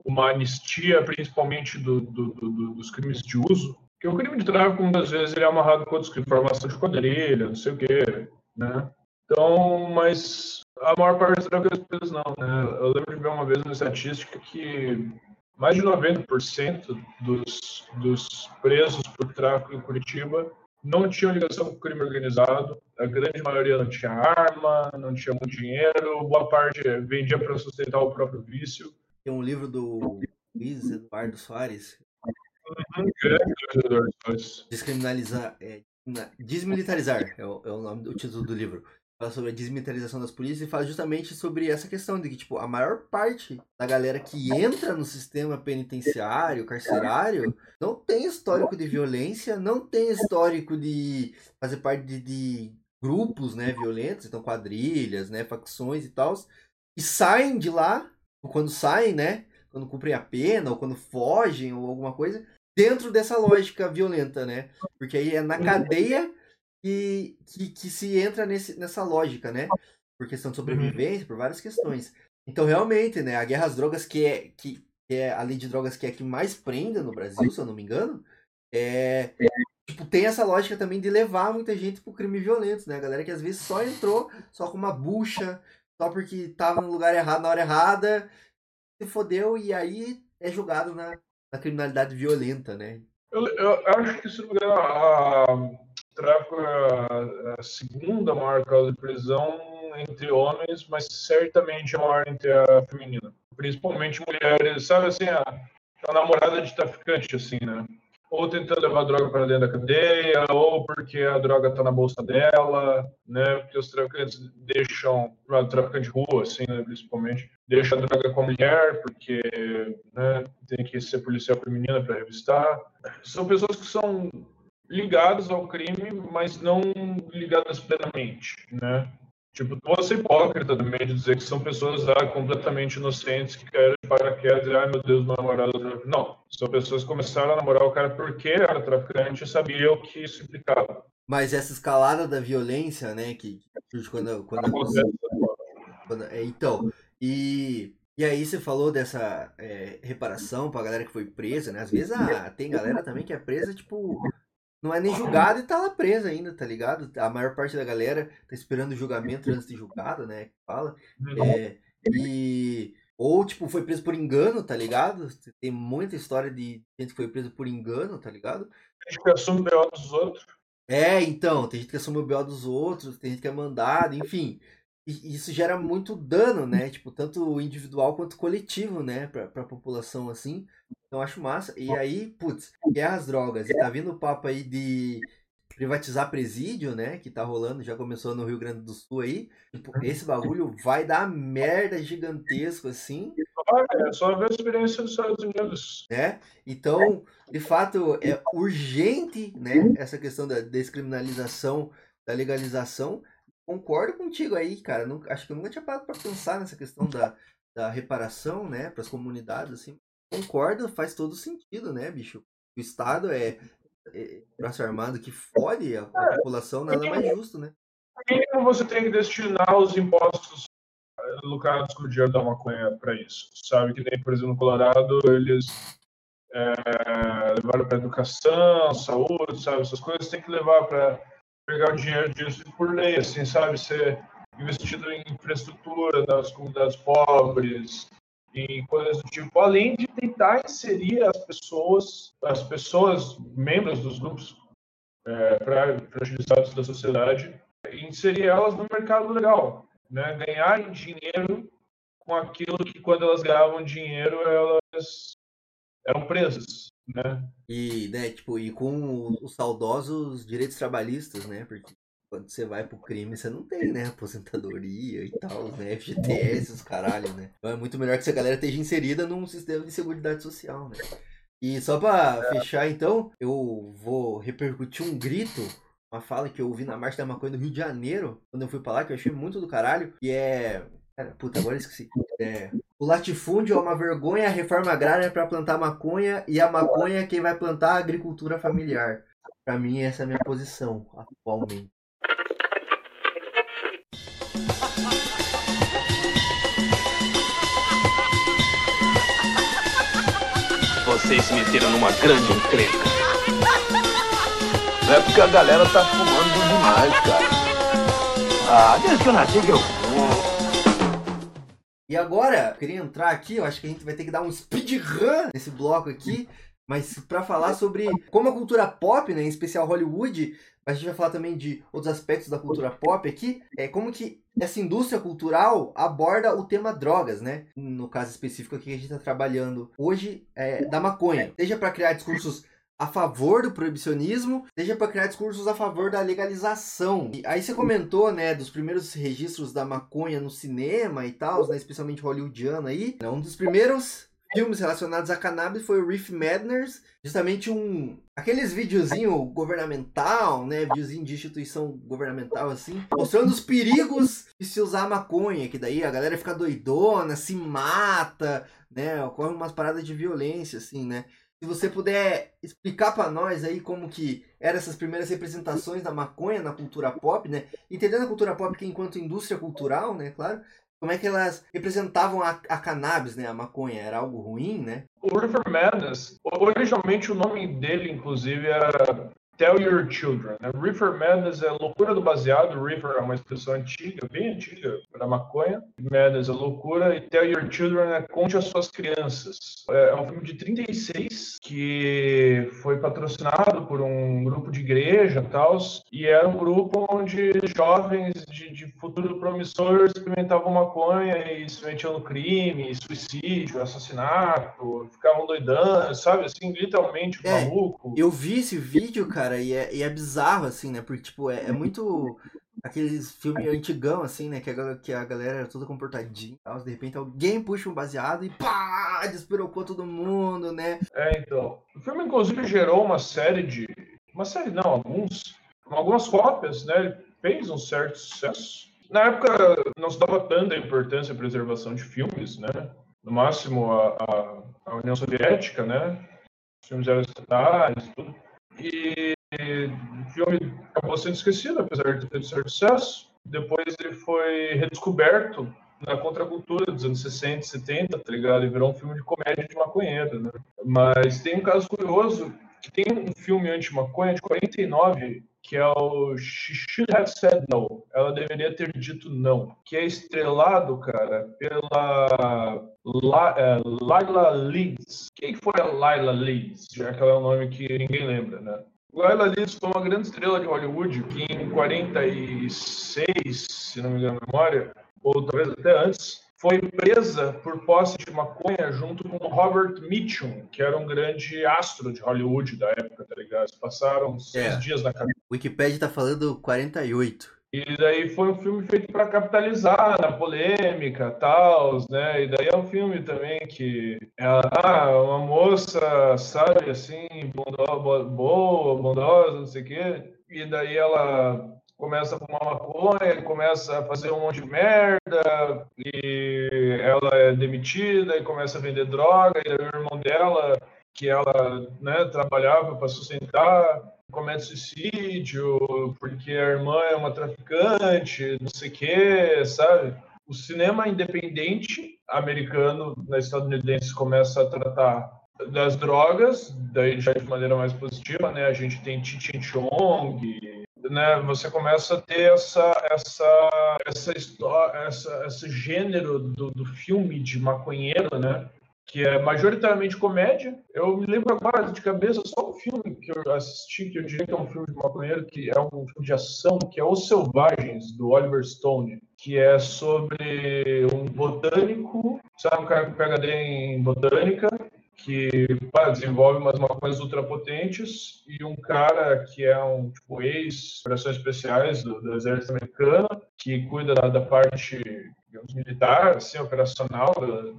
Uma anistia, principalmente do, do, do, dos crimes de uso, que o crime de tráfico, muitas vezes, ele é amarrado com outros crimes, formação de quadrilha, não sei o quê, né? Então, mas a maior parte das drogas não, né? Eu lembro de ver uma vez uma estatística que mais de 90% dos, dos presos por tráfico em Curitiba não tinham ligação com o crime organizado, a grande maioria não tinha arma, não tinha muito dinheiro, boa parte vendia para sustentar o próprio vício. Tem um livro do Luiz Eduardo Soares. Uhum, Soares. Descriminalizar, é, desmilitarizar é o, é o nome do título do livro fala sobre a desmilitarização das polícias e fala justamente sobre essa questão de que, tipo, a maior parte da galera que entra no sistema penitenciário, carcerário, não tem histórico de violência, não tem histórico de fazer parte de, de grupos, né, violentos, então quadrilhas, né, facções e tal, e saem de lá, ou quando saem, né, quando cumprem a pena, ou quando fogem, ou alguma coisa, dentro dessa lógica violenta, né, porque aí é na cadeia que, que, que se entra nesse, nessa lógica, né? Por questão de uhum. sobrevivência, por várias questões. Então, realmente, né, a guerra às drogas, que é, que, que é a lei de drogas que é a que mais prenda no Brasil, se eu não me engano, é, tipo, tem essa lógica também de levar muita gente pro crime violento, né? A galera que às vezes só entrou só com uma bucha, só porque tava no lugar errado, na hora errada, se fodeu e aí é julgado na, na criminalidade violenta, né? Eu, eu acho que, se não me engano, a, tráfico é a segunda maior causa de prisão entre homens, mas certamente a maior entre a feminina. Principalmente mulheres, sabe assim, a, a namorada de traficante, assim, né? Ou tentando levar droga para dentro da cadeia, ou porque a droga está na bolsa dela, né? Porque os traficantes deixam, o traficante de rua, assim, né? principalmente, deixa a droga com a mulher, porque né? tem que ser policial feminina para revistar. São pessoas que são ligadas ao crime, mas não ligadas plenamente, né? Tipo, tu ser hipócrita também de dizer que são pessoas ah, completamente inocentes que querem paraquedas e, ai meu Deus, meu namorado. Não, são pessoas que começaram a namorar o cara porque era traficante e sabia o que isso implicava. Mas essa escalada da violência, né, que quando. quando, quando é, então, e e aí você falou dessa é, reparação pra galera que foi presa, né? Às vezes ah, tem galera também que é presa, tipo, não é nem julgado e tá lá preso ainda, tá ligado? A maior parte da galera tá esperando o julgamento antes de julgado, né? Fala. Uhum. É, e. Ou, tipo, foi preso por engano, tá ligado? Tem muita história de gente que foi preso por engano, tá ligado? Tem gente que assume o B.O. dos outros. É, então, tem gente que assume o B.O. dos outros, tem gente que é mandado, enfim. E isso gera muito dano, né? Tipo, tanto individual quanto coletivo, né? Pra, pra população, assim. Então acho massa. E aí, putz, guerra às drogas. E tá vindo o papo aí de privatizar presídio, né? Que tá rolando, já começou no Rio Grande do Sul aí. Tipo, esse bagulho vai dar merda gigantesco, assim. É só ver a experiência dos Estados Unidos. É, então, de fato, é urgente, né? Essa questão da descriminalização, da legalização concordo contigo aí, cara. Não, acho que eu nunca tinha parado para pensar nessa questão da, da reparação, né, para as comunidades, assim. Concordo, faz todo sentido, né, bicho? O Estado é, é braço armado que fode a, a é, população, nada mais justo, né? Mínimo você tem que destinar os impostos eh, lucrados com o dinheiro da maconha para isso. Sabe que nem, por exemplo, no Colorado, eles é, levaram para educação, saúde, sabe? Essas coisas tem que levar para pegar o dinheiro disso por lei, assim, sabe? Ser investido em infraestrutura das comunidades pobres, em coisas do tipo, além de tentar inserir as pessoas, as pessoas, membros dos grupos é, fragilizados da sociedade, inserir elas no mercado legal, né? Ganharem dinheiro com aquilo que quando elas ganhavam dinheiro elas eram presas, né? E, né, tipo, e com os saudosos direitos trabalhistas, né? Porque quando você vai pro crime, você não tem, né? Aposentadoria e tal, né? FGTS, os caralho, né? Então é muito melhor que essa galera esteja inserida num sistema de seguridade social, né? E só pra fechar, então, eu vou repercutir um grito, uma fala que eu ouvi na Marcha da Maconha do Rio de Janeiro, quando eu fui pra lá, que eu achei muito do caralho, que é. Cara, puta, agora esqueci. É. O latifúndio é uma vergonha, a reforma agrária é pra plantar maconha, e a maconha é quem vai plantar a agricultura familiar. Pra mim, essa é a minha posição atualmente. Vocês se meteram numa grande encrenca. Não é porque a galera tá fumando demais, cara. Ah, desde que eu nasci que eu. E agora, eu queria entrar aqui, eu acho que a gente vai ter que dar um speedrun nesse bloco aqui, mas pra falar sobre como a cultura pop, né, em especial Hollywood, mas a gente vai falar também de outros aspectos da cultura pop aqui, é como que essa indústria cultural aborda o tema drogas, né? No caso específico aqui que a gente está trabalhando hoje, é da maconha. Seja para criar discursos a favor do proibicionismo, seja para criar discursos a favor da legalização. E aí você comentou, né, dos primeiros registros da maconha no cinema e tal, né, especialmente hollywoodiano aí. Um dos primeiros filmes relacionados a cannabis foi o Reef Madness, justamente um aqueles videozinho governamental, né, videozinho de instituição governamental assim, mostrando os perigos de se usar maconha, que daí a galera fica doidona, se mata, né, ocorre umas paradas de violência assim, né? Se você puder explicar para nós aí como que eram essas primeiras representações da maconha na cultura pop, né? Entendendo a cultura pop que enquanto indústria cultural, né, claro, como é que elas representavam a, a cannabis, né? A maconha era algo ruim, né? O River Madness, originalmente o nome dele, inclusive, era Tell Your Children. Né? Reefer Madness é loucura do baseado. Reefer é uma expressão antiga, bem antiga, para maconha. Madness é loucura. E Tell Your Children é conte as suas crianças. É, é um filme de 36 que foi patrocinado por um grupo de igreja e tal. E era um grupo onde jovens de, de futuro promissor experimentavam maconha e se metiam no crime, suicídio, assassinato, ficavam doidando, sabe? Assim, literalmente É, maluco. Eu vi esse vídeo, cara, e é, e é bizarro, assim, né? Porque, tipo, é, é muito. Aqueles filmes antigão, assim, né? Que a, que a galera era toda comportadinha e. De repente alguém puxa um baseado e pá! Despirocou todo mundo, né? É, então. O filme, inclusive, gerou uma série de. Uma série não, alguns. Algumas cópias, né? Ele fez um certo sucesso. Na época, não se dava tanta importância à preservação de filmes, né? No máximo, a, a, a União Soviética, né? Os filmes eram estatais, tudo. E o filme acabou sendo esquecido, apesar de ter certo sucesso. Depois ele foi redescoberto na contracultura dos anos 60 e 70, tá ligado? E virou um filme de comédia de maconheiro, né? Mas tem um caso curioso, que tem um filme anti-maconha de 49, que é o She Should Have Said No. Ela deveria ter dito não. Que é estrelado, cara, pela La, é, Laila Leeds. Quem foi a Laila Leeds? Já que ela é um nome que ninguém lembra, né? Laila Leeds foi uma grande estrela de Hollywood que em 46, se não me engano a memória, ou talvez até antes, foi presa por posse de maconha junto com Robert Mitchum, que era um grande astro de Hollywood da época, tá ligado? Eles passaram seis É. dias na cadeia. O Wikipedia tá falando 48. E daí foi um filme feito para capitalizar na polêmica tal, né? E daí é um filme também que é ah, uma moça, sabe, assim, bondo- bo- boa, bondosa, não sei o quê. E daí ela começa a fumar maconha, começa a fazer um monte de merda, e ela é demitida e começa a vender droga, e daí o irmão dela, que ela né, trabalhava para sustentar, comete suicídio, porque a irmã é uma traficante, não sei o quê, sabe? O cinema independente americano, né, estadunidense, começa a tratar das drogas, daí já de maneira mais positiva, né? A gente tem Cheech Chong, né? Você começa a ter essa essa essa história, essa, esse gênero do, do filme de maconheiro, né? Que é majoritariamente comédia. Eu me lembro agora de cabeça só um filme que eu assisti que eu diria que é um filme de maconheiro que é um filme de ação que é Os Selvagens do Oliver Stone, que é sobre um botânico, sabe, um cara com PhD em botânica que pá, desenvolve umas maconhas ultrapotentes e um cara que é um tipo ex operações especiais do, do exército americano que cuida da, da parte digamos, militar, assim, operacional,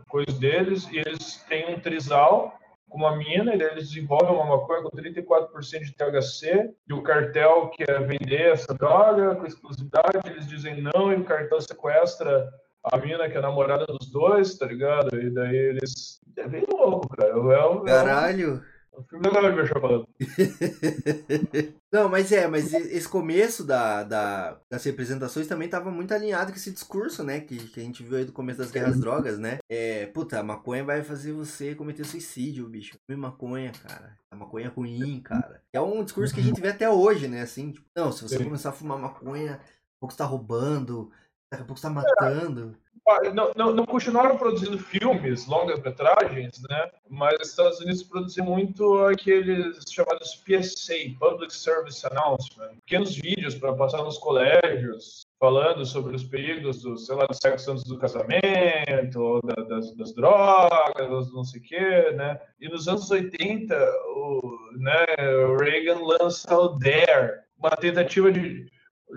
coisa deles, e eles têm um trisal com uma mina, e eles desenvolvem uma maconha com 34% de THC, e o cartel quer vender essa droga com exclusividade, eles dizem não, e o cartel sequestra a mina que é a namorada dos dois, tá ligado? E daí eles. É bem louco, cara. É, é Caralho. Filme legal de falando. Não, mas é, mas esse começo da, da- das representações também tava muito alinhado com esse discurso, né? Que, que a gente viu aí do começo das guerras drogas, né? É, puta, a maconha vai fazer você cometer suicídio, bicho. Come maconha, cara. A maconha é ruim, cara. É um discurso que a gente vê até hoje, né? Assim, tipo, não, se você começar a fumar maconha, daqui a pouco você tá roubando, daqui a pouco você tá matando. Não, não, continuaram produzindo filmes, longas metragens, né? Mas os Estados Unidos produziam muito aqueles chamados PSA, Public Service Announcement, pequenos vídeos para passar nos colégios, falando sobre os perigos do, sei lá, do sexo antes do casamento, da- das, das drogas, não sei o quê, né? E nos anos 80, o, né, o Reagan lança o DARE, uma tentativa de,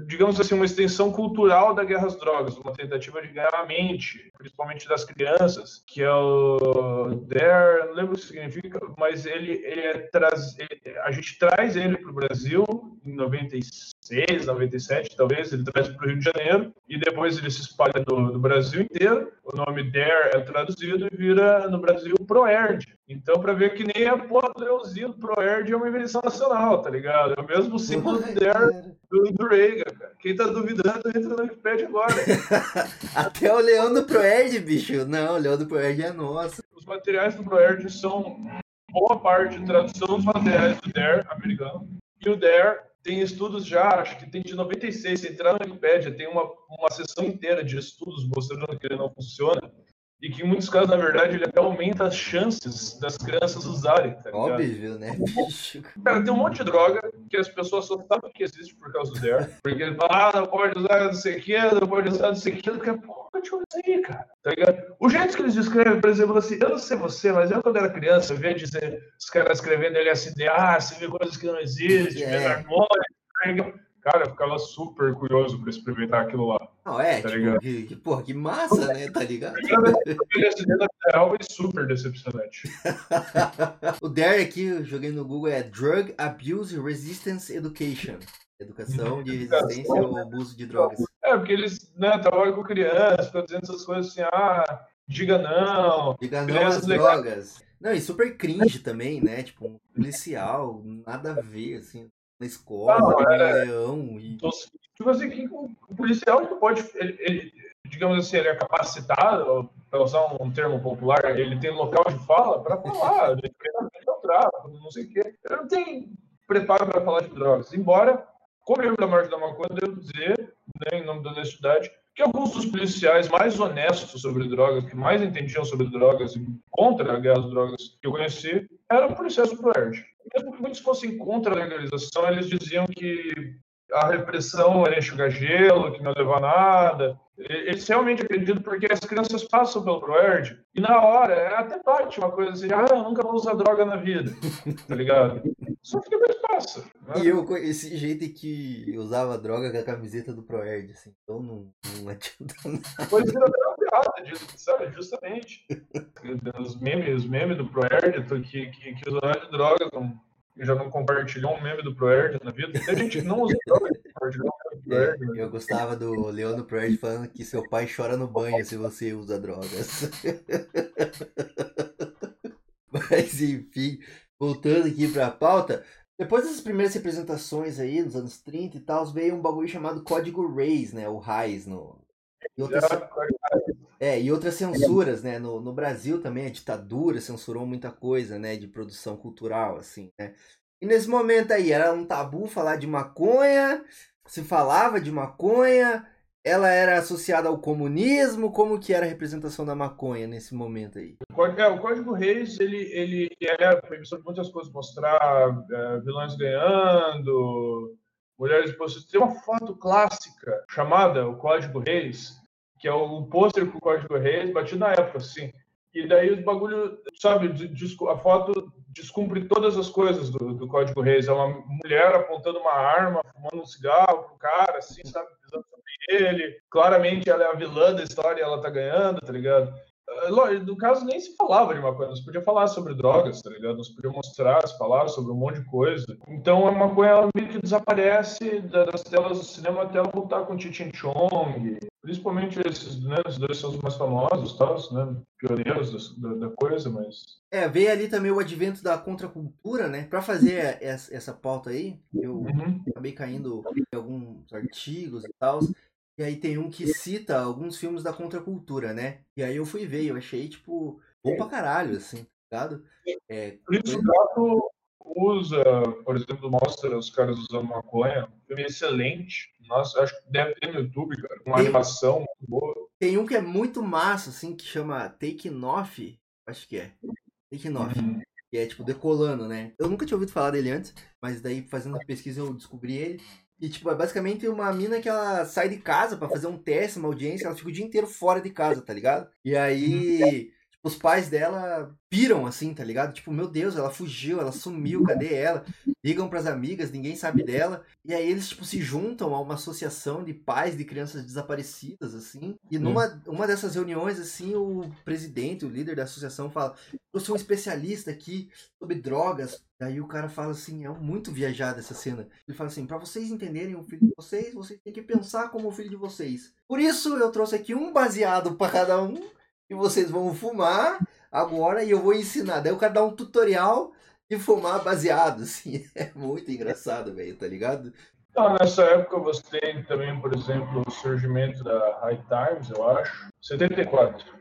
digamos assim, uma extensão cultural da guerra às drogas, uma tentativa de ganhar a mente, principalmente das crianças, que é o Dare, não lembro o que significa, mas ele, ele é traz, ele- a gente traz ele para o Brasil em 96, 97, talvez, ele traz para o Rio de Janeiro, e depois ele se espalha no, no Brasil inteiro, o nome Dare é traduzido e vira, no Brasil, Proerd. Então, para ver que nem a porra do Leãozinho Proerd é uma invenção nacional, tá ligado? É o mesmo símbolo do Dare do, do Reagan, cara. Quem tá duvidando, entra no Wikipedia agora. Até o Leão do Proerd, bicho. Não, o Leão do Proerd é nosso. Os materiais do Proerd são boa parte de tradução dos materiais do DARE americano. E o DARE tem estudos já, acho que tem de 96, se entrar na Wikipedia, tem uma, uma seção inteira de estudos mostrando que ele não funciona. E que em muitos casos, na verdade, ele até aumenta as chances das crianças usarem, tá? Óbvio, né? Cara, tem um monte de droga que as pessoas só sabem que existe por causa Dare. Porque ele fala, ah, não pode usar não sei o que, não pode usar não sei o que, porque porra, deixa eu aí, cara. Tá ligado? O jeito que eles descrevem, por exemplo, assim, eu não sei você, mas eu quando era criança, eu via dizer os caras escrevendo LSD, ah, você vê coisas que não existem, É. harmônia. Cara, eu ficava super curioso pra experimentar aquilo lá. Não, é, Tá tipo, que, que, porra, que massa, né? Tá ligado? Real é super decepcionante. o Dare aqui, eu joguei no Google, é Drug Abuse Resistance Education. Educação de resistência ao abuso de drogas. É, porque eles, né, trabalham com crianças, ficam dizendo essas coisas assim, ah, diga não. Diga não às drogas. Não, e super cringe também, né? Tipo, um policial, nada a ver, assim, na escola, Não, um é- leão e... Então, tipo assim, que o policial ele pode, ele, ele, digamos assim, ele é capacitado, para usar um termo popular, ele tem local de fala para falar, de treinamento ao tráfico, não sei o quê. Ele não tem preparo para falar de drogas. Embora, como eu da Marcha da Maconha, eu devo dizer, né, em nome da honestidade, que alguns dos policiais mais honestos sobre drogas, que mais entendiam sobre drogas e contra a guerra às drogas que eu conheci, eram policiais do ProERD. Mesmo que muitos fossem contra a legalização, eles diziam que a repressão era enxugar gelo, que não ia levar a nada. Eles realmente acreditam porque as crianças passam pelo ProERD e na hora é até bate uma coisa assim, ah, eu nunca vou usar droga na vida, tá ligado? Só que depois passa. né? E eu conheci gente que usava droga com a camiseta do Proerd, assim, então não, não adianta nada. Até uma piada disso, sabe? Justamente. Os memes, os memes do ProErd, que, que, que usaram de drogas, não, que já não compartilhou um meme do ProErd na vida. Tem gente que não usa droga, que compartilhou um meme do ProErd. né? Eu gostava do Leandro Proerd falando que seu pai chora no banho se você usa drogas. Mas enfim, voltando aqui pra pauta, depois dessas primeiras representações aí, nos anos 30 e tal, veio um bagulho chamado Código Reis, né? O Reis no. E outras, é, e outras censuras, né? No, no Brasil também a ditadura censurou muita coisa, né? De produção cultural, assim, né? E nesse momento aí, era um tabu falar de maconha, se falava de maconha, ela era associada ao comunismo, como que era a representação da maconha nesse momento aí? O Código, é, o Código Reis, ele, ele é permissão de muitas coisas, mostrar é, vilões ganhando, mulheres positivas. Tem uma foto clássica chamada O Código Reis, que é o pôster com o Código Reis, batido na época, assim. E daí os bagulho, sabe, a foto descumpre todas as coisas do, do Código Reis. É uma mulher apontando uma arma, fumando um cigarro pro cara, assim, sabe, pisando sobre ele. Claramente ela é a vilã da história e ela tá ganhando, tá ligado? No caso, nem se falava de maconha, nós podíamos falar sobre drogas, tá ligado? Nós podíamos mostrar, falar sobre um monte de coisa. Então a maconha ela meio que desaparece das telas do cinema até ela voltar com Cheech Chong, principalmente esses, né? Os dois são os mais famosos, tal, né? Pioneiros da, da, coisa, mas. É, veio ali também o advento da contracultura, né? Para fazer essa, essa pauta aí, eu uhum. acabei caindo em alguns artigos e tal. E aí tem um que cita alguns filmes da contracultura, né? E aí eu fui ver, eu achei, tipo, bom pra caralho, assim, ligado? É, Por isso o Gato usa, por exemplo, mostra os caras usando maconha, um filme excelente. Nossa, acho que deve ter no YouTube, cara, uma tem, animação muito boa. Tem um que é muito massa, assim, que chama Take Off, acho que é. Take Off. Uhum. Que é, tipo, decolando, né? Eu nunca tinha ouvido falar dele antes, mas daí, fazendo a pesquisa, eu descobri ele. E, tipo, é basicamente uma mina que ela sai de casa para fazer um teste, uma audiência, ela fica o dia inteiro fora de casa, tá ligado? E aí os pais dela piram assim, tá ligado? Tipo, meu Deus, ela fugiu, ela sumiu, cadê ela? Ligam pras amigas, ninguém sabe dela. E aí eles, tipo, se juntam a uma associação de pais de crianças desaparecidas, assim. E numa uma dessas reuniões, assim, o presidente, o líder da associação fala: Eu sou um especialista aqui sobre drogas. Daí o cara fala assim: é muito viajada essa cena. Ele fala assim: para vocês entenderem o filho de vocês, vocês têm que pensar como o filho de vocês. Por isso eu trouxe aqui um baseado para cada um e vocês vão fumar agora e eu vou ensinar. Daí o cara dá um tutorial de fumar baseado, assim. É muito engraçado, velho, tá ligado? Então, nessa época você tem também, por exemplo, o surgimento da High Times, eu acho, 74.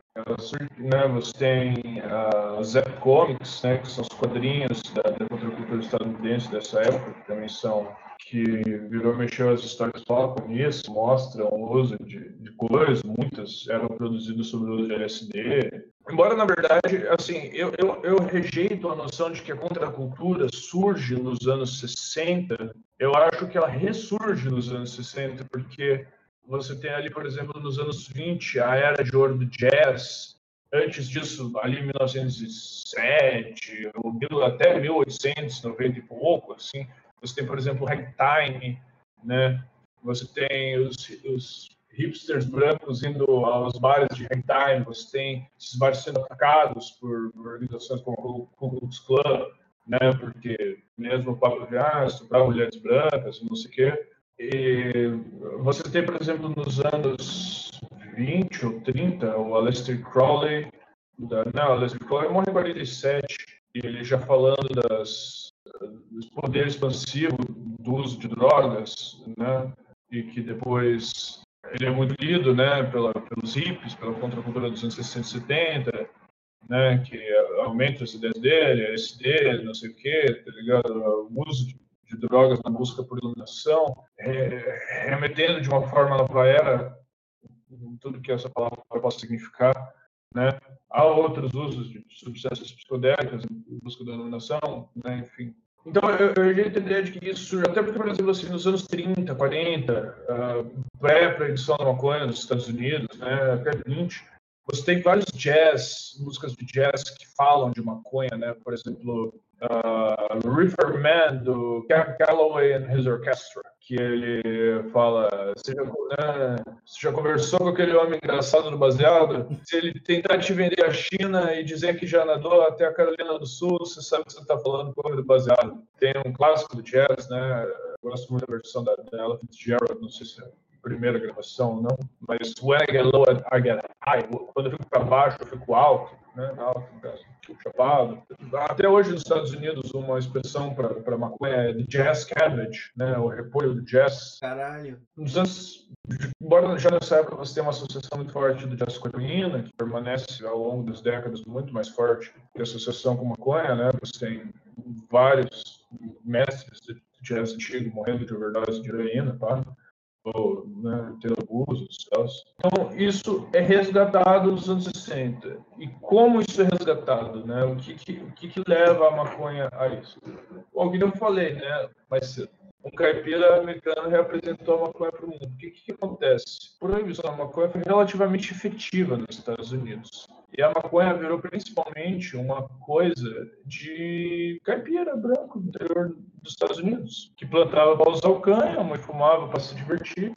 Né, você tem uh, Zep Comics, né, que são os quadrinhos da, da contracultura estadunidense dessa época, que também são que virou mexeu as histórias com isso, mostram o uso de, de coisas, muitas eram produzidas sobre o uso de LSD. Embora, na verdade, assim, eu, eu, eu rejeito a noção de que a contracultura surge nos anos 60, eu acho que ela ressurge nos anos 60, porque você tem ali, por exemplo, nos anos 20, a era de ouro do jazz, antes disso, ali em 1907, até 1890 e pouco, assim, você tem, por exemplo, o ragtime, né? Você tem os, os hipsters brancos indo aos bares de ragtime, você tem esses bares sendo atacados por, organizações como o Ku Klux Klan, né? Porque mesmo o papo de ah, mulheres brancas, não sei o quê. E você tem, por exemplo, nos anos 20 ou 30, o Aleister Crowley, da, não, o Aleister Crowley morre em 47, e ele já falando das do poder expansivo do uso de drogas, né? E que depois ele é muito lido, né, pela, pelos hippies, pela contracultura dos anos 60 e 70, né, que aumenta as ideias dele, SD, não sei o quê, tá ligado? O uso de, de drogas na busca por iluminação, remetendo de uma forma nova era, tudo que essa palavra possa significar, né? Há outros usos de substâncias psicodélicas em busca da iluminação, né? enfim. Então, eu, eu já entendi de que isso, até porque, por exemplo, assim, nos anos 30, 40, uh, pré-proibição da maconha nos Estados Unidos, né, até 20, você tem vários jazz, músicas de jazz que falam de maconha, né? Por exemplo, uh, River Man, do Calloway and His Orchestra, que ele fala, você já, né, você já, conversou com aquele homem engraçado do baseado? Se ele tentar te vender a China e dizer que já nadou até a Carolina do Sul, você sabe que você está falando com o homem do baseado. Tem um clássico do jazz, né? Eu gosto muito da versão da, da Ella Fitzgerald, não sei se é primeira gravação, não. Mas when I get low, I get high. Quando eu fico para baixo, eu fico alto, né? Alto, fico chapado. Até hoje nos Estados Unidos, uma expressão para maconha é jazz cabbage, né? O repolho do jazz. Caralho. Nos anos, embora já nessa época você tenha uma associação muito forte do jazz com heroína, que permanece ao longo das décadas muito mais forte que a associação com maconha, né? Você tem vários mestres de jazz antigo morrendo de overdose de heroína, tá? Ou né, abusos. Então, isso é resgatado nos anos 60. E como isso é resgatado? Né? O, que, que o que, que, leva a maconha a isso? Bom, que eu falei né, mais cedo. Um caipira americano reapresentou a maconha para o mundo. O que, que acontece? A proibição da maconha foi relativamente efetiva nos Estados Unidos. E a maconha virou principalmente uma coisa de caipira branco do interior dos Estados Unidos, que plantava para usar o cânhamo e fumava para se divertir.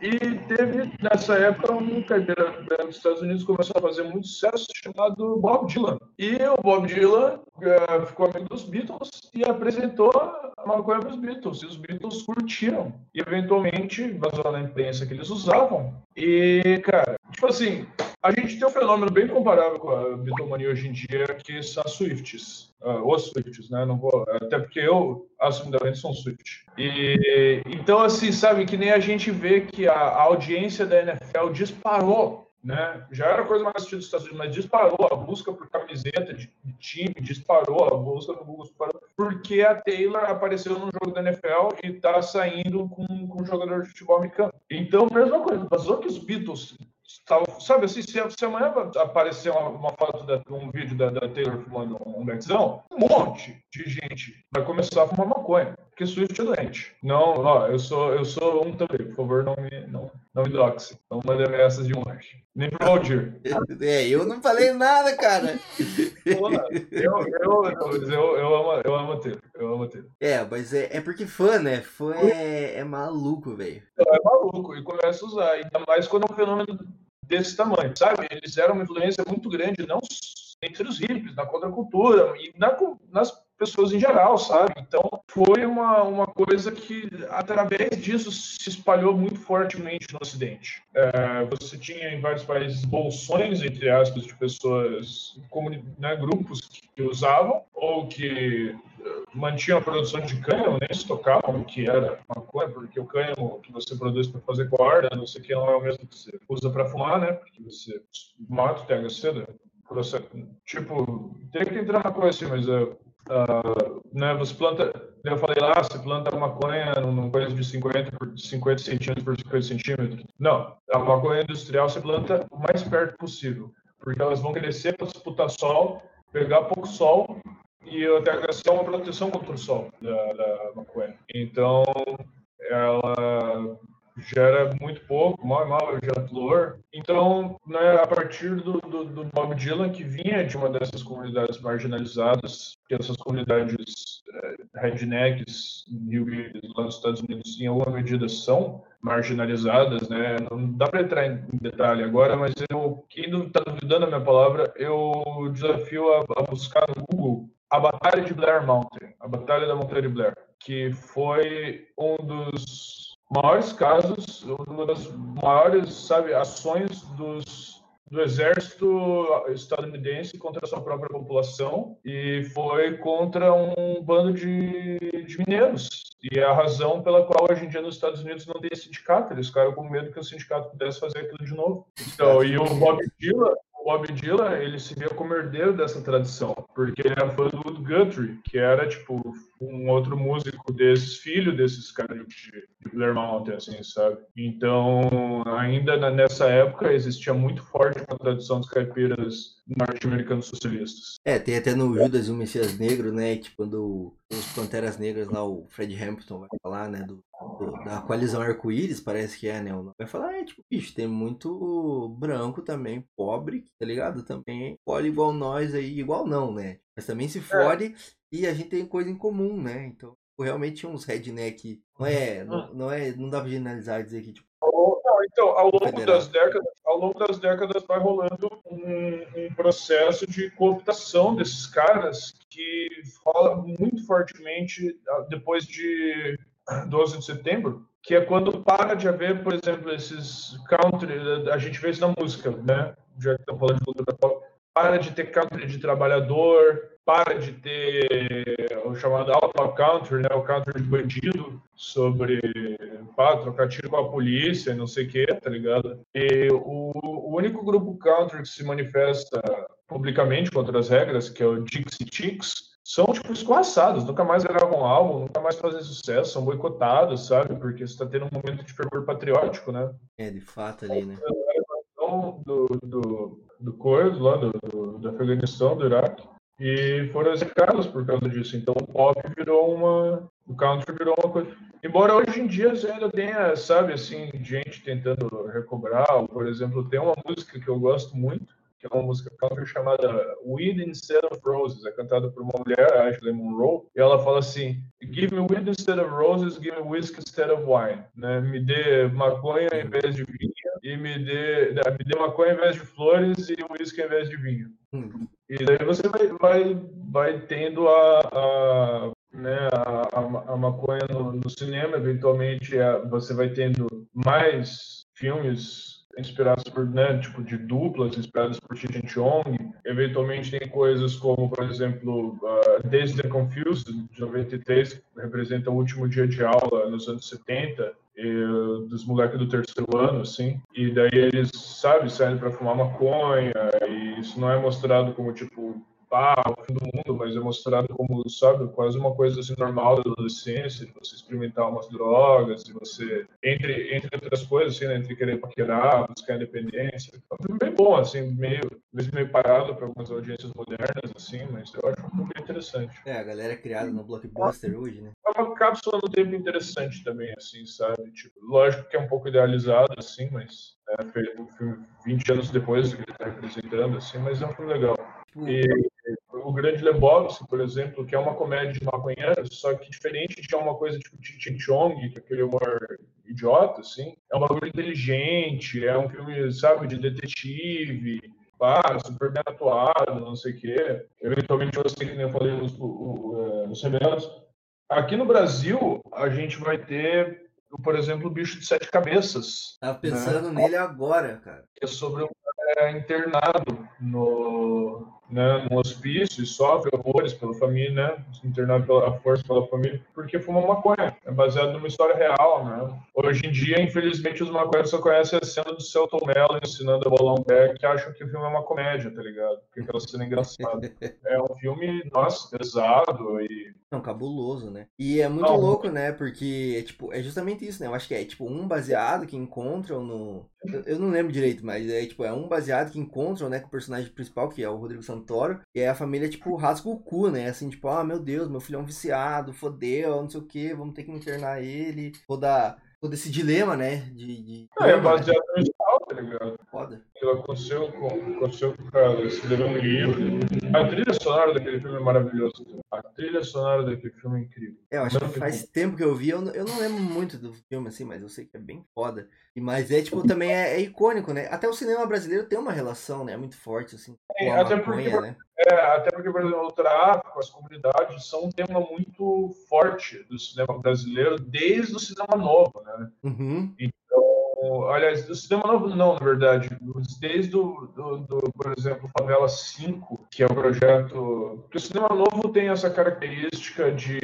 E teve, nessa época, um caipira dos Estados Unidos começou a fazer muito sucesso chamado Bob Dylan. E o Bob Dylan uh, ficou amigo dos Beatles e apresentou a maconha para os Beatles. E os Beatles curtiram. E, eventualmente, vazou na imprensa que eles usavam. E, cara, tipo assim, a gente tem um fenômeno bem comparável com a Beatlemania hoje em dia, que são as Swifts. Uh, os Swifts, né? Não vou, até porque eu, assumidamente, sou um Swift. E, então, assim, sabe, que nem a gente vê que a, a audiência da NFL disparou né? Já era coisa mais assistida dos Estados Unidos, mas disparou a busca por camiseta de, time, disparou a busca no Google, disparou, porque a Taylor apareceu no jogo da NFL e está saindo com, com um jogador de futebol americano. Então, mesma coisa, vazou que os Beatles sabe assim, se, se amanhã aparecer uma, uma foto, da, um vídeo da, da Taylor fumando um betzão, um monte de gente vai começar a fumar maconha, porque Swift é doente. Não, ó, eu sou, eu sou um também, por favor, não me, não, não me doxe. Não mande ameaças de morte. Nem pro Valdir. É, eu não falei nada, cara. eu, eu, eu, eu, eu amo, eu amo Taylor. Eu amo Taylor. É, mas é, é porque fã, né? Fã é, é maluco, velho. É maluco, e começa a usar. Ainda mais quando é um fenômeno desse tamanho, sabe? Eles eram uma influência muito grande, não entre os hippies, na contracultura e na, nas pessoas em geral, sabe? Então, foi uma, uma coisa que, através disso, se espalhou muito fortemente no Ocidente. É, você tinha em vários países bolsões, entre aspas, de pessoas, né, grupos que usavam ou que mantinham a produção de cânhamo, nem se tocavam o que era maconha, porque o cânhamo que você produz para fazer corda, não sei o que, não é o mesmo que você usa para fumar, né? Porque você mata o THC, né? tipo, tem que entrar na coisa assim, mas uh, uh, né, você planta, eu falei lá, você planta maconha num coisa de 50 por 50 centímetros por 50 centímetros. Não, a maconha industrial você planta o mais perto possível, porque elas vão crescer para disputar sol, pegar pouco sol e o THC é uma proteção contra o sol da, da maconha. Então, ela gera muito pouco, mal mal gera flor. Então, né, a partir do, do, do, Bob Dylan, que vinha de uma dessas comunidades marginalizadas, que essas comunidades é, rednecks, lá nos Estados Unidos, em alguma medida são marginalizadas, né? Não dá para entrar em detalhe agora, mas eu, quem está duvidando da minha palavra, eu desafio a, a buscar no Google a Batalha de Blair Mountain, a Batalha da Montanha de Blair, que foi um dos maiores casos, uma das maiores, sabe, ações dos do exército estadunidense contra a sua própria população e foi contra um bando de, de mineiros. E é a razão pela qual hoje em dia nos Estados Unidos não tem sindicato. Eles ficaram com medo que o sindicato pudesse fazer aquilo de novo. Então, e o Bob Dylan, o Bob Dylan, ele se vê como herdeiro dessa tradição, porque ele era fã do Guthrie, que era, tipo, um outro músico desses, filho desses caras de, de Blair Mountain, assim, sabe? Então, ainda nessa época, existia muito forte a tradição dos caipiras norte-americanos socialistas. É, tem até no Judas e o Messias Negro, né, que quando os Panteras Negras lá, o Fred Hampton vai falar, né, do, do da coalizão arco-íris, parece que é, né, vai falar, é, tipo, bicho, tem muito branco também, pobre, tá ligado? Também pode igual nós aí, igual não, né? Mas também se fode é. E a gente tem coisa em comum, né? Então, realmente uns redneck, não é, não, não é, não dá pra generalizar e dizer que, tipo, então, ao longo das décadas, ao longo das décadas vai rolando um, um, processo de cooptação desses caras que rola muito fortemente ah, depois de 12 de setembro, que é quando para de haver, por exemplo, esses country, a gente vê isso na música, né? Já que estamos falando de cultura pop, para de ter country de trabalhador, para de ter o chamado outlaw country, né, o country de bandido, sobre pá, trocar tiro com a polícia, não sei o que, tá ligado? E o, o, único grupo country que se manifesta publicamente contra as regras, que é o Dixie Chicks, são, tipo, escorraçados, nunca mais gravam álbum, nunca mais fazem sucesso, são boicotados, sabe? Porque você tá tendo um momento de fervor patriótico, né? É, de fato ali, né? Do, do, do Kurdo, lá do, do, do Afeganistão, do Iraque, e foram execrados por causa disso. Então o pop virou uma, O country virou uma coisa. Embora hoje em dia você ainda tenha, sabe, assim, gente tentando recobrar. Por exemplo, tem uma música que eu gosto muito, que é uma música country chamada Weed Instead of Roses. É cantada por uma mulher, Ashley Monroe, e ela fala assim: Give me weed instead of roses, give me whiskey instead of wine. Né? Me dê maconha em vez de vinho, e me dê, me dê maconha em vez de flores e whisky em vez de vinho. Hum. E daí você vai, vai, vai tendo a, a né, a, a, a maconha no, no, cinema, eventualmente a, você vai tendo mais filmes inspirados por, né, tipo, de duplas, inspiradas por Cheech Chong. Eventualmente tem coisas como, por exemplo, uh, Days the Confused, de 93, que representa o último dia de aula nos anos 70, e, dos moleques do terceiro ano, assim. E daí eles, sabe, saem para fumar maconha, e isso não é mostrado como, tipo, ah, o fim do mundo, mas é mostrado como, sabe, quase uma coisa assim normal da adolescência, de você experimentar umas drogas, de você, entre, entre outras coisas, assim, né, entre querer paquerar, buscar independência. É um filme bem bom, assim, meio, meio parado para algumas audiências modernas, assim, mas eu acho um filme interessante. É, a galera é criada no blockbuster hoje, né? É uma cápsula no tempo interessante também, assim, sabe? Tipo, lógico que é um pouco idealizado, assim, mas é um filme 20 anos depois do que ele está representando, assim, mas é um filme legal. Tipo, e o Grande Lebowski, por exemplo, que é uma comédia de maconheiros, só que diferente de uma coisa tipo Ching Chong, que é aquele humor idiota, assim, é um bagulho inteligente, é um filme, sabe, de detetive, ah, super bem atuado, não sei o quê. Eventualmente, sei que nem eu falei nos, nos rebeldes. Aqui no Brasil, a gente vai ter, por exemplo, o Bicho de Sete Cabeças. Tava pensando né? nele agora, cara. Que é sobre um cara internado no, né, no hospício e sofre horrores pela família, né, internado pela força pela família, porque fuma maconha. É baseado numa história real, né. Hoje em dia, infelizmente, os maconheiros só conhecem a cena do Celton Mello ensinando a bolar um pé, que acham que o filme é uma comédia, tá ligado? Porque aquela cena é engraçada. é um filme, nossa, pesado e... Não, cabuloso, né? E é muito Não, louco, né, porque é, tipo, é justamente isso, né, eu acho que é, tipo, um baseado que encontram no... Eu, eu não lembro direito, mas é, tipo, é um baseado que encontram, né, com o personagem principal, que é o Rodrigo Santoro, Santoro. E aí a família, tipo, rasga o cu, né? Assim, tipo, ah, meu Deus, meu filho é um viciado, fodeu, não sei o que, vamos ter que internar ele. Toda, todo esse dilema, né? De, de... É, baseado no tá ligado? Foda. Aquilo aconteceu com, aconteceu com o cara, escreveu um livro. A trilha sonora daquele filme é maravilhosa. A trilha sonora daquele filme é incrível. É, eu acho que faz tempo que eu vi, eu não, eu não lembro muito do filme, assim, mas eu sei que é bem foda. E, mas é, tipo, também é, é icônico, né? Até o cinema brasileiro tem uma relação, né? Muito forte, assim. É, até, maconha, porque, né? é, até porque, por exemplo, o tráfico, as comunidades são um tema muito forte do cinema brasileiro desde o cinema novo, né? Uhum. Então, aliás, do cinema novo não, na verdade, desde o, do, do, por exemplo, Favela 5, que é o projeto... Porque o cinema novo tem essa característica de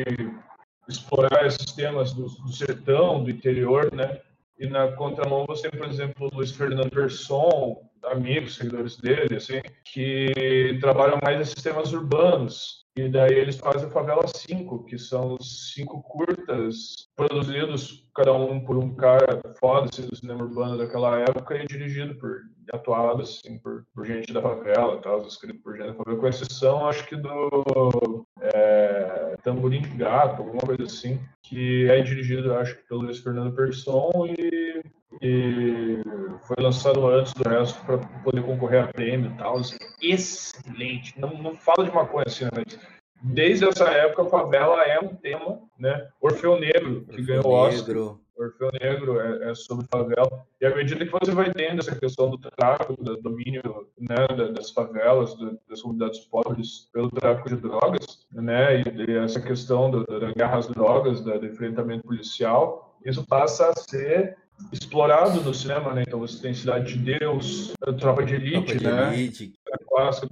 explorar esses temas do, do sertão, do interior, né? E na contramão você tem, por exemplo, o Luiz Fernando Persson, amigos, seguidores dele, assim, que trabalham mais em sistemas urbanos. E daí eles fazem Favela 5, que são cinco curtas produzidos, cada um por um cara foda assim, do cinema urbano daquela época e dirigido por, atuado assim, por, por gente da favela, tal, escrito por gente da favela, com exceção, acho que do é, Tamborim de Gato, alguma coisa assim, que é dirigido, acho que pelo Luiz Fernando Persson e e foi lançado antes do resto para poder concorrer a prêmio e tal. Assim, excelente. Não, não fala de maconha assim, né, mas desde essa época a favela é um tema, né? Orfeu Negro, que Orfeu ganhou o Oscar. Orfeu Negro é, é, sobre favela. E à medida que você vai tendo essa questão do tráfico, do domínio né, das favelas, das comunidades pobres pelo tráfico de drogas, né, e, essa questão da, da guerra às drogas, do enfrentamento policial, isso passa a ser explorado no cinema, né? Então você tem Cidade de Deus, Tropa de Elite, Tropa de né? Elite.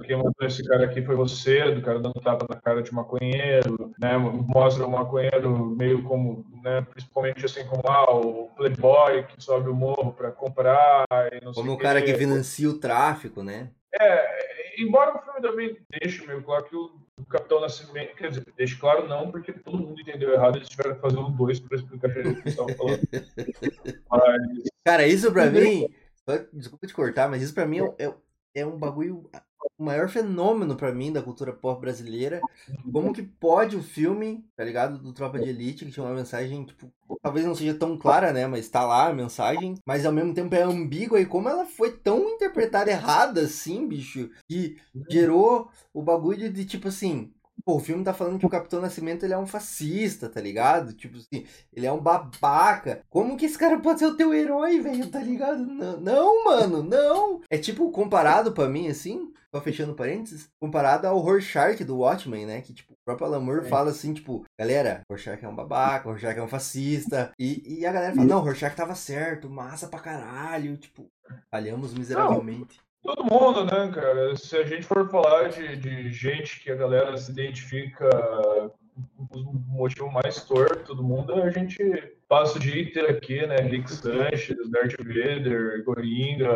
Quem mandou esse cara aqui foi você, do cara dando tapa na cara de maconheiro, né? Mostra o maconheiro meio como, né? Principalmente assim como ah, o playboy que sobe o morro para comprar Como o cara que financia o tráfico, né? É, embora o filme também deixe meio claro que o o Capitão Nascimento, quer dizer, deixe claro não, porque todo mundo entendeu errado, eles tiveram que fazer um dois para explicar o que eles estavam falando. Mas... Cara, isso pra mim, desculpa te cortar, mas isso pra mim é, é, é um bagulho o maior fenômeno pra mim da cultura pop brasileira. Como que pode o filme, tá ligado? Do Tropa de Elite, que tinha uma mensagem, tipo, talvez não seja tão clara, né? Mas tá lá a mensagem, mas ao mesmo tempo é ambígua. E como ela foi tão interpretada errada assim, bicho, que gerou o bagulho de tipo assim. Pô, o filme tá falando que o Capitão Nascimento ele é um fascista, tá ligado? Tipo assim, ele é um babaca. Como que esse cara pode ser o teu herói, velho? Tá ligado? Não, não, mano, não. É tipo, comparado pra mim, assim, só fechando parênteses, comparado ao Rorschach do Watchmen, né? Que, tipo, o próprio Alan Moore É. fala assim, tipo, galera, Rorschach é um babaca, Rorschach é um fascista. E, e a galera fala, não, Rorschach tava certo, massa pra caralho. Tipo, falhamos miseravelmente. Todo mundo, né, cara? Se a gente for falar de, de gente que a galera se identifica o motivo mais torto do mundo, a gente passa o dia inteiro aqui, né? Rick Sanchez, Darth Vader, Coringa,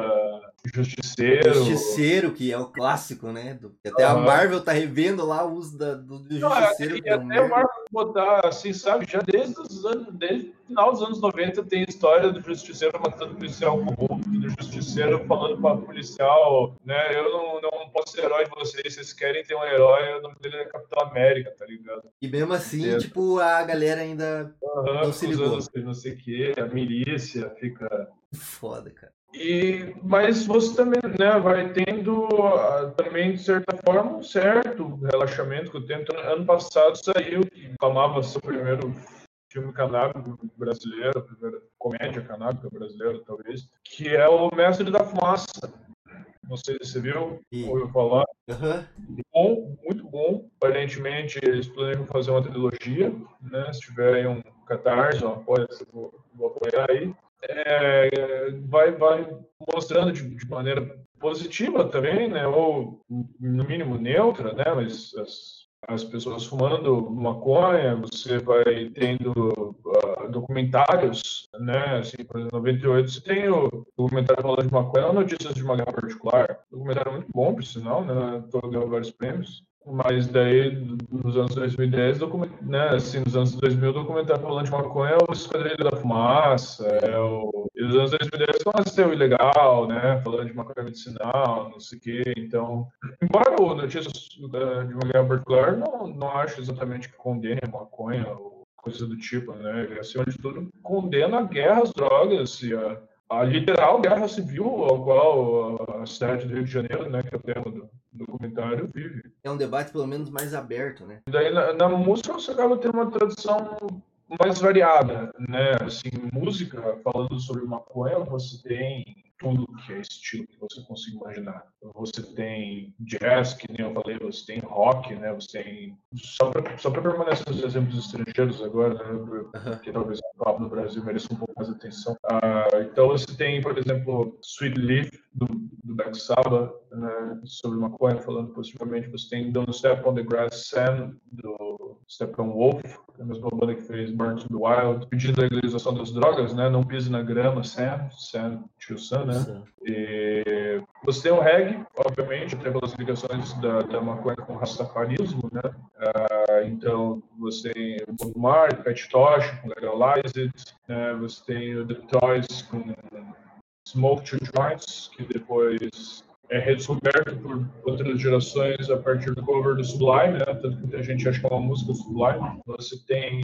Justiceiro. Justiceiro, que é o clássico, né? Do- até a Aham. Marvel tá revendo lá o uso da, do, do Não, é, Justiceiro. e até o merda. Marvel botar, assim, sabe, já desde os anos, desde o final dos anos 90 tem história do Justiceiro matando policial corrupto, do Justiceiro falando para policial, né, eu não, não posso ser herói de vocês, vocês querem ter um herói, o nome dele é Capitão América, tá ligado? E mesmo assim, É. tipo, a galera ainda Aham, não se ligou. Usando não sei o que, a milícia fica... Foda, cara. E, mas você também né, vai tendo ah, também, de certa forma, um certo relaxamento com o tempo. Ano passado saiu, que clamava ser o primeiro filme canábico brasileiro, a primeira comédia canábica brasileira, talvez, que é o Mestre da Fumaça. Não sei se você viu, E- ouviu falar. Aham. Bom, muito bom. Aparentemente, eles planejam fazer uma trilogia, né? Se tiverem um catarse, eu vou, vou apoiar aí. É, vai, vai mostrando de, de maneira positiva também, né? Ou no mínimo neutra, né? Mas as, as pessoas fumando maconha, você vai tendo ah, documentários, né? Assim, por exemplo, em 98 você tem o documentário falando de maconha, notícias de uma guerra particular. Documentário muito bom, por sinal, né? Todo ganhou vários prêmios. Mas daí, nos anos 2010, document... né, assim, nos anos 2000, o documentário falando de maconha é o Esquadrilho da Fumaça, é o... E nos anos 2010 começa a ser o ilegal, né, falando de maconha medicinal, não sei o quê. Então, embora o Notícias da- de Guerra Particular não, não acho exatamente que condene a maconha ou coisa do tipo, né, ele, acima de tudo, condena a guerra às drogas e a, a literal guerra civil ao qual a cidade do Rio de Janeiro, né, que é o tema do documentário, vive. É um debate pelo menos mais aberto, né? E daí na, na música você acaba tendo uma tradução mais variada, né? Assim, música, falando sobre maconha, você tem tudo que é estilo que você consiga imaginar. Você tem jazz, que nem eu falei, você tem rock, né? Você tem... Só para permanecer nos exemplos estrangeiros agora, né? Que talvez o papo no Brasil mereça um pouco mais de atenção. Ah, então você tem, por exemplo, Sweet Leaf, do, do Black Sabbath, né? Sobre maconha, falando positivamente. Você tem Don't Step on the Grass Sam, do Steppenwolf, é a mesma banda que fez Burn to the Wild, pedindo a legalização das drogas, né? Não pise na grama, Sam, Sam, tio Sam, né? E você tem o reggae, obviamente, até pelas ligações da, da maconha com o rastafarismo, né? Ah, então, você tem o Bob Marley, Pet Tosh com Legalize It, né? Você tem o The Toys com Smoke Two Joints, que depois é redescoberto por outras gerações a partir do cover do Sublime, né? Tanto que muita gente acha que é uma música Sublime. Você tem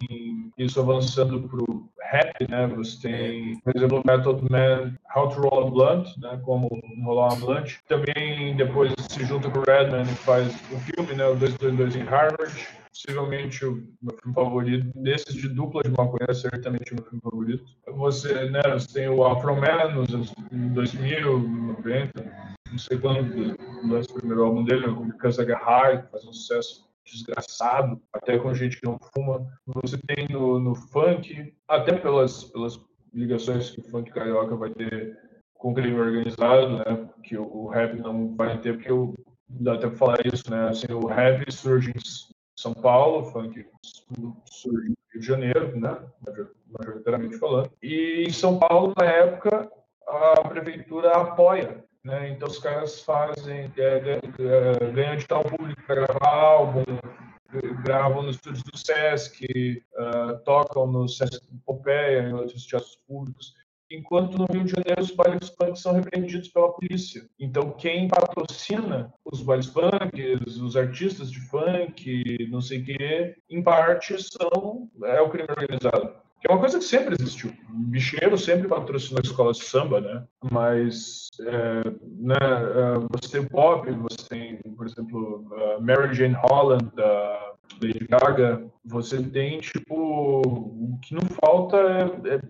isso avançando pro rap, né? Você tem, por exemplo, Method Man, How to Roll a Blunt, né? Como rolar uma blunt. Também depois se junta com o Redman e faz o filme, né? O 222 em Harvard. Possivelmente o meu filme favorito, desses de dupla de maconha, certamente o meu filme favorito. Você, né, você tem o Afro Man nos anos 2000, 90, não sei quando lança o primeiro álbum dele, High, que faz um sucesso desgraçado, até com gente que não fuma. Você tem no, no funk, até pelas, pelas ligações que o funk carioca vai ter com o crime organizado, né, que o, o rap não vai ter, porque o, dá até pra falar isso, né, assim, o rap surge em São Paulo, o funk surge no Rio de Janeiro, né, majoritariamente falando, e em São Paulo, na época, a prefeitura apoia né? Então os caras fazem, é, é, ganham de tal público para gravar álbum, gravam nos estúdios do Sesc, uh, tocam no Sesc Pompeia, em outros teatros públicos. enquanto no Rio de Janeiro os bailes funk são repreendidos pela polícia. Então, quem patrocina os bailes funk, os artistas de funk, não sei o quê, em parte são é o crime organizado. Que é uma coisa que sempre existiu. O bicheiro sempre patrocinou escolas de samba, né? Mas é, né, é, você tem o pop, você tem, por exemplo, Mary Jane Holland, da Lady Gaga. Você tem, tipo, o que não falta é, é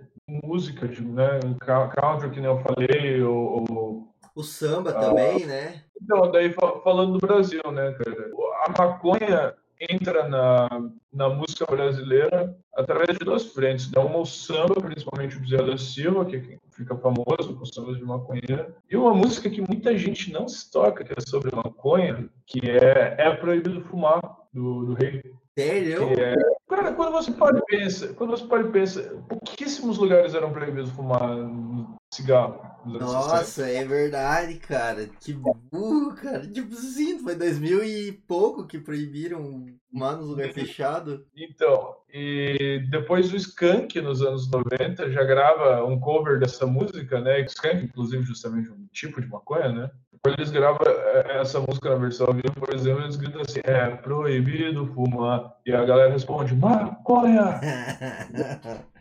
música, tipo, né? Country, que nem eu falei, ou, o samba ah, também, né? Então, daí falando do Brasil, né, cara? A maconha entra na, na música brasileira através de duas frentes. Né? Uma o samba, principalmente o Zé da Silva, que fica famoso com sambas de maconheira, e uma música que muita gente não se toca, que é sobre maconha, que é É Proibido Fumar, do, do Rei. Sério? É... Cara, quando você pode pensar, quando você pode pensar, pouquíssimos lugares eram proibidos fumar cigarro. Nossa, é verdade, cara. Que burro, cara. Tipo assim, foi 2000 e pouco que proibiram fumar nos lugares fechados. Então, e depois o Skank, nos anos 90, já grava um cover dessa música, né? Skank, inclusive, justamente um tipo de maconha, né? Quando eles gravam é, essa música na versão ao vivo, por exemplo, eles gritam assim, é proibido fumar. E a galera responde, maconha!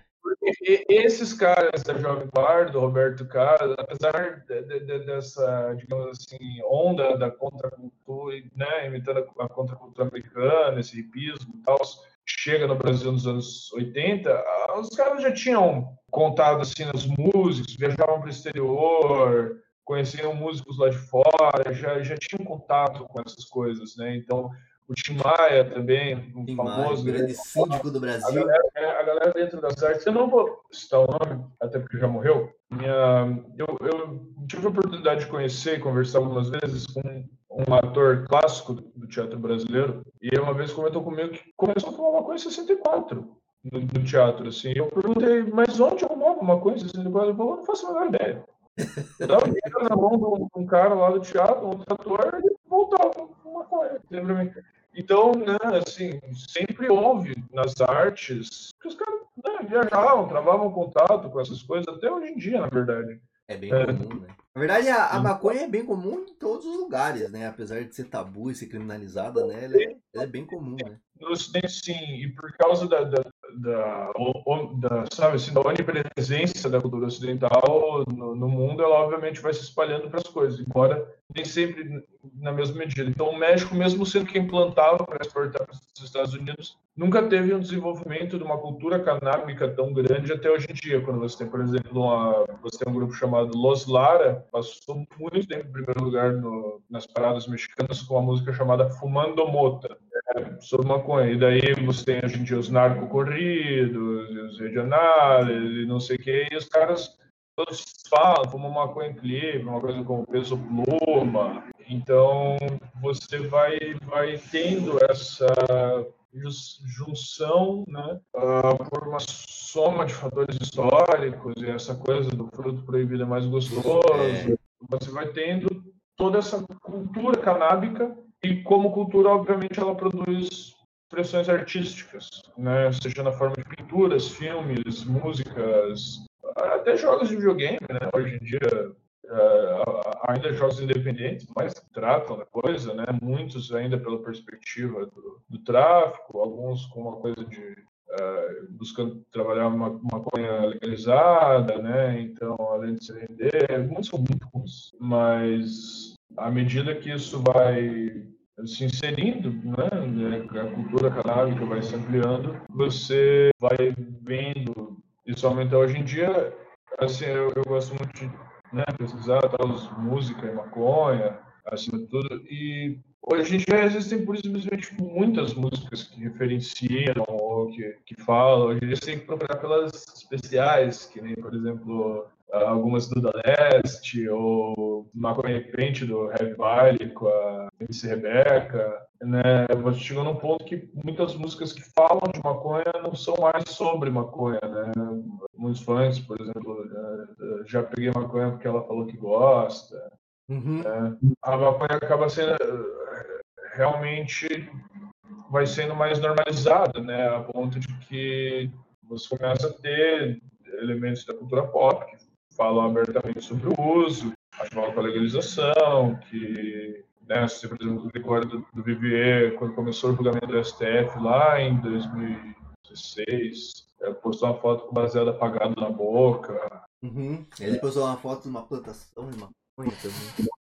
Esses caras da Jovem Guarda, Roberto Carlos, apesar de, de, de, dessa, digamos assim, onda da contracultura, né, imitando a contracultura americana, esse hipismo e tal, chega no Brasil nos anos 80, os caras já tinham contado assim nos músicos, viajavam para o exterior, conheciam músicos lá de fora, já, já tinham contato com essas coisas, né? Então, o Tim Maia também, um Tim famoso. Maia, grande síndico do Brasil. A galera, a galera, dentro das artes, eu não vou citar o nome, até porque já morreu. Minha, eu, eu tive a oportunidade de conhecer e conversar algumas vezes com um ator clássico do teatro brasileiro, e uma vez comentou comigo que começou a fumar maconha em 64 no, no teatro, assim. Eu perguntei, mas onde arrumava maconha em 64? Ele falou, não faço a menor ideia. Eu dava dinheiro na mão de um cara lá do teatro, um ator, e voltava uma coisa, lembra mim. Então, né, assim, sempre houve nas artes que os caras né, viajavam, travavam contato com essas coisas, até hoje em dia, na verdade. É bem é. comum, né? Na verdade, a, a, maconha é bem comum em todos os lugares, né? Apesar de ser tabu e ser criminalizada, né? Ela é, ela é bem comum, né? No Ocidente, sim. E por causa da, da, da, da, sabe, assim, da onipresença da cultura ocidental no, no, mundo, ela obviamente vai se espalhando para as coisas, embora nem sempre na mesma medida. Então, o México, mesmo sendo quem plantava para exportar para os Estados Unidos, nunca teve um desenvolvimento de uma cultura canábica tão grande até hoje em dia. Quando você tem, por exemplo, uma, você tem um grupo chamado Los Lara, passou muito tempo em primeiro lugar no, nas paradas mexicanas com uma música chamada Fumando Mota, é, sobre maconha. E daí você tem hoje em dia os narcocorridos, os regionais, e não sei o que, e os caras todos falam, fumam maconha em clipe, uma coisa como peso pluma. Então, você vai, vai tendo essa junção, né, uh, por uma soma de fatores históricos e essa coisa do fruto proibido é mais gostoso. É. Você vai tendo toda essa cultura canábica e como cultura, obviamente, ela produz expressões artísticas, né? seja na forma de pinturas, filmes, músicas, até jogos de videogame, né? Hoje em dia, uh, ainda jogos independentes, mas tratam da coisa, né? Muitos ainda pela perspectiva do, do tráfico, alguns com uma coisa de uh, buscando trabalhar uma maconha legalizada, né? Então, além de se vender, muitos são muito ruins, mas à medida que isso vai se inserindo, né, a cultura canábica vai se ampliando, você vai vendo isso aumentar. Hoje em dia, assim, eu, eu gosto muito de né, pesquisar tal, música e maconha, acima de tudo, e hoje em dia existem, por simplesmente, muitas músicas que referenciam ou que, que falam. Hoje em dia você tem que procurar pelas especiais, que nem, por exemplo, algumas do Da Leste, ou Maconha Crente do Heavy Valley com a MC Rebeca, né? Você chegou num ponto que muitas músicas que falam de maconha não são mais sobre maconha, né? Muitos fãs, por exemplo, já peguei maconha porque ela falou que gosta. Uhum. Né? A maconha acaba sendo realmente vai sendo mais normalizada, né? A ponto de que você começa a ter elementos da cultura pop que falam abertamente sobre o uso, acabaram com a legalização, que, né, se, por exemplo, Gregório do, do Vivier, quando começou o julgamento do STF lá em 2016, é, postou uma foto com baseado apagado na boca. Uhum. Ele postou uma foto de uma plantação também.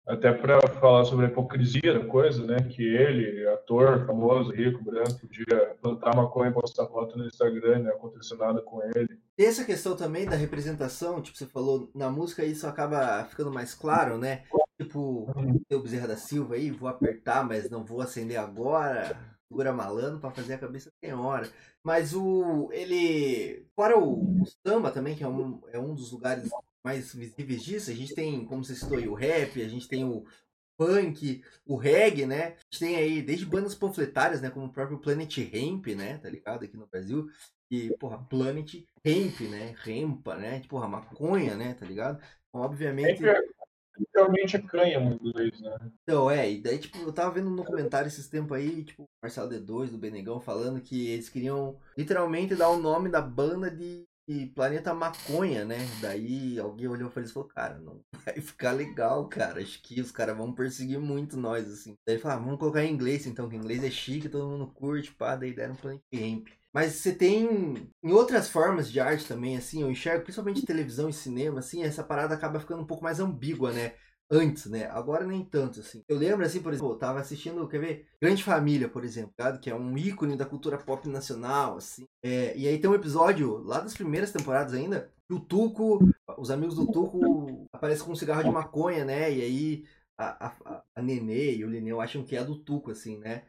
Até para falar sobre a hipocrisia da coisa, né? Que ele, ator famoso, rico, branco, podia plantar maconha e postar foto no Instagram, não aconteceu nada com ele. Tem essa questão também da representação, tipo, você falou, na música isso acaba ficando mais claro, né? Tipo, tem o Bezerra da Silva aí, vou apertar, mas não vou acender agora. Segura malandro pra fazer a cabeça tem hora. Mas o. ele. Fora o, o samba também, que é um, é um dos lugares mais visíveis disso, a gente tem, como você citou aí, o rap, a gente tem o punk, o reggae, né? A gente tem aí desde bandas panfletárias, né? Como o próprio Planet Hemp, né? Tá ligado? Aqui no Brasil. E, porra, Planet Hemp, né? Rempa, né? Tipo, porra, maconha, né? Tá ligado? Então, obviamente. Literalmente é cânhamo em inglês, né? Então, é, e daí, tipo, eu tava vendo um documentário esses tempos aí, tipo, Marcelo D2 do Benegão falando que eles queriam literalmente dar o nome da banda de e Planeta Maconha, né? Daí alguém olhou eles e falou, cara, não vai ficar legal, cara. Acho que os caras vão perseguir muito nós, assim. Daí falou, ah, vamos colocar em inglês então, que inglês é chique, todo mundo curte, pá, daí deram Planet Ramp. Mas você tem em outras formas de arte também, assim, eu enxergo, principalmente televisão e cinema, assim, essa parada acaba ficando um pouco mais ambígua, né? Antes, né? Agora nem tanto, assim. Eu lembro, assim, por exemplo, eu tava assistindo, quer ver? Grande Família, por exemplo, tá? que é um ícone da cultura pop nacional, assim. É, e aí tem um episódio, lá das primeiras temporadas ainda, que o Tuco, os amigos do Tuco aparecem com um cigarro de maconha, né? E aí a, a, a Nenê e o Lineu acham que é do Tuco, assim, né?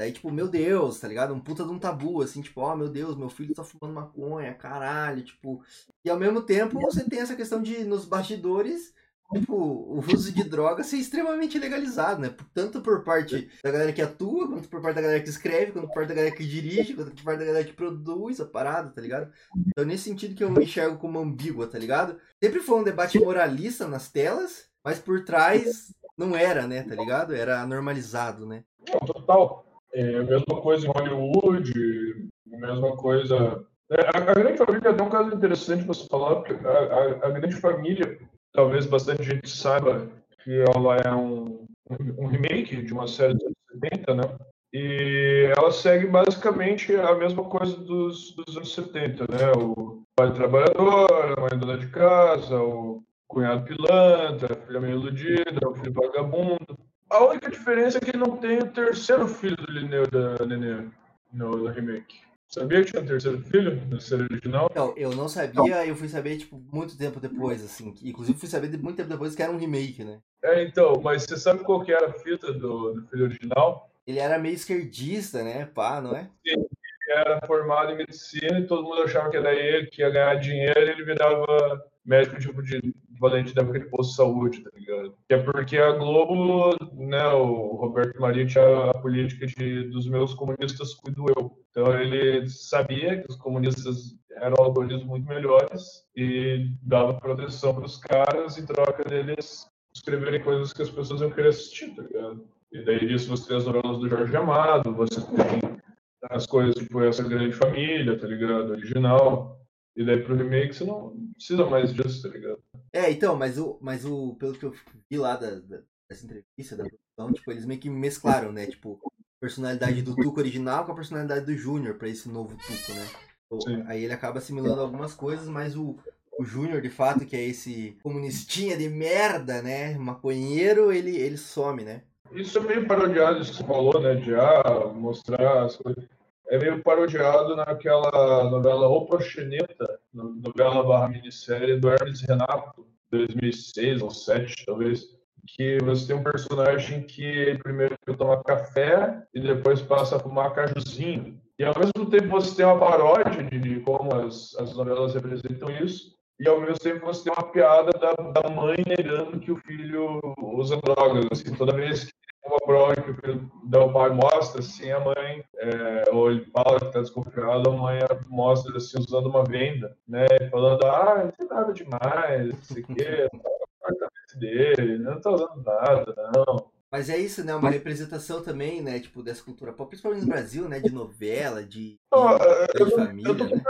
Daí, tipo, meu Deus, tá ligado? Um puta de um tabu, assim, tipo, ó, oh, meu Deus, meu filho tá fumando maconha, caralho, tipo. E ao mesmo tempo você tem essa questão de, nos bastidores, tipo, o uso de droga ser extremamente legalizado, né? Tanto por parte da galera que atua, quanto por parte da galera que escreve, quanto por parte da galera que dirige, quanto por parte da galera que produz a parada, tá ligado? Então, nesse sentido que eu me enxergo como ambígua, tá ligado? Sempre foi um debate moralista nas telas, mas por trás não era, né, tá ligado? Era normalizado, né? Total. É a mesma coisa em Hollywood, mesma coisa. É, a, a, Grande Família tem um caso interessante você falar, porque a, a, a Grande Família talvez bastante gente saiba que ela é um, um remake de uma série dos anos 70, né? E ela segue basicamente a mesma coisa dos, dos anos 70, né? O pai trabalhador, a mãe dona de casa, o cunhado pilantra, a filha meio iludida, o filho vagabundo. A única diferença é que não tem o terceiro filho do Linneu da Nenê no, no remake. Sabia que tinha um terceiro filho na série original? Não, eu não sabia, eu fui saber, tipo, muito tempo depois, assim. Inclusive, fui saber muito tempo depois que era um remake, né? É, então, mas você sabe qual que era a fita do, do filho original? Ele era meio esquerdista, né? Pá, não é? Sim, ele era formado em medicina e todo mundo achava que era ele que ia ganhar dinheiro e ele virava médico tipo de valente da época de posto de saúde, tá ligado? Que é porque a Globo, né, o Roberto Maria tinha a política de dos meus comunistas cuido eu. Então ele sabia que os comunistas eram autores muito melhores e dava proteção para os caras em troca deles escreverem coisas que as pessoas iam querer assistir, tá ligado? E daí disso você tem as novelas do Jorge Amado, você tem as coisas tipo essa grande família, tá ligado? Original. E daí pro remake você não precisa mais disso, tá ligado? É, então, mas o, mas o pelo que eu vi lá da, da, dessa entrevista, da produção, tipo, eles meio que mesclaram, né? Tipo, a personalidade do Tuco original com a personalidade do Júnior pra esse novo Tuco, né? Sim. Aí ele acaba assimilando algumas coisas, mas o, o Júnior, de fato, que é esse comunistinha de merda, né? Maconheiro, ele, ele some, né? Isso é meio parodiado, isso que você falou, né? De ah, mostrar as coisas é meio parodiado naquela novela O Proxeneta, novela barra minissérie do Hermes Renato, 2006 ou 2007, talvez, que você tem um personagem que primeiro toma café e depois passa a fumar cajuzinho. E ao mesmo tempo você tem uma paródia de, de como as, as novelas representam isso, e ao mesmo tempo você tem uma piada da, da mãe negando que o filho usa drogas. Assim, toda vez uma prova que o pai mostra, assim, a mãe, é, ou ele fala que está desconfiado, a mãe mostra, assim, usando uma venda, né, falando, ah, não tem nada demais, não sei o quê, apartamento dele, não está usando nada, não. Mas é isso, né? Uma representação também, né? Tipo, dessa cultura pop, principalmente no Brasil, né? De novela, de, de, de família. Eu tô, né?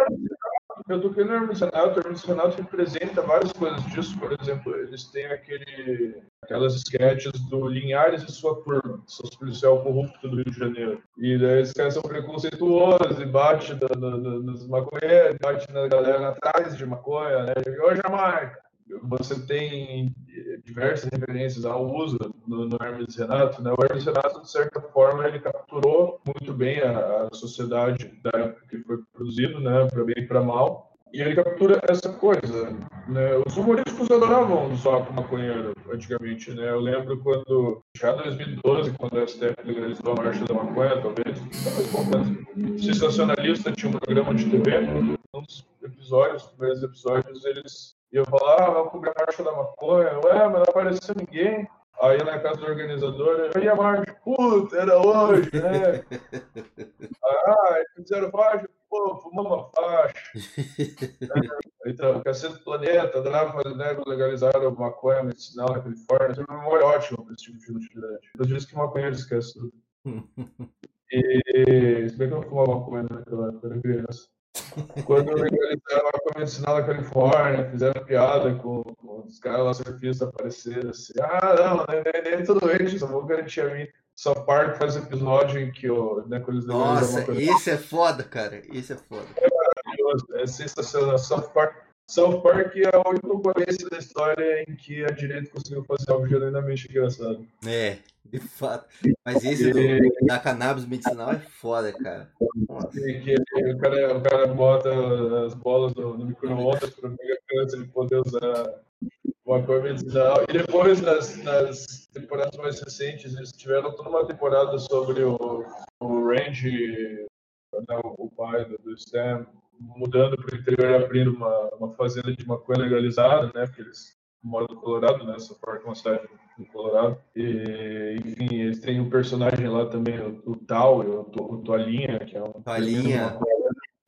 Eu toquei no Renato, o Renato representa várias coisas disso, por exemplo, eles têm aquele, aquelas sketches do Linhares e sua turma, seus policial corrupto do Rio de Janeiro. E daí os caras são preconceituosos e bate na- na- nos maconheiros, bate na galera atrás de maconha, né? Ô, Jamaica! Você tem eh, diversas referências ao uso no, no Hermes Renato, né? O Hermes Renato, de certa forma, ele capturou muito bem a, a sociedade da época que foi produzido, né? Para bem e para mal. E ele captura essa coisa, né? Os humorísticos adoravam usar com maconheiro antigamente, né? Eu lembro quando, já em 2012, quando a STF legalizou a marcha da maconha, talvez, talvez Sensacionalista tinha um programa de TV, um dos episódios, os primeiros episódios, eles iam falar, ah, vamos cobrir a marcha da maconha, ué, mas não apareceu ninguém. Aí na casa do organizador, aí a marcha, puta, era hoje, né? Ah, fizeram faixa, pô, fumamos uma faixa. Então, Cacete do Planeta, fazer, né, legalizaram a maconha medicinal na Califórnia, tem uma memória ótima para esse tipo de utilidade. Eu disse que maconheiro esquece tudo. E se bem que eu fumava maconha naquela época, eu era criança. Quando legalizaram a maconha medicinal na Califórnia, fizeram piada com, com os caras lá surfistas apareceram assim, ah, não, nem, nem tudo isso, só vou garantir a mim. Só Park faz episódio em que o, né, eles Nossa, esse é foda, cara. Esse é foda. maravilhoso, é sensacional. South Park, South Park é a única ocorrência da história em que a direita conseguiu fazer algo genuinamente engraçado. É, de fato. Mas esse do, da cannabis medicinal é foda, cara. E que o cara, o cara bota as bolas no, no micro-ondas para pegar câncer e poder usar uma cor medicinal. E depois, nas, nas temporadas mais recentes, eles tiveram toda uma temporada sobre o, o Randy, né, o pai do, do Stan, mudando para o interior e abrindo uma, uma fazenda de maconha legalizada, né? Porque eles moram no Colorado, né? Parte é uma cidade no Colorado. E, enfim, eles têm um personagem lá também, o, o Tal, o, o Toalhinha, que é um. Toalhinha.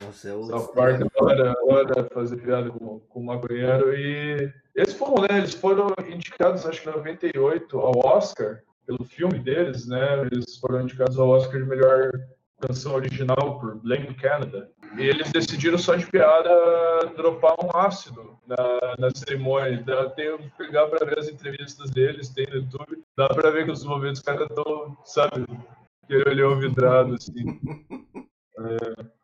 Nossa, é o. South Park adora, adora fazer piada com, com o maconheiro. E eles foram, né? Eles foram indicados, acho que em 98, ao Oscar, pelo filme deles, né? Eles foram indicados ao Oscar de melhor canção original por Blame Canada. E eles decidiram só de piada dropar um ácido na, na cerimônia. Então, tem que pegar para ver as entrevistas deles, tem no YouTube. Dá para ver que os momentos os caras estão, sabe, aquele olhão vidrado, assim.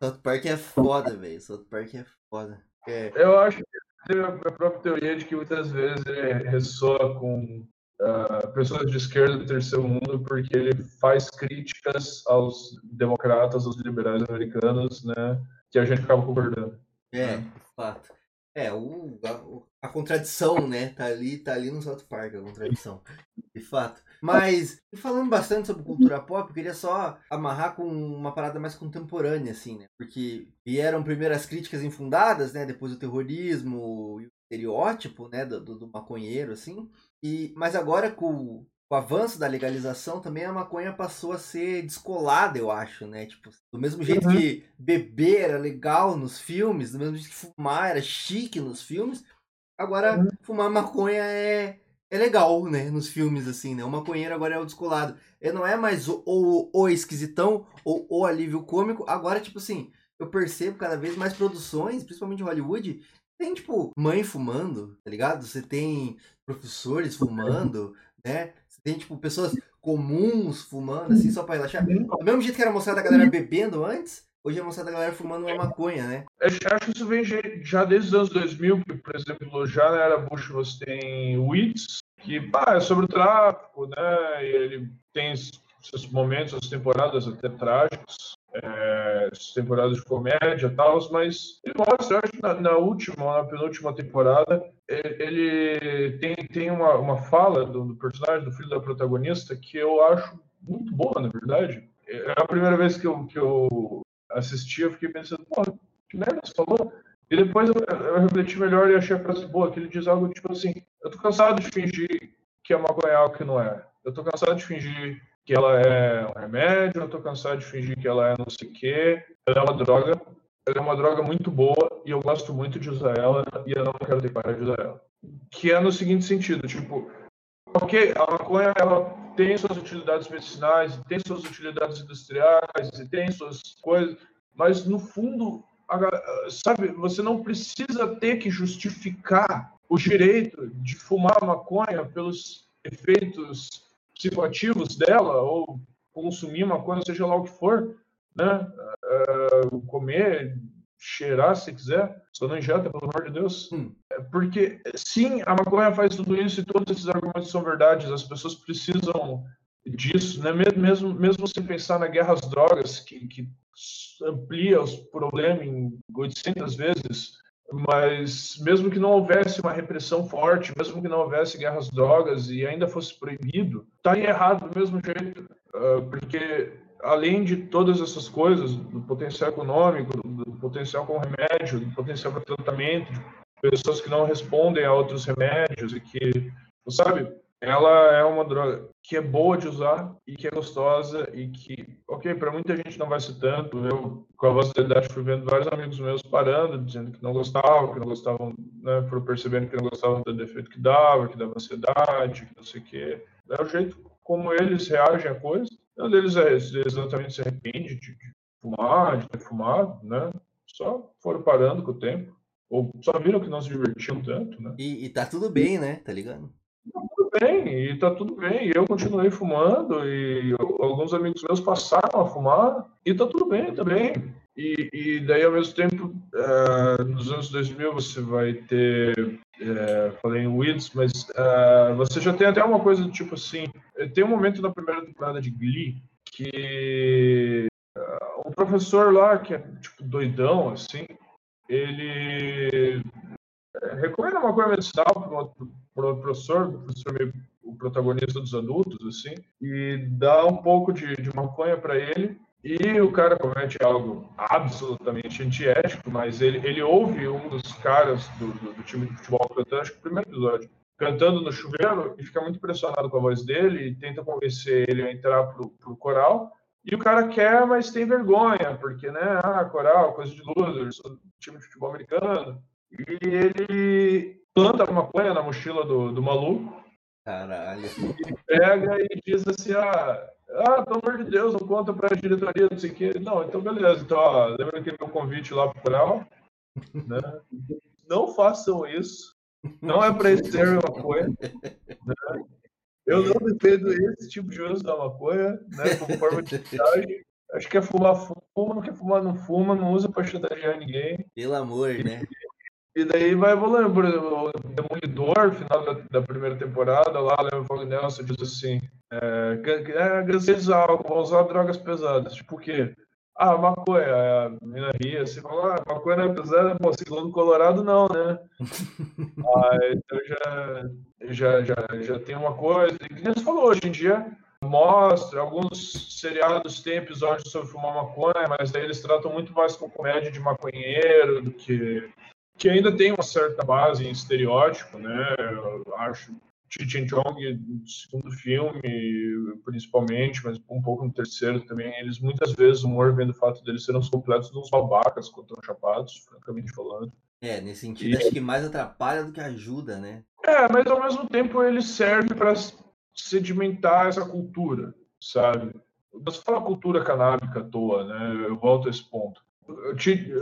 South Park é foda, velho. South Park é foda. É, Eu acho que tem a própria teoria de que muitas vezes ele ressoa com ah, pessoas de esquerda do terceiro mundo porque ele faz críticas aos democratas, aos liberais americanos, né? Que a gente acaba concordando. é, de fato. É, o, a, a contradição, né? Tá ali, tá ali no South Park, a contradição. De fato. Mas, falando bastante sobre cultura pop, eu queria só amarrar com uma parada mais contemporânea, assim, né? Porque vieram primeiro as críticas infundadas, né? Depois o terrorismo e o estereótipo, né? Do, do maconheiro, assim. E, mas agora com, o- com o avanço da legalização também a maconha passou a ser descolada, eu acho, né? Tipo, do mesmo jeito que beber era legal nos filmes, do mesmo jeito que fumar era chique nos filmes, agora fumar maconha é, é legal, né? Nos filmes, assim, né? O maconheiro agora é o descolado. Ele não é mais o, o, o esquisitão ou o alívio cômico. Agora, tipo assim, eu percebo cada vez mais produções, principalmente em Hollywood, tem, tipo, mãe fumando, tá ligado? Você tem professores fumando, né? Você tem, tipo, pessoas comuns fumando, assim, só pra relaxar. Do mesmo jeito que era mostrado a galera bebendo antes, hoje é mostrado a galera fumando uma maconha, né? Eu acho que isso vem já- desde os anos 2000, que, por exemplo, já na era Bush você tem Weeds, que pá, é sobre o tráfico, né? E ele tem seus momentos, suas temporadas até trágicos, é, as temporadas de comédia e tal, mas ele mostra, eu acho na, na última, na penúltima temporada, ele, ele tem, tem uma, uma fala do, do personagem, do filho da protagonista, que eu acho muito boa, na verdade. É a primeira vez que eu, que eu assisti, eu fiquei pensando, pô, que merda você falou? E depois eu, eu refleti melhor e achei a frase boa, que ele diz algo tipo assim, eu tô cansado de fingir que é algo que não é. Eu tô cansado de fingir que ela é um remédio, eu tô cansado de fingir que ela é não sei o quê. Ela é uma droga, ela é uma droga muito boa e eu gosto muito de usar ela e eu não quero ter que parar de usar ela. Que é no seguinte sentido, tipo, ok, a maconha ela tem suas utilidades medicinais, tem suas utilidades industriais, tem suas coisas, mas no fundo sabe, você não precisa ter que justificar o direito de fumar maconha pelos efeitos psicoativos dela ou consumir maconha, seja lá o que for, né? Uh, comer, cheirar se quiser, só não injeta, pelo amor de Deus. Hum. Porque, sim, a maconha faz tudo isso e todos esses argumentos são verdades, as pessoas precisam disso, né? Mesmo, mesmo se pensar na guerra às drogas, que, que amplia os problemas em 800 vezes, mas mesmo que não houvesse uma repressão forte, mesmo que não houvesse guerras drogas e ainda fosse proibido, está errado do mesmo jeito, porque além de todas essas coisas, do potencial econômico, do potencial com remédio, do potencial para tratamento, de pessoas que não respondem a outros remédios e que, sabe, ela é uma droga que é boa de usar e que é gostosa e que, ok, para muita gente não vai ser tanto. Eu, com a voz da idade, fui vendo vários amigos meus parando, dizendo que não gostavam, que não gostavam, né, foram percebendo que não gostavam do defeito que dava, que dava ansiedade, que não sei o quê. É o jeito como eles reagem à coisa. Um deles é exatamente se arrepende de, de fumar, de ter fumado, né? Só foram parando com o tempo. Ou só viram que não se divertiam tanto, né? E, e tá tudo bem, né? Tá ligado? Bem, e tá tudo bem. Eu continuei fumando e alguns amigos meus passaram a fumar e tá tudo bem também. E, e daí, ao mesmo tempo, uh, nos anos 2000 você vai ter, uh, falei em Weeds, mas uh, você já tem até uma coisa do tipo assim, tem um momento na primeira temporada de Glee que o professor lá, que é tipo doidão, assim, ele recomenda uma coisa medicinal para o professor, o professor meio o protagonista dos adultos, assim, e dá um pouco de, de maconha para ele, e o cara comete algo absolutamente antiético, mas ele, ele ouve um dos caras do, do, do time de futebol cantando, acho que primeiro episódio, cantando no chuveiro, e fica muito impressionado com a voz dele, e tenta convencer ele a entrar pro, pro coral, e o cara quer, mas tem vergonha, porque, né, ah, coral, coisa de loser, sou time de futebol americano, e ele planta uma maconha na mochila do, do maluco, Caralho. E pega e diz assim, ah, ah, pelo amor de Deus, não conta pra diretoria, não sei o quê. Não, então beleza. Então, ó, lembra aquele meu convite lá pro canal? Né? Não façam isso. Não é para ser maconha. Né? Eu não defendo esse tipo de uso da maconha, né? Como forma de. Acho que é fumar, fuma, não quer fumar, não fuma, não usa para chantagear ninguém. Pelo amor, né? E daí vai evoluindo, por exemplo, o Demolidor, final da, da primeira temporada, lá, lembra o Nelson diz assim, é, é álcool, vão usar drogas pesadas, tipo o quê? Ah, maconha, a menina ria, assim, fala, ah, maconha não é pesada, pô, segundo Colorado não, né? ah, então já, já, já, já tem uma coisa, e que você falou, hoje em dia mostra, alguns seriados têm episódios sobre fumar maconha, mas daí eles tratam muito mais com comédia de maconheiro do que que ainda tem uma certa base em estereótipo, né? Eu acho Cheech Chong no segundo filme, principalmente, mas um pouco no terceiro também, eles muitas vezes, o humor vem do fato deles serem os completos dos babacas quando estão chapados, francamente falando. É, nesse sentido, e... acho que mais atrapalha do que ajuda, né? É, mas ao mesmo tempo ele serve para sedimentar essa cultura, sabe? Você fala cultura canábica à toa, né? Eu volto a esse ponto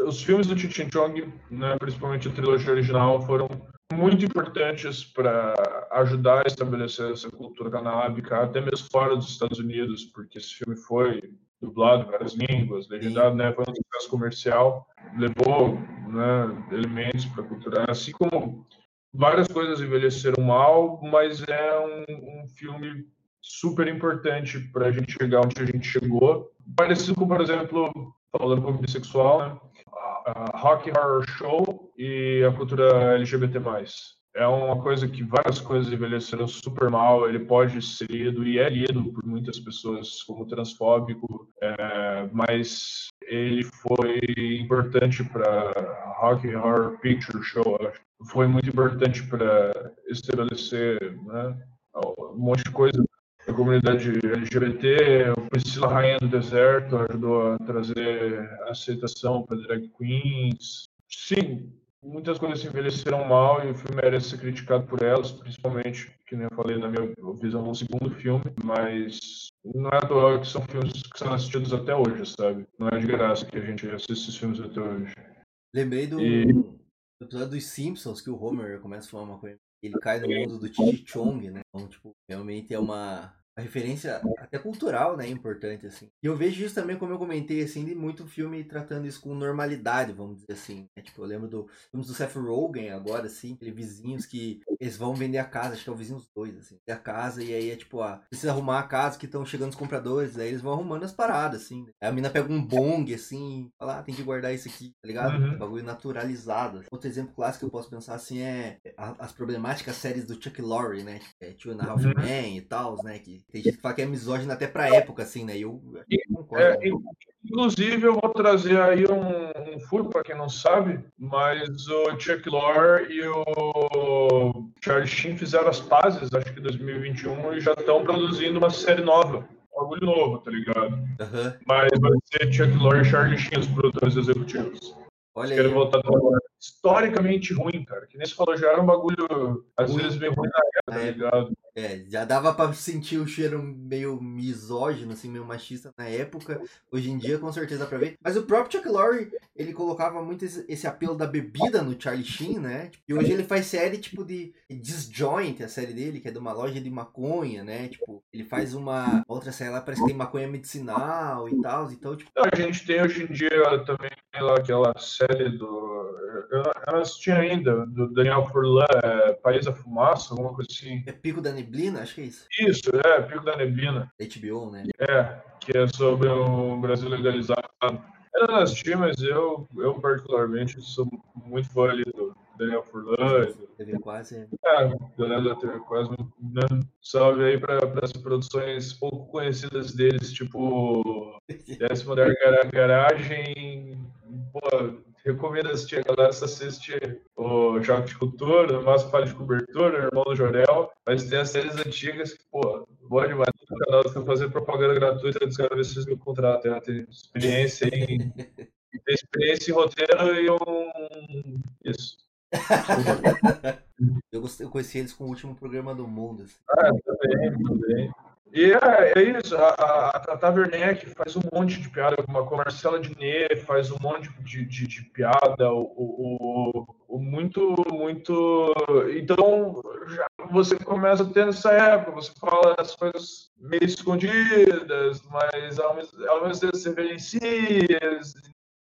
os filmes do Cheech Chong, né, principalmente a trilogia original, foram muito importantes para ajudar a estabelecer essa cultura canábica, até mesmo fora dos Estados Unidos, porque esse filme foi dublado em várias línguas, legendado, né, foi um sucesso comercial, levou né, elementos para a cultura, assim como várias coisas envelheceram mal, mas é um, um filme super importante para a gente chegar onde a gente chegou. Parecido com, por exemplo, falando como bissexual, né? A Rock Horror Show e a cultura LGBT+. É uma coisa que várias coisas envelheceram super mal, ele pode ser lido e é lido por muitas pessoas como transfóbico, é, mas ele foi importante para Rock Horror Picture Show, foi muito importante para estabelecer né, um monte de coisa comunidade LGBT, o Priscila Rainha do Deserto ajudou a trazer aceitação para drag queens. Sim, muitas coisas se envelheceram mal e o filme merece ser criticado por elas, principalmente, que nem eu falei na minha visão no segundo filme, mas não é à toa que são filmes que são assistidos até hoje, sabe? Não é de graça que a gente assiste esses filmes até hoje. Lembrei do, E- do episódio dos Simpsons que o Homer começa a fumar maconha. Ele cai no mundo do Chi Chong, né? Então, tipo, realmente é uma, uma referência até cultural, né? Importante, assim. E eu vejo isso também, como eu comentei, assim, de muito filme tratando isso com normalidade, vamos dizer assim. né? Tipo, eu lembro do filmes do Seth Rogen agora, assim, aqueles vizinhos que eles vão vender a casa, acho que é o vizinho os dois, assim. A casa e aí é tipo, ah, precisa arrumar a casa que estão chegando os compradores, aí eles vão arrumando as paradas, assim. Aí a mina pega um bong, assim, fala, ah, tem que guardar isso aqui, tá ligado? Uhum. Bagulho naturalizado. Outro exemplo clássico que eu posso pensar, assim, é a- as problemáticas séries do Chuck Lorre, né? É, Two and a Half Uhum. Men e tal, né? Que tem gente que fala que é misógino até pra época, assim, né? Eu, eu concordo. É, in- inclusive, eu vou trazer aí um, um furo para quem não sabe, mas o Chuck Lorre e o Charlie Sheen fizeram as pazes, acho que em 2021, e já estão produzindo uma série nova. Um bagulho novo, tá ligado? Aham. Mas vai ser Chuck Lorre e Charlie Sheen os produtores executivos. Olha aí. voltar a trabalhar. Historicamente ruim, cara. Que nem você falou, já era um bagulho, às Ruim. vezes, meio ruim na época, tá ligado? É, já dava pra sentir o cheiro meio misógino, assim, meio machista na época. Hoje em dia, com certeza dá pra ver. Mas o próprio Chuck Lorre, ele colocava muito esse, esse apelo da bebida no Charlie Sheen, né? E hoje ele faz série, tipo, de Disjoint, a série dele, que é de uma loja de maconha, né? Tipo, ele faz uma outra série lá, parece que tem maconha medicinal e tal. Então, tipo, a gente tem hoje em dia também lá aquela série do. Eu não- eu não assisti ainda, do Daniel Furlan, é, País da Fumaça, alguma coisa assim. é Pico da Neblina, acho que é isso. Isso, é, Pico da Neblina. HBO, né? É, que é sobre o Brasil legalizado. Eu não assisti, mas eu, eu particularmente sou muito fã ali do Daniel Furlan. TV quase. é- É, galera da TV quase né? Salve aí para as produções pouco conhecidas deles, tipo Décima da Gara- Garagem. Pô, recomendo assistir, a galera se assiste o Choque de Cultura, o Márcio Palha de Cobertura, o Irmão do Jorel, mas tem as séries antigas que, pô, boa demais. No canal que eu fazer propaganda gratuita, dos caras ver se me contratam. Tem experiência em. Tem experiência em roteiro e um. Isso. Eu, gostei, eu conheci eles com o último programa do mundo. assim. Ah, também, também. E é, é isso, a, a, a Tata Werneck faz um monte de piada, como a Marcela Diné faz um monte de, de, de piada, o, o, o, muito, muito. Então, já você começa a ter nessa época, você fala as coisas meio escondidas, mas ao mesmo, ao mesmo tempo você evidencia.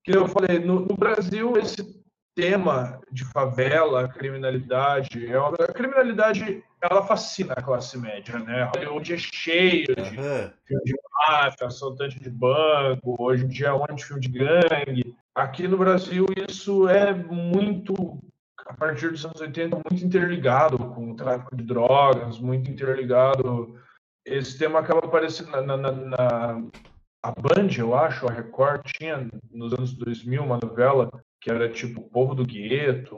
Que eu falei, no, no Brasil, esse tema de favela, criminalidade, é uma, a criminalidade ela fascina a classe média, né? Hollywood é cheio de Aham. filme de máfia, assaltante de banco, hoje em dia é um monte de filme de gangue. Aqui no Brasil isso é muito, a partir dos anos 80, muito interligado com o tráfico de drogas, muito interligado. Esse tema acaba aparecendo na, na, na, na a Band, eu acho, a Record tinha nos anos 2000 uma novela que era tipo o Povo do Gueto,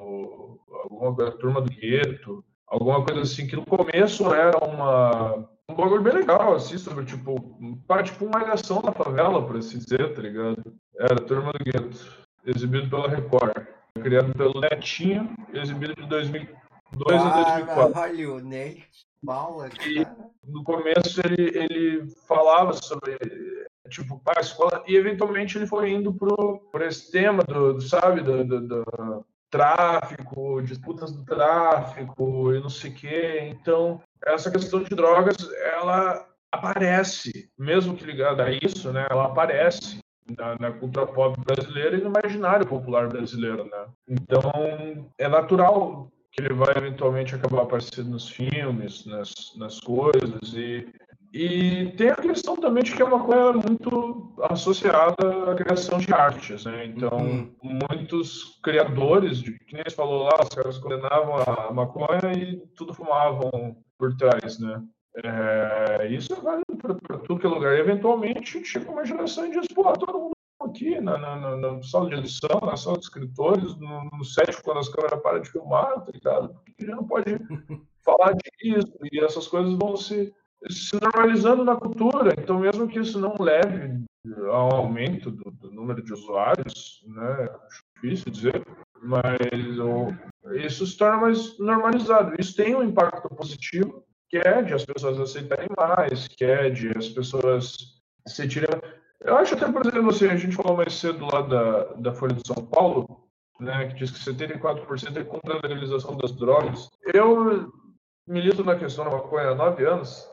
alguma coisa, Turma do Gueto, alguma coisa assim, que no começo era uma, um bagulho bem legal, assim, sobre tipo, para, tipo uma malhação na favela, por assim dizer, tá ligado? Era Turma do Gueto, exibido pela Record, criado pelo Netinho, exibido de 2002 a 2004. Caralho? Paula, E- cara. no começo ele, ele falava sobre tipo a escola e eventualmente ele foi indo pro esse tema do, do, sabe do, do, do tráfico disputas do tráfico e não sei o que então essa questão de drogas ela aparece mesmo que ligada a isso né ela aparece na, na cultura pop brasileira e no imaginário popular brasileiro né então é natural que ele vai eventualmente acabar aparecendo nos filmes, nas, nas coisas. E, e tem a questão também de que é uma coisa muito associada à criação de artes, né? Então, Uhum. muitos criadores, de, que nem você falou lá, os caras condenavam a maconha e tudo fumavam por trás, né? É, isso vale para tudo que é lugar. E, eventualmente, chega uma geração e diz, pô, todo mundo aqui na, na, na, na sala de edição, na sala de escritores, no, no set, quando as câmeras param de filmar, tá ligado? Porque já não pode falar disso, e essas coisas vão se, se normalizando na cultura. Então, mesmo que isso não leve ao aumento do, do número de usuários, né? Difícil dizer, mas o, isso se torna mais normalizado. Isso tem um impacto positivo, que é de as pessoas aceitarem mais, que é de as pessoas se tirarem eu acho até, por exemplo, assim, a gente falou mais cedo lá da, da Folha de São Paulo, né, que diz que 74% é contra a legalização das drogas. Eu milito na questão da maconha há nove anos,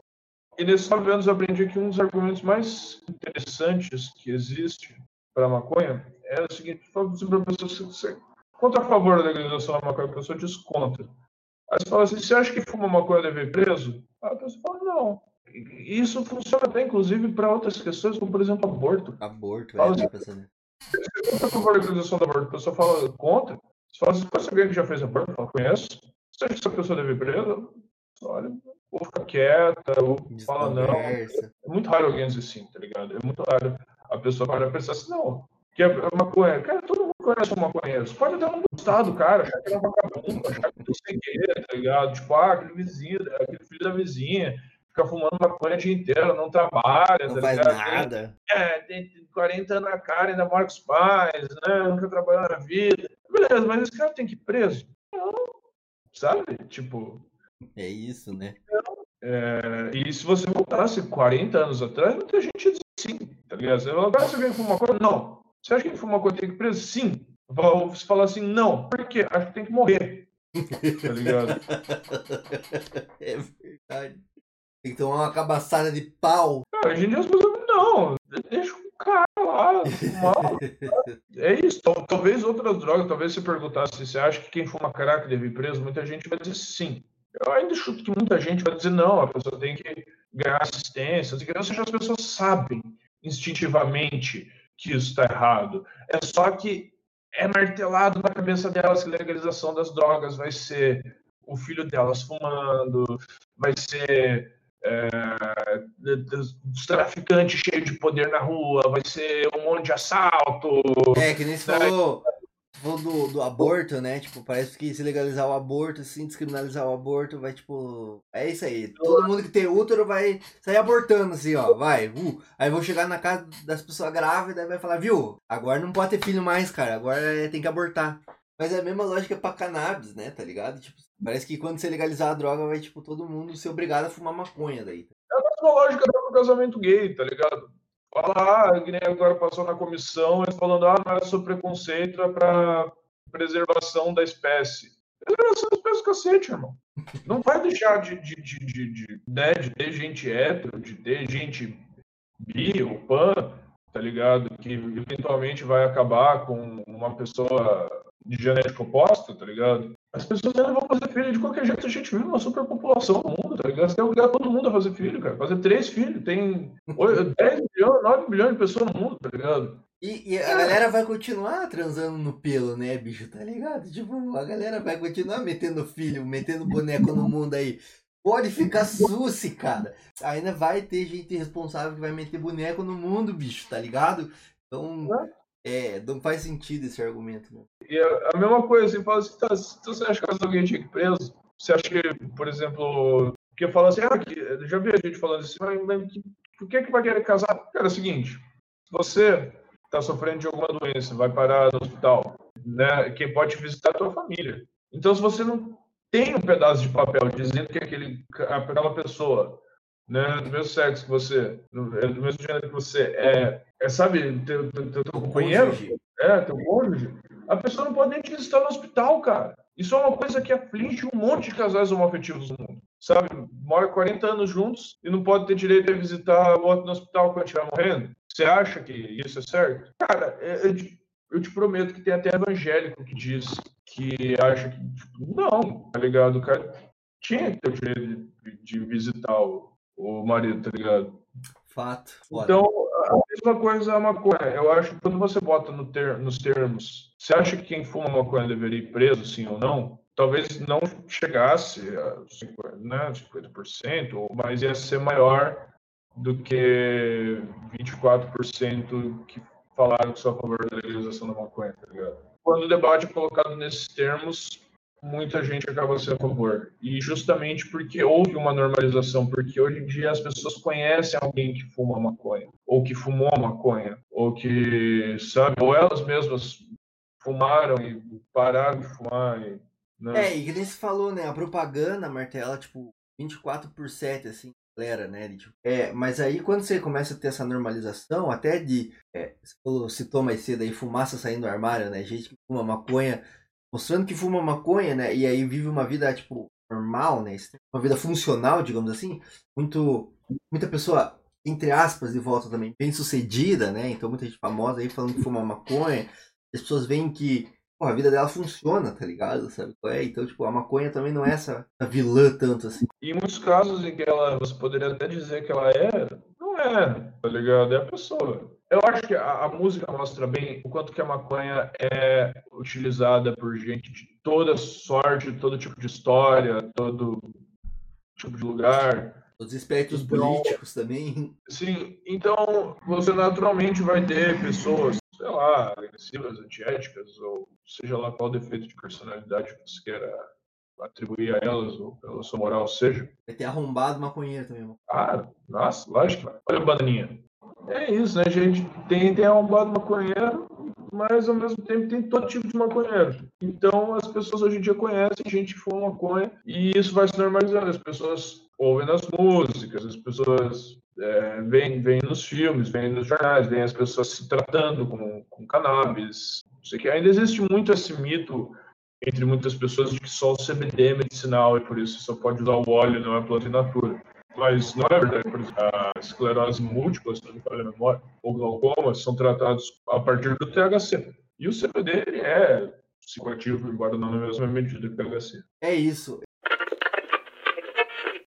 e nesses nove anos eu aprendi que um dos argumentos mais interessantes que existe para a maconha é o seguinte: fala assim para a pessoa, se você contra a favor da legalização da maconha, a pessoa diz contra. Aí você fala assim: você acha que fuma maconha deve ir preso? A pessoa fala: não. E isso funciona bem, inclusive, para outras questões, como por exemplo aborto. Aborto, Fala é, assim, tá pensando. você contra a favor da legalização do aborto, a pessoa fala contra. Você fala assim: conhece alguém que já fez aborto? Fala, conheço. Você acha que essa pessoa deve ir presa? Olha, ou fica quieta, ou fala não. É muito raro alguém dizer sim, tá ligado? É muito raro a pessoa para pensar assim, não, que é maconha. Cara, todo mundo conhece um maconheiro. Você pode até não gostar do cara, achar que ele é um vagabundo, achar que ele é sem querer, tá ligado? Tipo, ah, aquele vizinho, aquele filho da vizinha, fica fumando maconha o dia inteiro, não trabalha, Não tá faz ligado? nada. É, tem 40 anos na cara, ainda mora com os pais, né? Nunca trabalhou na vida. Beleza, mas esse cara tem que ir preso? Não, sabe? Tipo, É isso, né? é, e se você voltasse 40 anos atrás, muita gente ia dizer sim, tá ligado? Você fala, "Ah, você alguém fuma maconha? Não. Você acha que quem fuma maconha tem que ir preso? Sim. Você fala assim, não. Por quê? Acho que tem que morrer. Tá ligado? é verdade. Tem que tomar uma cabaçada de pau. Cara, hoje em dia as pessoas, não, deixa o cara lá, fumar. É isso. Tal- Talvez outras drogas, talvez se perguntasse se você acha que quem fuma crack deve ir preso, muita gente vai dizer sim. Eu ainda chuto que muita gente vai dizer não, a pessoa tem que ganhar assistência, ou seja, as pessoas sabem instintivamente que isso está errado. É só que é martelado na cabeça delas que a legalização das drogas vai ser o filho delas fumando, vai ser é, os traficantes cheios de poder na rua, vai ser um monte de assalto. É, que nem você falou, falou do, do aborto, né? Tipo, parece que se legalizar o aborto, assim, descriminalizar o aborto, vai, tipo. É isso aí. Todo mundo que tem útero vai sair abortando, assim, ó. Vai. Uh. Aí vão chegar na casa das pessoas grávidas e vai falar, viu? Agora não pode ter filho mais, cara. Agora é- tem que abortar. Mas é a mesma lógica pra cannabis, né? Tá ligado? Tipo, parece que quando você legalizar a droga, vai, tipo, todo mundo ser obrigado a fumar maconha daí. É a mesma lógica do casamento gay, tá ligado? Ah, que agora passou na comissão, falando, ah, não é sobre preconceito, é pra preservação da espécie. Preservação da espécie, cacete, irmão. Não vai deixar de, de, de, de, de, né, de ter gente hétero, de ter gente bi ou pan, tá ligado? Que eventualmente vai acabar com uma pessoa de genética oposta, tá ligado? As pessoas ainda vão fazer filho de qualquer jeito. A gente vive uma superpopulação no mundo, tá ligado? Você tem que obrigar todo mundo a fazer filho, cara. Fazer três filhos. Tem oito- 10 milhões, 9 milhões de pessoas no mundo, tá ligado? E, e a galera vai continuar transando no pelo, né, bicho? Tá ligado? Tipo, a galera vai continuar metendo filho, metendo boneco no mundo aí. Pode ficar suci, cara. Ainda vai ter gente responsável que vai meter boneco no mundo, bicho, tá ligado? Então, é, não faz sentido esse argumento, né? E a, a mesma coisa, assim, fala assim, tá, então você acha que alguém tinha que preso? Você acha que, por exemplo, que fala assim, ah, que, já vi a gente falando assim, mas, que- por que que vai querer casar? Cara, é o seguinte, se você tá sofrendo de alguma doença, vai parar no hospital, né, quem pode visitar é a tua família. Então, se você não tem um pedaço de papel dizendo que aquele, aquela pessoa, né, do mesmo sexo que você, do, é do mesmo gênero que você, é, é sabe, teu, teu, teu, teu companheiro, é, teu cônjuge, a pessoa não pode nem te visitar no hospital, cara. Isso é uma coisa que aflige um monte de casais homoafetivos no mundo. Sabe? Mora 40 anos juntos e não pode ter direito a visitar o outro no hospital quando estiver morrendo. Você acha que isso é certo? Cara, é- eu te, eu te prometo que tem até evangélico que diz que acha que. tipo, não, tá ligado? O cara tinha que ter o direito de, de visitar o, o marido, tá ligado? Fato. Foda. Então, a mesma coisa é a maconha. Eu acho que quando você bota no ter- nos termos, você acha que quem fuma maconha deveria ir preso, sim ou não? Talvez não chegasse a 50%, né, 50% ou- mas ia ser maior do que 24% que falaram que são a favor da legalização da maconha, tá ligado? Quando o debate é colocado nesses termos, muita gente acaba sendo a favor. E justamente porque houve uma normalização, porque hoje em dia as pessoas conhecem alguém que fuma maconha, ou que fumou maconha, ou que, sabe, ou elas mesmas fumaram e pararam de fumar. E, né? É, e que nem você falou, né? A propaganda, Martela, tipo, 24 por 7, assim. galera, né? de, tipo, é, mas aí quando você começa a ter essa normalização, até de. É, você falou- citou mais cedo aí, fumaça saindo do armário, né? Gente que fuma maconha, mostrando que fuma maconha, né? E aí vive uma vida, tipo, normal, né? Uma vida funcional, digamos assim. Muito. Muita pessoa, entre aspas, de volta também, bem sucedida, né? Então muita gente famosa aí falando que fuma maconha. As pessoas veem que a vida dela funciona, tá ligado? Sabe qual é? Então, tipo, a maconha também não é essa vilã tanto assim. E em muitos casos em que ela, você poderia até dizer que ela é, não é, tá ligado? É a pessoa. Eu acho que a, a música mostra bem o quanto que a maconha é utilizada por gente de toda sorte, todo tipo de história, todo tipo de lugar. Os espectros Então- políticos também. Sim, então você naturalmente vai ter pessoas, sei lá, agressivas, antiéticas, ou seja lá qual defeito de personalidade que você queira atribuir a elas, ou pela sua moral seja. Vai ter arrombado maconheiro também. mano. Ah, nossa, lógico. Olha a bananinha. É isso, né, gente? Tem, tem arrombado maconheiro, mas ao mesmo tempo tem todo tipo de maconheiro. Então as pessoas hoje em dia conhecem gente que fuma maconha e isso vai se normalizando. As pessoas ouvem nas músicas, as pessoas é, veem, veem nos filmes, veem nos jornais, veem as pessoas se tratando com, com cannabis. Não sei que. Ainda existe muito esse mito entre muitas pessoas de que só o CBD é medicinal e por isso só pode usar o óleo, não é planta in natura. Mas não é verdade. Por exemplo, a esclerose múltipla, se não me falha a memória, ou glaucoma, são tratados a partir do THC. E o CBD é psicoativo, embora não na mesma medida que o THC. É isso.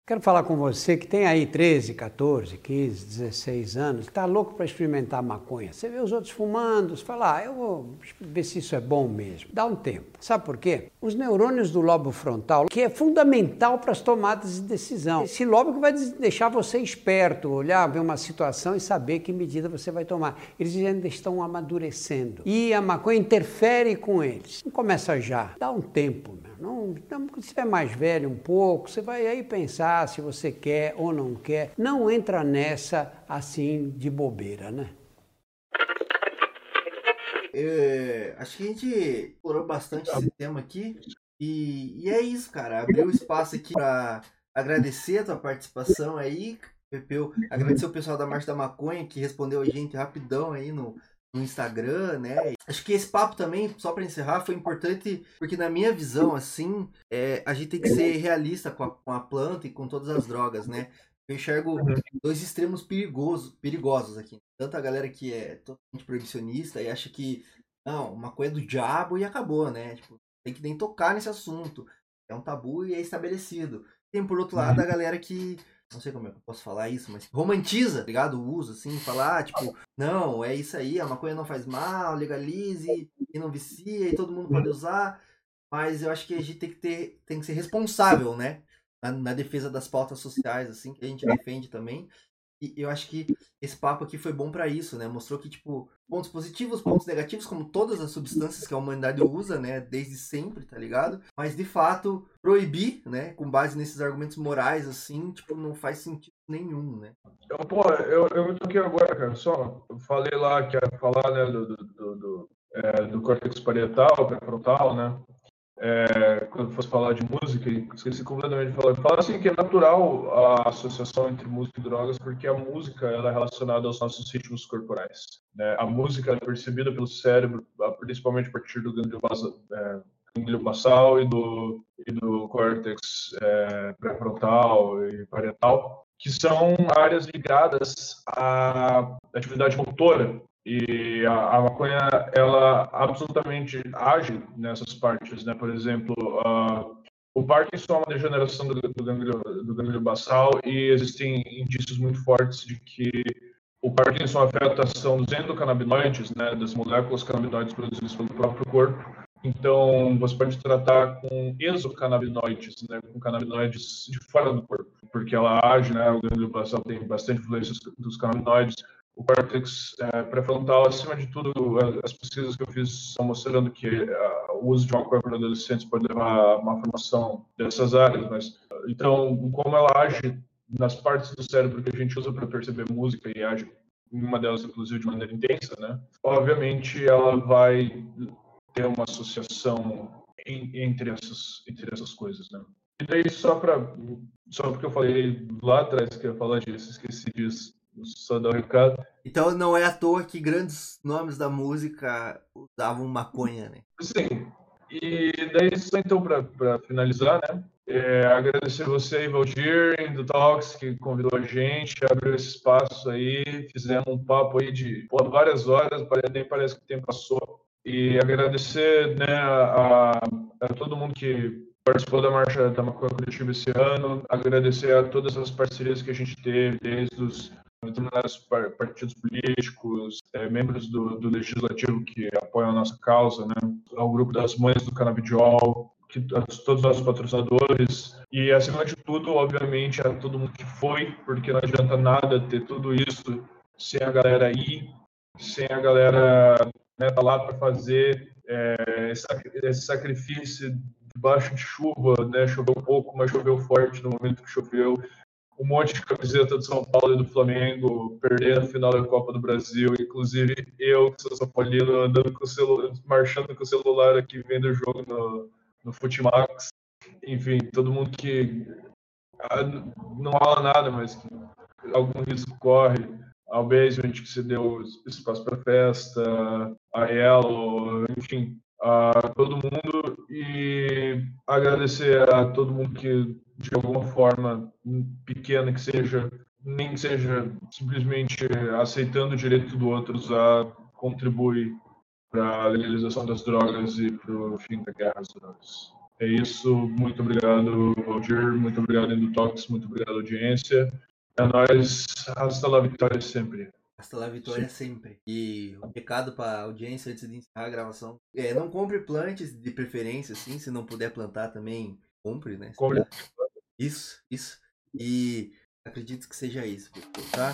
Quero falar com você que tem aí 13, 14, 15, 16 anos, que está louco para experimentar maconha. Você vê os outros fumando, você fala, ah, eu vou ver se isso é bom mesmo. Dá um tempo. Sabe por quê? Os neurônios do lobo frontal, que é fundamental para as tomadas de decisão. Esse lobo que vai deixar você esperto, olhar, ver uma situação e saber que medida você vai tomar. Eles ainda estão amadurecendo. E a maconha interfere com eles. Não começa já. Dá um tempo. Não, não, quando você estiver mais velho um pouco, você vai aí pensar se você quer ou não quer. Não entra nessa assim de bobeira, né? É, acho que a gente explorou bastante esse tema aqui. E, e é isso, cara. Abriu espaço aqui para agradecer a tua participação aí, Pepeu. Agradecer o pessoal da Marcha da Maconha que respondeu a gente rapidão aí no, no Instagram, né? Acho que esse papo também, só para encerrar, foi importante porque na minha visão, assim, é, a gente tem que ser realista com a, com a planta e com todas as drogas, né? Eu enxergo dois extremos perigosos, perigosos aqui. Tanto a galera que é totalmente proibicionista e acha que, não, maconha é do diabo e acabou, né? Tipo, tem que nem tocar nesse assunto. É um tabu e é estabelecido. Tem, por outro lado, a galera que não sei como é que eu posso falar isso, mas romantiza, tá ligado? O uso, assim, falar, tipo, não, é isso aí, a maconha não faz mal, legalize, e não vicia, e todo mundo pode usar. Mas eu acho que a gente tem que ter, tem que ser responsável, né? Na, na defesa das pautas sociais, assim, que a gente defende também. E eu acho que esse papo aqui foi bom para isso, né? Mostrou que, tipo, pontos positivos, pontos negativos, como todas as substâncias que a humanidade usa, né? Desde sempre, tá ligado? Mas, de fato, proibir, né? Com base nesses argumentos morais, assim, tipo, não faz sentido nenhum, né? Então, pô, eu, eu me toquei agora, cara, só, eu falei lá que ia falar, né, do, do, do, do, é, do córtex parietal, pré-frontal, né? É, quando fosse falar de música, esqueci completamente de falar. Falar assim que é natural a associação entre música e drogas, porque a música ela é relacionada aos nossos ritmos corporais. Né? A música é percebida pelo cérebro, principalmente a partir do gânglio, basa, é, gânglio basal e do, e do córtex é, pré-frontal e parietal, que são áreas ligadas à atividade motora e a, a, maconha ela absolutamente age nessas partes, né? Por exemplo, uh, o Parkinson é uma degeneração do, do, gânglio, do gânglio basal e existem indícios muito fortes de que o Parkinson afeta a ação dos endocannabinoides, né? Das moléculas canabinoides produzidas pelo próprio corpo. Então, você pode tratar com exocannabinoides, né? Com canabinoides de fora do corpo, porque ela age, né? O gânglio basal tem bastante influência dos canabinoides o córtex é, pré-frontal, acima de tudo, as pesquisas que eu fiz estão mostrando que uh, o uso de maconha para adolescentes pode levar a uma formação dessas áreas, mas então, como ela age nas partes do cérebro que a gente usa para perceber música e age uma delas, inclusive, de maneira intensa, né? Obviamente, ela vai ter uma associação em, entre essas entre essas coisas, né? E daí, só para. Só porque eu falei lá atrás que eu ia falar disso, esqueci disso. Só dar um recado. Então não é à toa que grandes nomes da música usavam maconha, né? Sim. E daí, só então, para finalizar, né? É, agradecer você Valdir, do Talks, que convidou a gente, abriu esse espaço aí, fizemos um papo aí de pô, várias horas, nem parece que o tempo passou. E agradecer né, a, a todo mundo que participou da Marcha da Maconha Curitiba esse ano, agradecer a todas as parcerias que a gente teve, desde os determinados partidos políticos, é, membros do, do, legislativo que apoiam a nossa causa, né? ao grupo das mães do canabidiol, que, a todos os nossos patrocinadores e, acima de tudo, obviamente, a todo mundo que foi, porque não adianta nada ter tudo isso sem a galera ir, sem a galera né, tá lá para fazer é, esse sacrifício debaixo de chuva, né? Choveu pouco, mas choveu forte no momento que choveu um monte de camiseta do São Paulo e do Flamengo perder a final da Copa do Brasil, inclusive eu, que sou São Paulino, andando com o celular, marchando com o celular aqui vendo o jogo no, no Futimax. Enfim, todo mundo que ah, não fala nada, mas que algum risco corre. Ao Basement, que se deu espaço para festa, a Yellow, enfim, a todo mundo e agradecer a todo mundo que de alguma forma pequena que seja, nem que seja simplesmente aceitando o direito do outros a contribuir para a legalização das drogas e para o fim da guerra às drogas. É isso. Muito obrigado, Aldir. Muito obrigado, Endotox. Muito obrigado, audiência. É nóis. Hasta la vitória sempre. Hasta la vitória Sim. sempre. E um recado para a audiência antes de encerrar a gravação. É, não compre plantas de preferência, assim. Se não puder plantar também, compre, né? Compre. Isso, isso. E acredito que seja isso, tá?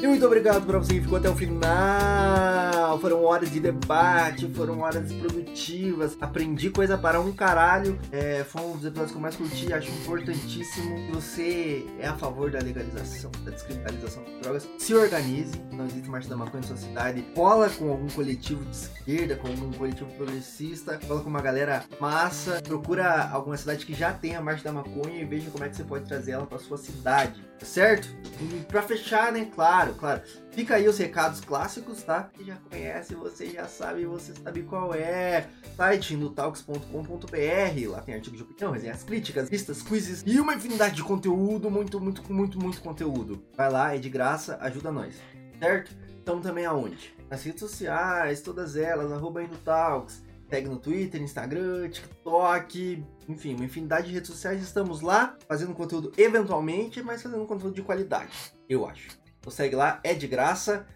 E muito obrigado para você que ficou até o final. Foram horas de debate, foram horas produtivas. Aprendi coisa para um caralho. É, foi um dos episódios que eu mais curti. Acho importantíssimo. Você é a favor da legalização, da descriminalização de drogas. Se organize. Não existe marcha da maconha em sua cidade. Cola com algum coletivo de esquerda, com algum coletivo progressista. Cola com uma galera massa. Procura alguma cidade que já tenha a marcha da maconha e veja como é que você pode trazer ela para sua cidade. Certo? E pra fechar, né? Claro, claro. Fica aí os recados clássicos, tá? Você já conhece, você já sabe, você sabe qual é. Site indotalks.com.br. Lá tem artigo de opinião, resenhas críticas, listas, quizzes e uma infinidade de conteúdo. Muito, muito, muito, muito conteúdo. Vai lá, é de graça, ajuda nós. Certo? Estamos também aonde? Nas redes sociais, todas elas, arroba Indotalks. Segue no Twitter, Instagram, TikTok, enfim, uma infinidade de redes sociais. Estamos lá fazendo conteúdo eventualmente, mas fazendo conteúdo de qualidade, eu acho. Então segue lá, é de graça.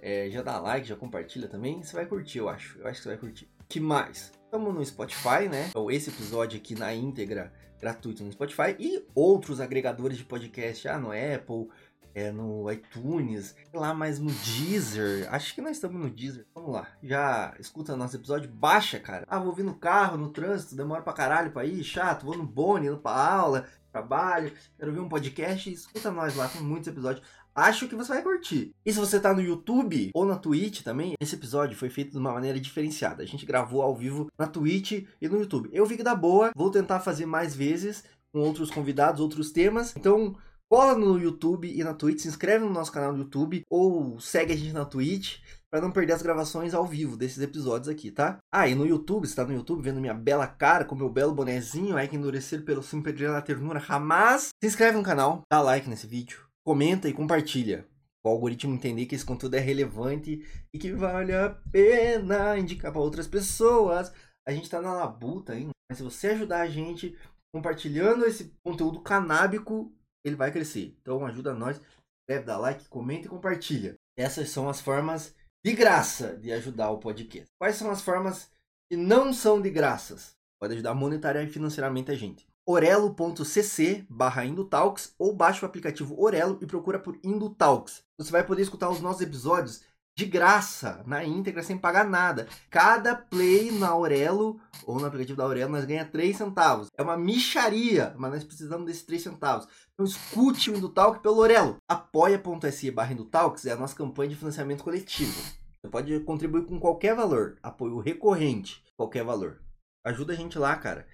É, já dá like, já compartilha também. Você vai curtir, eu acho. Eu acho que você vai curtir. que mais? Estamos no Spotify, né? Então, esse episódio aqui na íntegra, gratuito no Spotify. E outros agregadores de podcast, ah, no Apple, é, no iTunes, lá mais no Deezer. Acho que nós estamos no Deezer. Vamos lá. Já escuta nosso episódio, baixa, cara. Ah, vou vir no carro, no trânsito, demora pra caralho pra ir, chato. Vou no Boni, indo pra aula, trabalho, quero ver um podcast. Escuta nós lá, tem muitos episódios. Acho que você vai curtir. E se você tá no YouTube ou na Twitch também, esse episódio foi feito de uma maneira diferenciada. A gente gravou ao vivo na Twitch e no YouTube. Eu vi que dá boa, vou tentar fazer mais vezes com outros convidados, outros temas. Então, cola no YouTube e na Twitch, se inscreve no nosso canal no YouTube ou segue a gente na Twitch para não perder as gravações ao vivo desses episódios aqui, tá? Ah, e no YouTube, você tá no YouTube vendo minha bela cara com meu belo bonezinho, aí que endurecer pelo sim perder a ternura jamais. Se inscreve no canal, dá like nesse vídeo, comenta e compartilha. O algoritmo entender que esse conteúdo é relevante e que vale a pena indicar para outras pessoas. A gente tá na labuta ainda, mas se você ajudar a gente compartilhando esse conteúdo canábico, ele vai crescer. Então ajuda nós, deve dar like, comenta e compartilha. Essas são as formas de graça de ajudar o podcast. Quais são as formas que não são de graças? Pode ajudar monetariamente e financeiramente a gente. orelo.cc barra Indotalks ou baixa o aplicativo Orelo e procura por Indotalks. Você vai poder escutar os nossos episódios de graça, na íntegra, sem pagar nada. Cada play na Aurelo ou no aplicativo da Aurelo nós ganha 3 centavos. É uma micharia, mas nós precisamos desses 3 centavos. Então escute o Indutalk pelo Aurelo. Apoia.se barra Indutalks é a nossa campanha de financiamento coletivo. Você pode contribuir com qualquer valor, apoio recorrente, qualquer valor. Ajuda a gente lá, cara.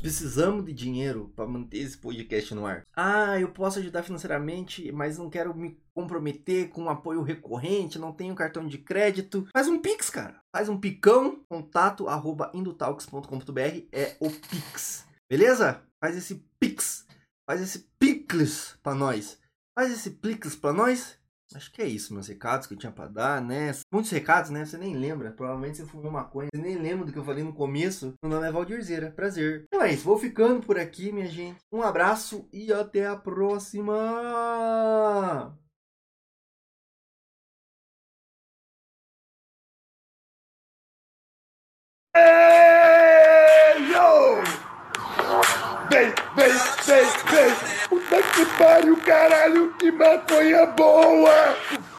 Precisamos de dinheiro para manter esse podcast no ar. Ah, eu posso ajudar financeiramente, mas não quero me comprometer com um apoio recorrente, não tenho cartão de crédito. Faz um Pix, cara. Faz um picão, contato arroba indotalks.com.br é o Pix. Beleza? Faz esse Pix. Faz esse Picles pra nós. Faz esse Pix pra nós Acho que é isso, meus recados que eu tinha pra dar, né? Muitos recados, né? Você nem lembra. Provavelmente você fumou maconha. Você nem lembra do que eu falei no começo. Meu nome é Valdirzeira. Prazer. Então é isso. Vou ficando por aqui, minha gente. Um abraço e até a próxima! Ei, yo! Vem, vem, vem, vem! Puta que pariu, caralho, que maconha boa!